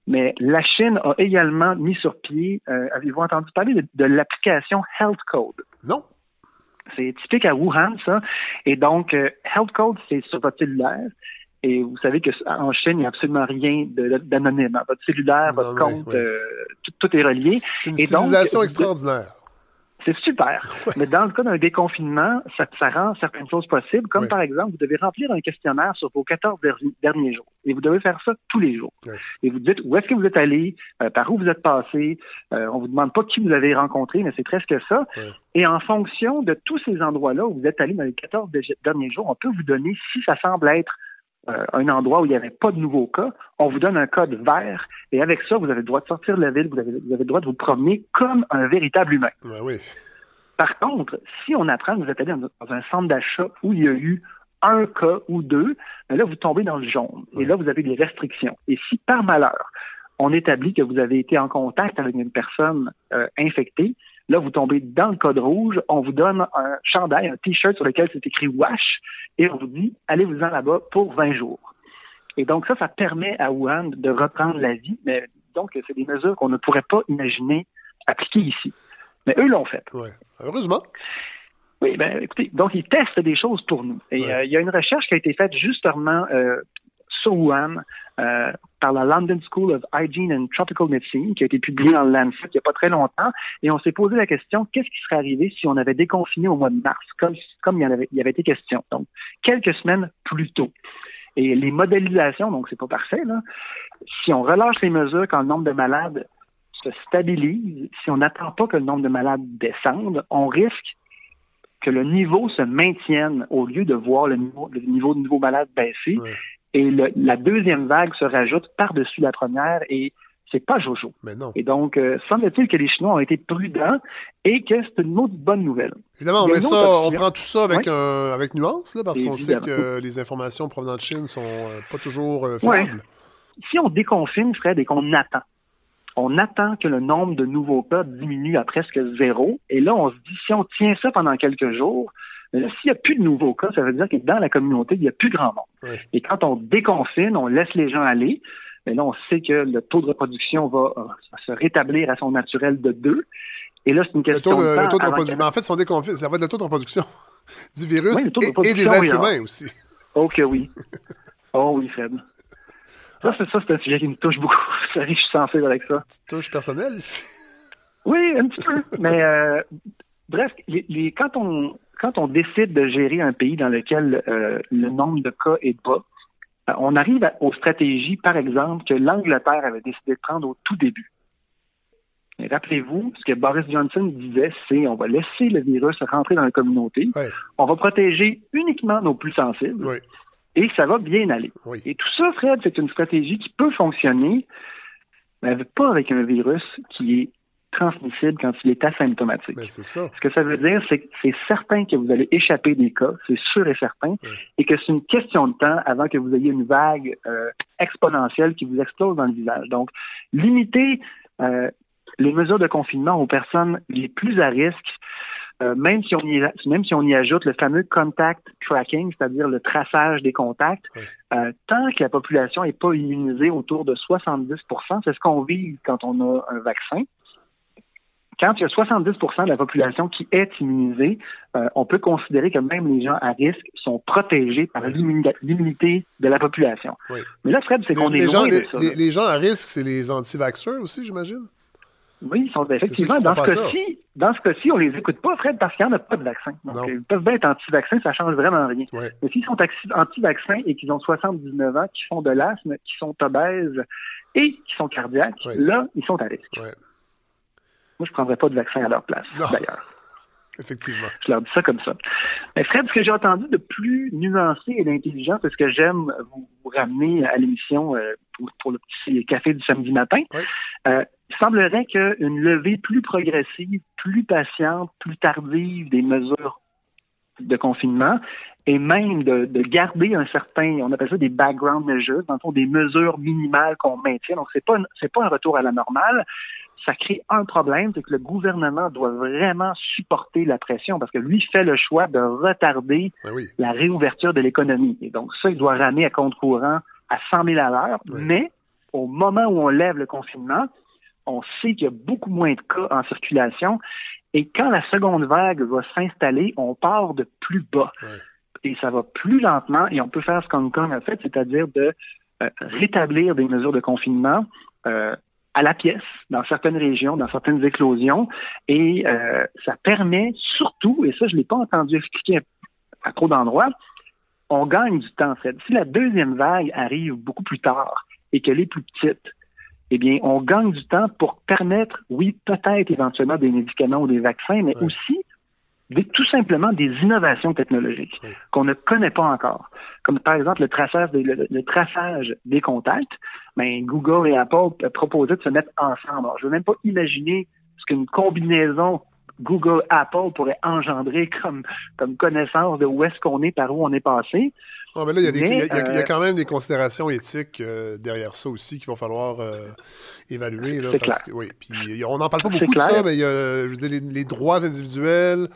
S9: Mais la Chine a également mis sur pied, euh, avez-vous entendu parler de, de l'application Health Code?
S1: Non.
S9: C'est typique à Wuhan, ça. Et donc, euh, Health Code, c'est sur votre cellulaire. Et vous savez que en Chine, il n'y a absolument rien d'anonyme. Votre cellulaire,
S1: Non,
S9: votre compte,
S1: oui.
S9: euh, tout, tout est relié.
S1: C'est une
S9: Et
S1: civilisation extraordinaire.
S9: C'est super. Mais dans le cas d'un déconfinement, ça, ça rend certaines choses possibles, comme par exemple, vous devez remplir un questionnaire sur vos 14 derni- derniers jours. Et vous devez faire ça tous les jours. Et vous dites où est-ce que vous êtes allé, euh, par où vous êtes passé. Euh, on vous demande pas qui vous avez rencontré, mais c'est presque ça. Et en fonction de tous ces endroits-là où vous êtes allé dans les 14 dé- derniers jours, on peut vous donner, si ça semble être euh, un endroit où il n'y avait pas de nouveaux cas, on vous donne un code vert. Et avec ça, vous avez le droit de sortir de la ville, vous avez, vous avez le droit de vous promener comme un véritable humain.
S1: Ouais, oui.
S9: Par contre, si on apprend que vous êtes allé dans dans un centre d'achat où il y a eu un cas ou deux, ben là, vous tombez dans le jaune. Et là, vous avez des restrictions. Et si par malheur, on établit que vous avez été en contact avec une personne euh, infectée, là, vous tombez dans le code rouge, on vous donne un chandail, un T-shirt sur lequel c'est écrit WASH, et on vous dit, allez-vous-en là-bas pour 20 jours. Et donc ça, ça permet à Wuhan de reprendre la vie, mais donc c'est des mesures qu'on ne pourrait pas imaginer appliquer ici. Mais eux l'ont fait.
S1: Ouais. Heureusement.
S9: Oui, ben écoutez, donc ils testent des choses pour nous. Et
S1: Ouais.
S9: euh, il y a une recherche qui a été faite justement euh, sur Wuhan euh, par la London School of Hygiene and Tropical Medicine, qui a été publiée dans le Lancet il n'y a pas très longtemps. Et on s'est posé la question qu'est-ce qui serait arrivé si on avait déconfiné au mois de mars, comme comme il y avait, il y avait été question. Donc quelques semaines plus tôt. Et les modélisations, donc c'est pas parfait là. Si on relâche les mesures quand le nombre de malades se stabilise, si on n'attend pas que le nombre de malades descende, on risque que le niveau se maintienne au lieu de voir le niveau, le niveau de nouveaux malades baisser. Et le- la deuxième vague se rajoute par-dessus la première et c'est pas Jojo.
S1: Mais non.
S9: Et donc, euh, semble-t-il que les Chinois ont été prudents et que c'est une autre bonne nouvelle.
S1: Évidemment, on met ça, on prend tout ça avec,
S9: Oui.
S1: un, avec nuance, là, parce qu'on sait que les informations provenant de Chine sont euh, pas toujours euh,
S9: Ouais.
S1: fiables.
S9: Si on déconfine, Fred, et qu'on attend, on attend que le nombre de nouveaux cas diminue à presque zéro. Et là, on se dit, si on tient ça pendant quelques jours, là, s'il n'y a plus de nouveaux cas, ça veut dire que dans la communauté, il n'y a plus grand monde. Et quand on déconfine, on laisse les gens aller, mais là, on sait que le taux de reproduction va, euh, se rétablir à son naturel de 2. Et là, c'est une
S1: Le
S9: question
S1: taux de,
S9: de
S1: le taux de reproduction. en fait, si on déconfine, ça va être le taux de reproduction du virus
S9: Oui, de
S1: et- des êtres
S9: oui,
S1: humains aussi.
S9: Oh que oui. Oh oui, Fred. Ça, c'est ça, c'est un sujet qui me touche beaucoup. Ça je suis sensible avec ça.
S1: Touche personnelle ici?
S9: Oui, un petit peu. Mais euh, bref, les, les- quand on quand on décide de gérer un pays dans lequel euh, le nombre de cas est bas, euh, on arrive à- aux stratégies, par exemple, que l'Angleterre avait décidé de prendre au tout début. Rappelez-vous, ce que Boris Johnson disait, c'est on va laisser le virus rentrer dans la communauté, on va protéger uniquement nos plus sensibles,
S1: Oui.
S9: et ça va bien aller.
S1: Oui.
S9: Et tout ça, Fred, c'est une stratégie qui peut fonctionner, mais pas avec un virus qui est transmissible quand il est asymptomatique.
S1: Ben, ça.
S9: Ce que ça veut dire, c'est que c'est certain que vous allez échapper des cas, c'est sûr et certain, et que c'est une question de temps avant que vous ayez une vague euh, exponentielle qui vous explose dans le visage. Donc, limiter euh, les mesures de confinement aux personnes les plus à risque, euh, même si on y même si on y ajoute le fameux contact tracking, c'est-à-dire le traçage des contacts,
S1: Oui.
S9: euh, tant que la population n'est pas immunisée autour de 70 c'est ce qu'on vise quand on a un vaccin. Quand il y a 70% de la population qui est immunisée, euh, on peut considérer que même les gens à risque sont protégés par l'immunité de la population. Mais là, Fred, c'est qu'on est, loin
S1: de
S9: ça.
S1: Les, les, gens à risque, c'est les anti-vaxxeurs aussi, j'imagine?
S9: Oui, ils sont effectivement dans ce cas-ci. Dans ce cas-ci, on les écoute pas, Fred, parce qu'il n'y en a pas de vaccin. Donc, ils peuvent bien être anti-vaccins, ça change vraiment rien. Mais s'ils sont anti-vaccins et qu'ils ont 79 ans, qui font de l'asthme, qui sont obèses et qui sont cardiaques, là, ils sont à risque. Moi, je ne prendrais pas de vaccin à leur place, d'ailleurs.
S1: Effectivement.
S9: Je leur dis ça comme ça. Mais Fred, ce que j'ai entendu de plus nuancé et d'intelligent, c'est ce que j'aime vous, ramener à l'émission euh, pour, le petit café du samedi matin. Euh, il semblerait qu'une levée plus progressive, plus patiente, plus tardive des mesures de confinement et même de, garder un certain, on appelle ça des background measures, dans le fond, des mesures minimales qu'on maintient. Donc, c'est pas, c'est pas un retour à la normale. Ça crée un problème, c'est que le gouvernement doit vraiment supporter la pression parce que lui fait le choix de retarder
S1: ben
S9: la réouverture de l'économie. Et donc, ça, il doit ramer à compte courant à 100 000 à l'heure. Mais, au moment où on lève le confinement, on sait qu'il y a beaucoup moins de cas en circulation. Et quand la seconde vague va s'installer, on part de plus bas. Et ça va plus lentement et on peut faire ce qu'Hong Kong a fait, c'est-à-dire de euh, rétablir des mesures de confinement euh, à la pièce dans certaines régions, dans certaines éclosions. Et euh, ça permet surtout, et ça je ne l'ai pas entendu expliquer à, trop d'endroits, on gagne du temps. Fait. Si la deuxième vague arrive beaucoup plus tard et qu'elle est plus petite, eh bien, on gagne du temps pour permettre, oui, peut-être éventuellement des médicaments ou des vaccins, mais aussi tout simplement des innovations technologiques qu'on ne connaît pas encore. Comme par exemple le traçage des, le, traçage des contacts. Ben, Google et Apple proposaient de se mettre ensemble. Alors, je ne veux même pas imaginer ce qu'une combinaison Google-Apple pourrait engendrer comme, comme connaissance de où est-ce qu'on est, par où on est passé.
S1: Mais là, il y, a quand même des considérations éthiques euh, derrière ça aussi qu'il va falloir euh, évaluer. Là, parce que, oui, puis on n'en parle pas beaucoup de ça, mais il y a je veux dire, les, droits individuels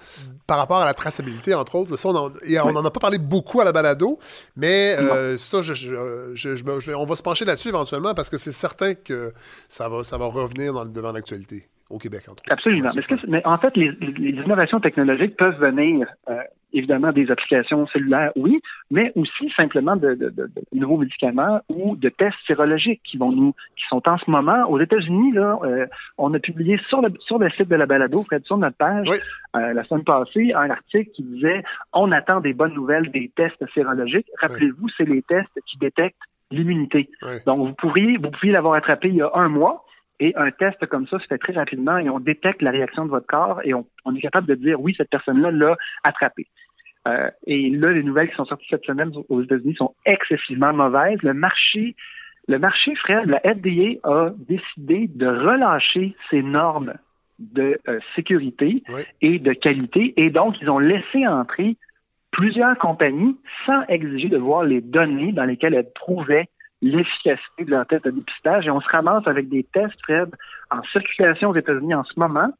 S1: par rapport à la traçabilité, entre autres. Ça, on n'en a pas parlé beaucoup à la balado, mais euh, ça, je, on va se pencher là-dessus éventuellement parce que c'est certain que ça va, ça va revenir dans, devant l'actualité au Québec, entre.
S9: Absolument. Mais, en fait, les, innovations technologiques peuvent venir évidemment des applications cellulaires, oui, mais aussi simplement de, nouveaux médicaments ou de tests sérologiques qui vont nous, qui sont en ce moment aux États-Unis. Là, euh, on a publié sur le sur le site de la balado, près sur notre page, euh, la semaine passée, un article qui disait on attend des bonnes nouvelles des tests sérologiques. Rappelez-vous, c'est les tests qui détectent l'immunité. Donc vous pourriez vous pouviez l'avoir attrapé il y a un mois. Et un test comme ça se fait très rapidement et on détecte la réaction de votre corps et on, on est capable de dire oui, cette personne-là l'a attrapé. Euh, et là, les nouvelles qui sont sorties cette semaine aux États-Unis sont excessivement mauvaises. Le marché, le marché, Fred, la FDA a décidé de relâcher ses normes de euh, sécurité et de qualité, et donc ils ont laissé entrer plusieurs compagnies sans exiger de voir les données dans lesquelles elles prouvaient l'efficacité de leur test de dépistage. Et on se ramasse avec des tests, Fred, en circulation aux États-Unis en ce moment,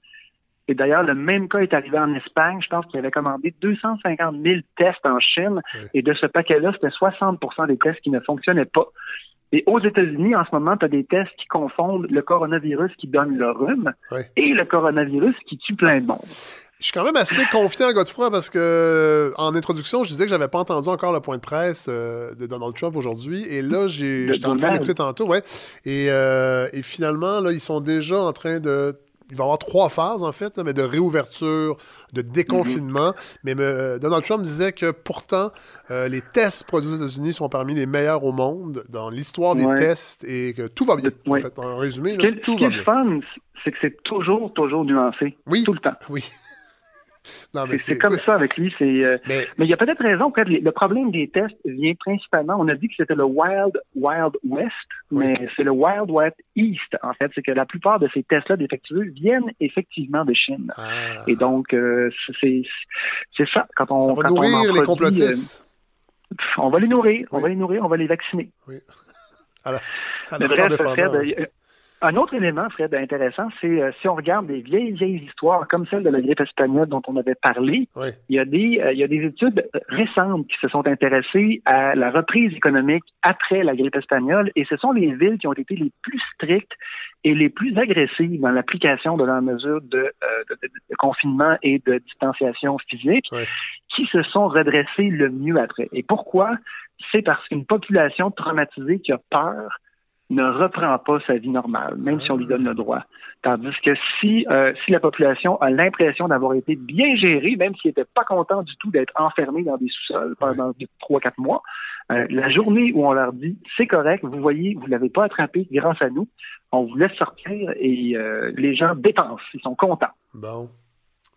S9: et d'ailleurs, le même cas est arrivé en Espagne. Je pense qu'il avait commandé 250 000 tests en Chine. Et de ce paquet-là, c'était 60% des tests qui ne fonctionnaient pas. Et aux États-Unis, en ce moment, tu as des tests qui confondent le coronavirus qui donne le rhume et le coronavirus qui tue plein de monde.
S1: Je suis quand même assez confiant, Godefroy, parce que en introduction, je disais que j'avais pas entendu encore le point de presse euh, de Donald Trump aujourd'hui. Et là, j'étais en train d'écouter tantôt, ouais. Et, euh, et finalement, là, ils sont déjà en train de il va y avoir trois phases, en fait, mais de réouverture, de déconfinement. Mhm. Mais euh, Donald Trump disait que pourtant, euh, les tests produits aux États-Unis sont parmi les meilleurs au monde dans l'histoire des tests et que tout va bien. En fait, en résumé, tout va bien.
S9: Fun, c'est que c'est toujours, toujours nuancé.
S1: Oui.
S9: Tout le temps.
S1: Oui.
S9: C'est comme ça avec lui. Euh, mais... il y a peut-être raison. le problème des tests vient principalement. On a dit que c'était le Wild Wild West, mais c'est le Wild Wild East. En fait, c'est que la plupart de ces tests-là défectueux viennent effectivement de Chine. Ah. Et donc, euh, c'est ça. Quand on,
S1: ça va nourrir les complotistes.
S9: Euh, on va les nourrir. On va les nourrir. On va les vacciner.
S1: Oui.
S9: Mais bref, Fred, Un autre élément, Fred, intéressant, c'est euh, si on regarde des vieilles, vieilles histoires comme celle de la grippe espagnole dont on avait parlé,
S1: Oui.
S9: il y a des, euh, il y a des études récentes qui se sont intéressées à la reprise économique après la grippe espagnole et ce sont les villes qui ont été les plus strictes et les plus agressives dans l'application de leurs mesures de, euh, de- confinement et de distanciation physique qui se sont redressées le mieux après. Et pourquoi? C'est parce qu'une population traumatisée qui a peur ne reprend pas sa vie normale, même si on lui donne le droit. Tandis que si, euh, si la population a l'impression d'avoir été bien gérée, même s'il n'était pas content du tout d'être enfermé dans des sous-sols pendant trois, quatre mois, euh, la journée où on leur dit c'est correct, vous voyez, vous l'avez pas attrapé grâce à nous, on vous laisse sortir et euh, les gens dépensent, ils sont contents.
S1: Bon.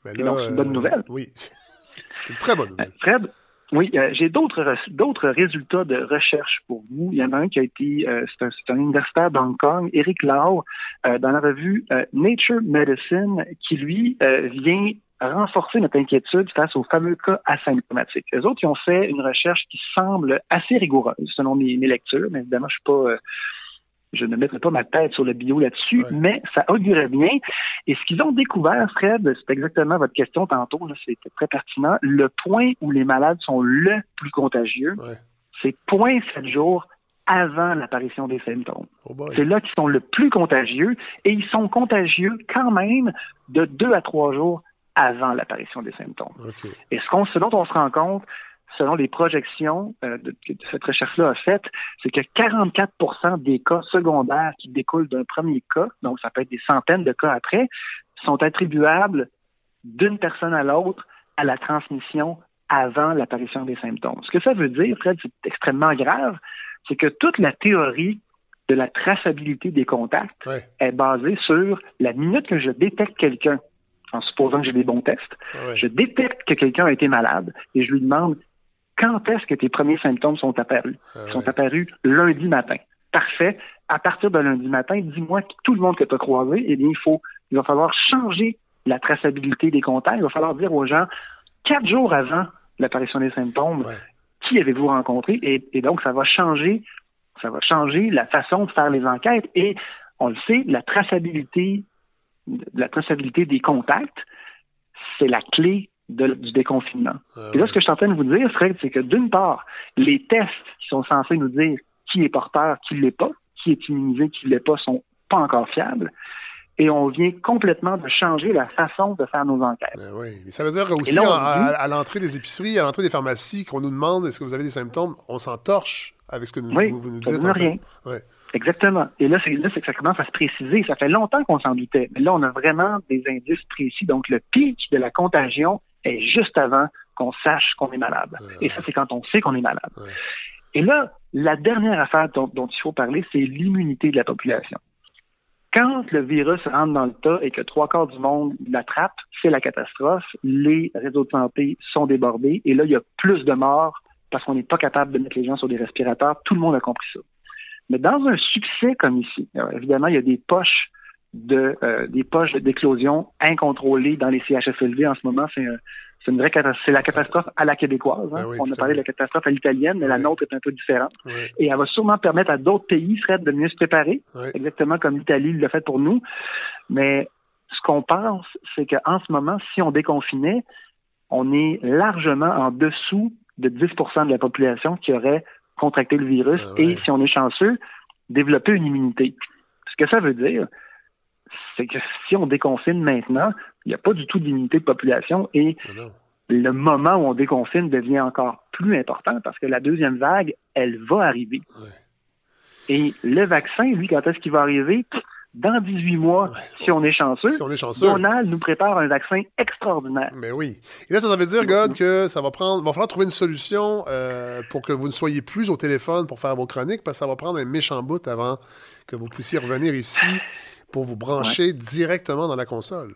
S9: Et donc, c'est une bonne nouvelle.
S1: Oui. C'est une très bonne nouvelle.
S9: Fred, oui, euh, j'ai d'autres re- d'autres résultats de recherche pour vous. Il y en a un qui a été, euh, c'est un, un universitaire d'Hong Kong, Eric Lau, euh, dans la revue euh, Nature Medicine, qui lui euh, vient renforcer notre inquiétude face aux fameux cas asymptomatiques. Les autres, ils ont fait une recherche qui semble assez rigoureuse, selon mes, mes lectures, mais évidemment, je suis pas, euh, je ne mettrai pas ma tête sur le bio là-dessus,
S1: Ouais.
S9: mais ça augurait bien. Et ce qu'ils ont découvert, Fred, c'est exactement votre question tantôt, c'était très pertinent. Le point où les malades sont le plus contagieux,
S1: Ouais.
S9: c'est 0.7 jours avant l'apparition des symptômes.
S1: Oh.
S9: C'est là qu'ils sont le plus contagieux et ils sont contagieux quand même de deux à trois jours avant l'apparition des symptômes. Et ce, qu'on, ce dont on se rend compte, selon les projections euh, de, que cette recherche-là a faites, c'est que 44% des cas secondaires qui découlent d'un premier cas, donc ça peut être des centaines de cas après, sont attribuables d'une personne à l'autre à la transmission avant l'apparition des symptômes. Ce que ça veut dire, Fred, c'est extrêmement grave, c'est que toute la théorie de la traçabilité des contacts
S1: Ouais.
S9: est basée sur la minute que je détecte quelqu'un, en supposant que j'ai des bons tests,
S1: Ah
S9: je détecte que quelqu'un a été malade et je lui demande quand est-ce que tes premiers symptômes sont apparus?
S1: Ah
S9: Ils sont apparus lundi matin. Parfait. À partir de lundi matin, dis-moi que tout le monde que tu as croisé, eh bien, il faut, il va falloir changer la traçabilité des contacts. Il va falloir dire aux gens, quatre jours avant l'apparition des symptômes,
S1: Ouais.
S9: qui avez-vous rencontré? Et, et donc, ça va changer, ça va changer la façon de faire les enquêtes. Et on le sait, la traçabilité, la traçabilité des contacts, c'est la clé de- du déconfinement.
S1: Ah
S9: Et là, ce que je suis en train de vous dire, Fred, c'est que d'une part, les tests qui sont censés nous dire qui est porteur, qui ne l'est pas, qui est immunisé, qui ne l'est pas, sont pas encore fiables. Et on vient complètement de changer la façon de faire nos enquêtes.
S1: Ben oui. Mais ça veut dire aussi
S9: là,
S1: à, l'entrée des épiceries, à l'entrée des pharmacies, qu'on nous demande est-ce que vous avez des symptômes, on s'en torche avec ce que nous,
S9: Oui,
S1: vous, vous nous
S9: ça
S1: dites.
S9: donne
S1: en fait.
S9: rien.
S1: Ouais.
S9: Exactement. Et là, c'est là, c'est que ça commence à se préciser. Ça fait longtemps qu'on s'en doutait. Mais là, on a vraiment des indices précis. Donc, le pic de la contagion est juste avant qu'on sache qu'on est malade. Et ça, c'est quand on sait qu'on est malade.
S1: Ouais.
S9: Et là, la dernière affaire dont, dont il faut parler, c'est l'immunité de la population. Quand le virus rentre dans le tas et que trois quarts du monde l'attrape, c'est la catastrophe. Les réseaux de santé sont débordés et là, il y a plus de morts parce qu'on n'est pas capable de mettre les gens sur des respirateurs. Tout le monde a compris ça. Mais dans un succès comme ici, alors, évidemment, il y a des poches de euh, des poches d'éclosion incontrôlées dans les CHSLD en ce moment. C'est un- c'est une vraie catastrophe. C'est la catastrophe à la québécoise. hein.
S1: Ah oui,
S9: On a parlé de la catastrophe à l'italienne, mais la nôtre est un peu différente. Et elle va sûrement permettre à d'autres pays, Fred, de mieux se préparer, exactement comme l'Italie l'a fait pour nous. Mais ce qu'on pense, c'est qu'en ce moment, si on déconfinait, on est largement en dessous de 10% de la population qui aurait contracté le virus
S1: Ah
S9: et, si on est chanceux, développer une immunité. Ce que ça veut dire, c'est que si on déconfine maintenant, il n'y a pas du tout d'immunité de population et
S1: non.
S9: le moment où on déconfine devient encore plus important parce que la deuxième vague, elle va arriver.
S1: Ouais.
S9: Et le vaccin, lui, quand est-ce qu'il va arriver? Dans 18 mois, si on est chanceux,
S1: Si on est chanceux.
S9: Donald nous prépare un vaccin extraordinaire.
S1: Mais oui. Et là, ça veut dire, God, que ça va prendre. va falloir trouver une solution euh, pour que vous ne soyez plus au téléphone pour faire vos chroniques, parce que ça va prendre un méchant bout avant que vous puissiez revenir ici pour vous brancher directement dans la console.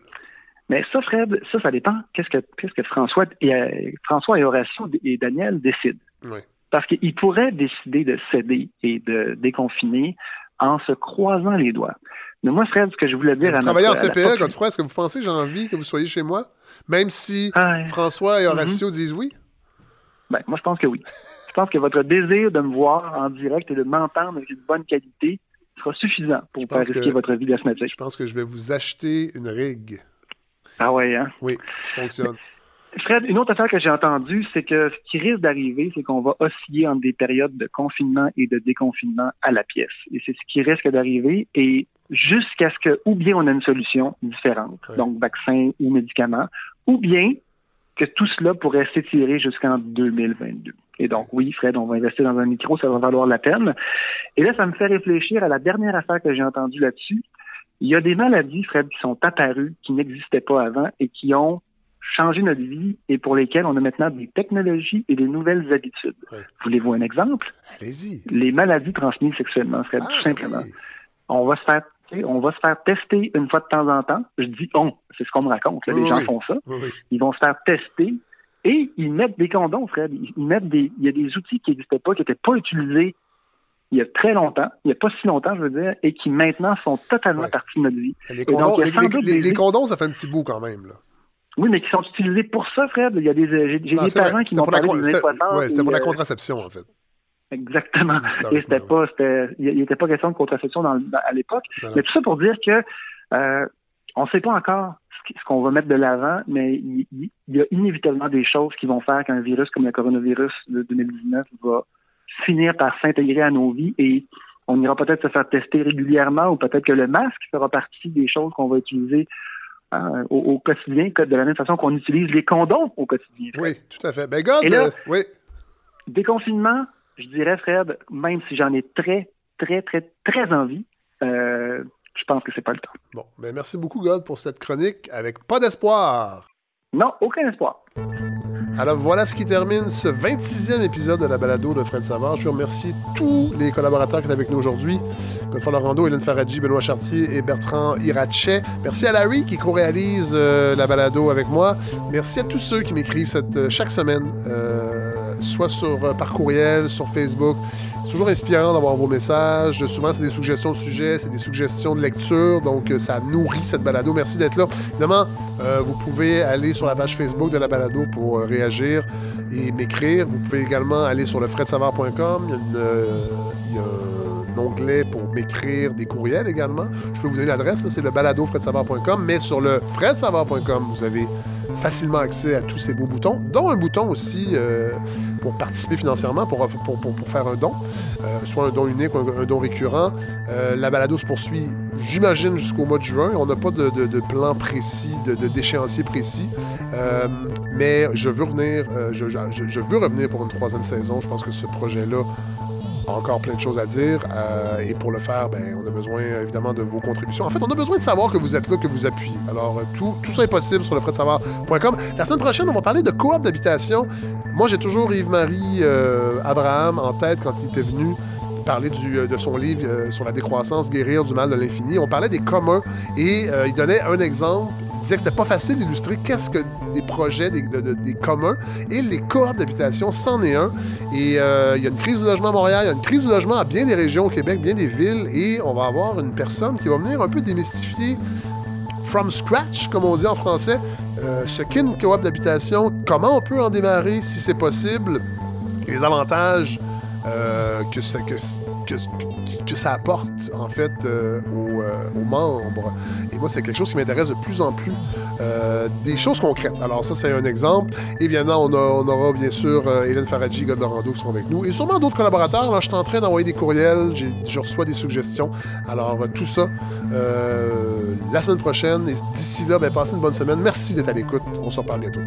S9: Mais ça, Fred, ça, ça dépend. Qu'est-ce que, qu'est-ce que François et, euh, François et Horatio et Daniel décident?
S1: Oui.
S9: Parce qu'ils pourraient décider de céder et de déconfiner en se croisant les doigts. Mais moi, Fred, ce que je voulais dire
S1: Vous
S9: à
S1: travaillez en CPE, Godefroy, est-ce que vous pensez que j'ai envie que vous soyez chez moi? Même si
S9: Ah.
S1: François et Horatio disent oui?
S9: Ben, moi, je pense que oui. Je pense que votre désir de me voir en direct et de m'entendre avec une bonne qualité, sera suffisant pour
S1: pense
S9: risquer
S1: que-
S9: votre vie d'asthmatique.
S1: Je pense que je vais vous acheter une rig.
S9: Ah ouais, hein?
S1: Oui, qui fonctionne.
S9: Fred, une autre affaire que j'ai entendue, c'est que ce qui risque d'arriver, c'est qu'on va osciller entre des périodes de confinement et de déconfinement à la pièce. Et c'est ce qui risque d'arriver. Et jusqu'à ce que, ou bien on a une solution différente,
S1: Ouais.
S9: donc vaccin ou médicament, ou bien que tout cela pourrait s'étirer jusqu'en 2022. Et donc, oui, Fred, on va investir dans un micro, ça va valoir la peine. Et là, ça me fait réfléchir à la dernière affaire que j'ai entendue là-dessus. Il y a des maladies, Fred, qui sont apparues, qui n'existaient pas avant et qui ont changé notre vie et pour lesquelles on a maintenant des technologies et des nouvelles habitudes. Voulez-vous un exemple?
S1: Allez-y.
S9: Les maladies transmises sexuellement, Fred,
S1: Ah,
S9: tout simplement.
S1: oui.
S9: On va se faire on va se faire tester une fois de temps en temps. Je dis on, c'est ce qu'on me raconte. là,
S1: Oui,
S9: les gens
S1: oui.
S9: font ça.
S1: Oui.
S9: Ils vont se faire tester et ils mettent des condoms, Fred. Ils mettent des, il y a des outils qui n'existaient pas, qui n'étaient pas utilisés il y a très longtemps, il n'y a pas si longtemps, je veux dire, et qui maintenant sont totalement partie de notre vie.
S1: Les condoms, les, les-
S9: des-
S1: les ça fait un petit bout quand même. Là.
S9: Oui, mais qui sont utilisés pour ça, Fred. Il y a des, j'ai j'ai des parents qui
S1: pour la
S9: parlé des
S1: c'était-
S9: 60.
S1: ouais, c'était pour la
S9: euh,
S1: contraception, en fait.
S9: Exactement. Et c'était pas, c'était, il n'était pas question de contraception dans, le- dans- à l'époque. Mais tout ça pour dire que euh, on ne sait pas encore ce qu'on va mettre de l'avant, mais il, y a inévitablement des choses qui vont faire qu'un virus comme le coronavirus de 2019 va finir par s'intégrer à nos vies et on ira peut-être se faire tester régulièrement ou peut-être que le masque fera partie des choses qu'on va utiliser euh, au, au quotidien, de la même façon qu'on utilise les condoms au quotidien.
S1: Oui, tout à fait. Ben, God,
S9: Et là-
S1: euh, oui.
S9: Déconfinement, je dirais, Fred, même si j'en ai très, très, très, très envie, euh, je pense que c'est pas le temps.
S1: Bon, ben, merci beaucoup, God, pour cette chronique avec pas d'espoir.
S9: Non, aucun espoir.
S1: Alors voilà ce qui termine ce 26e épisode de la balado de Fred Savard. Je veux remercier tous les collaborateurs qui étaient avec nous aujourd'hui. Godefroy Lorando, Hélène Faradji, Benoît Chartier et Bertrand Irachet. Merci à Larry qui co-réalise euh, la balado avec moi. Merci à tous ceux qui m'écrivent euh, chaque semaine, euh, soit sur, par courriel, sur Facebook. C'est toujours inspirant d'avoir vos messages. Souvent, c'est des suggestions de sujets, c'est des suggestions de lecture. Donc, euh, ça nourrit cette balado. Merci d'être là. Évidemment, euh, vous pouvez aller sur la page Facebook de la balado pour euh, réagir et m'écrire. Vous pouvez également aller sur le fredsavard.com. Il y a, une, pour m'écrire des courriels également. Je peux vous donner l'adresse, c'est le balado fredsavard.com. Mais sur le fredsavard.com, vous avez facilement accès à tous ces beaux boutons, dont un bouton aussi euh, pour participer financièrement, pour, faire un don, euh, soit un don unique ou un, don récurrent. Euh, la balado se poursuit, j'imagine, jusqu'au mois de juin. On n'a pas de, plan précis, de, d'échéancier précis. Mais je veux revenir, je, veux revenir pour une troisième saison. Je pense que ce projet-là encore plein de choses à dire. euh, et pour le faire, ben, on a besoin évidemment de vos contributions. En fait, on a besoin de savoir que vous êtes là, que vous appuyez. Alors, euh, tout, tout ça est possible sur le fredsavard.com. La semaine prochaine, on va parler de coop d'habitation. Moi, j'ai toujours Yves-Marie euh, Abraham en tête quand il était venu parler de son livre sur la décroissance, guérir du mal de l'infini. On parlait des communs et il donnait un exemple. Il disait que c'était pas facile d'illustrer qu'est-ce que des projets, des, de- de- des communs. Et les coops d'habitation, c'en est un. Et euh, il y a une crise du logement à Montréal, il y a une crise du logement à bien des régions au Québec, bien des villes. Et on va avoir une personne qui va venir un peu démystifier from scratch, comme on dit en français, euh, ce qu'est une coop d'habitation, comment on peut en démarrer si c'est possible, les avantages euh, que, ça, que, que, que ça apporte en fait euh, aux, euh, aux membres. Et moi, c'est quelque chose qui m'intéresse de plus en plus. euh, des choses concrètes. Alors ça, c'est un exemple. Évidemment, on, a- on aura bien sûr Hélène Faradji, God Dorando qui seront avec nous. Et sûrement d'autres collaborateurs. Là, je suis en train d'envoyer des courriels. Je reçois des suggestions. Alors, tout ça, la semaine prochaine. Et d'ici là, ben, passez une bonne semaine. Merci d'être à l'écoute. On se reparle bientôt.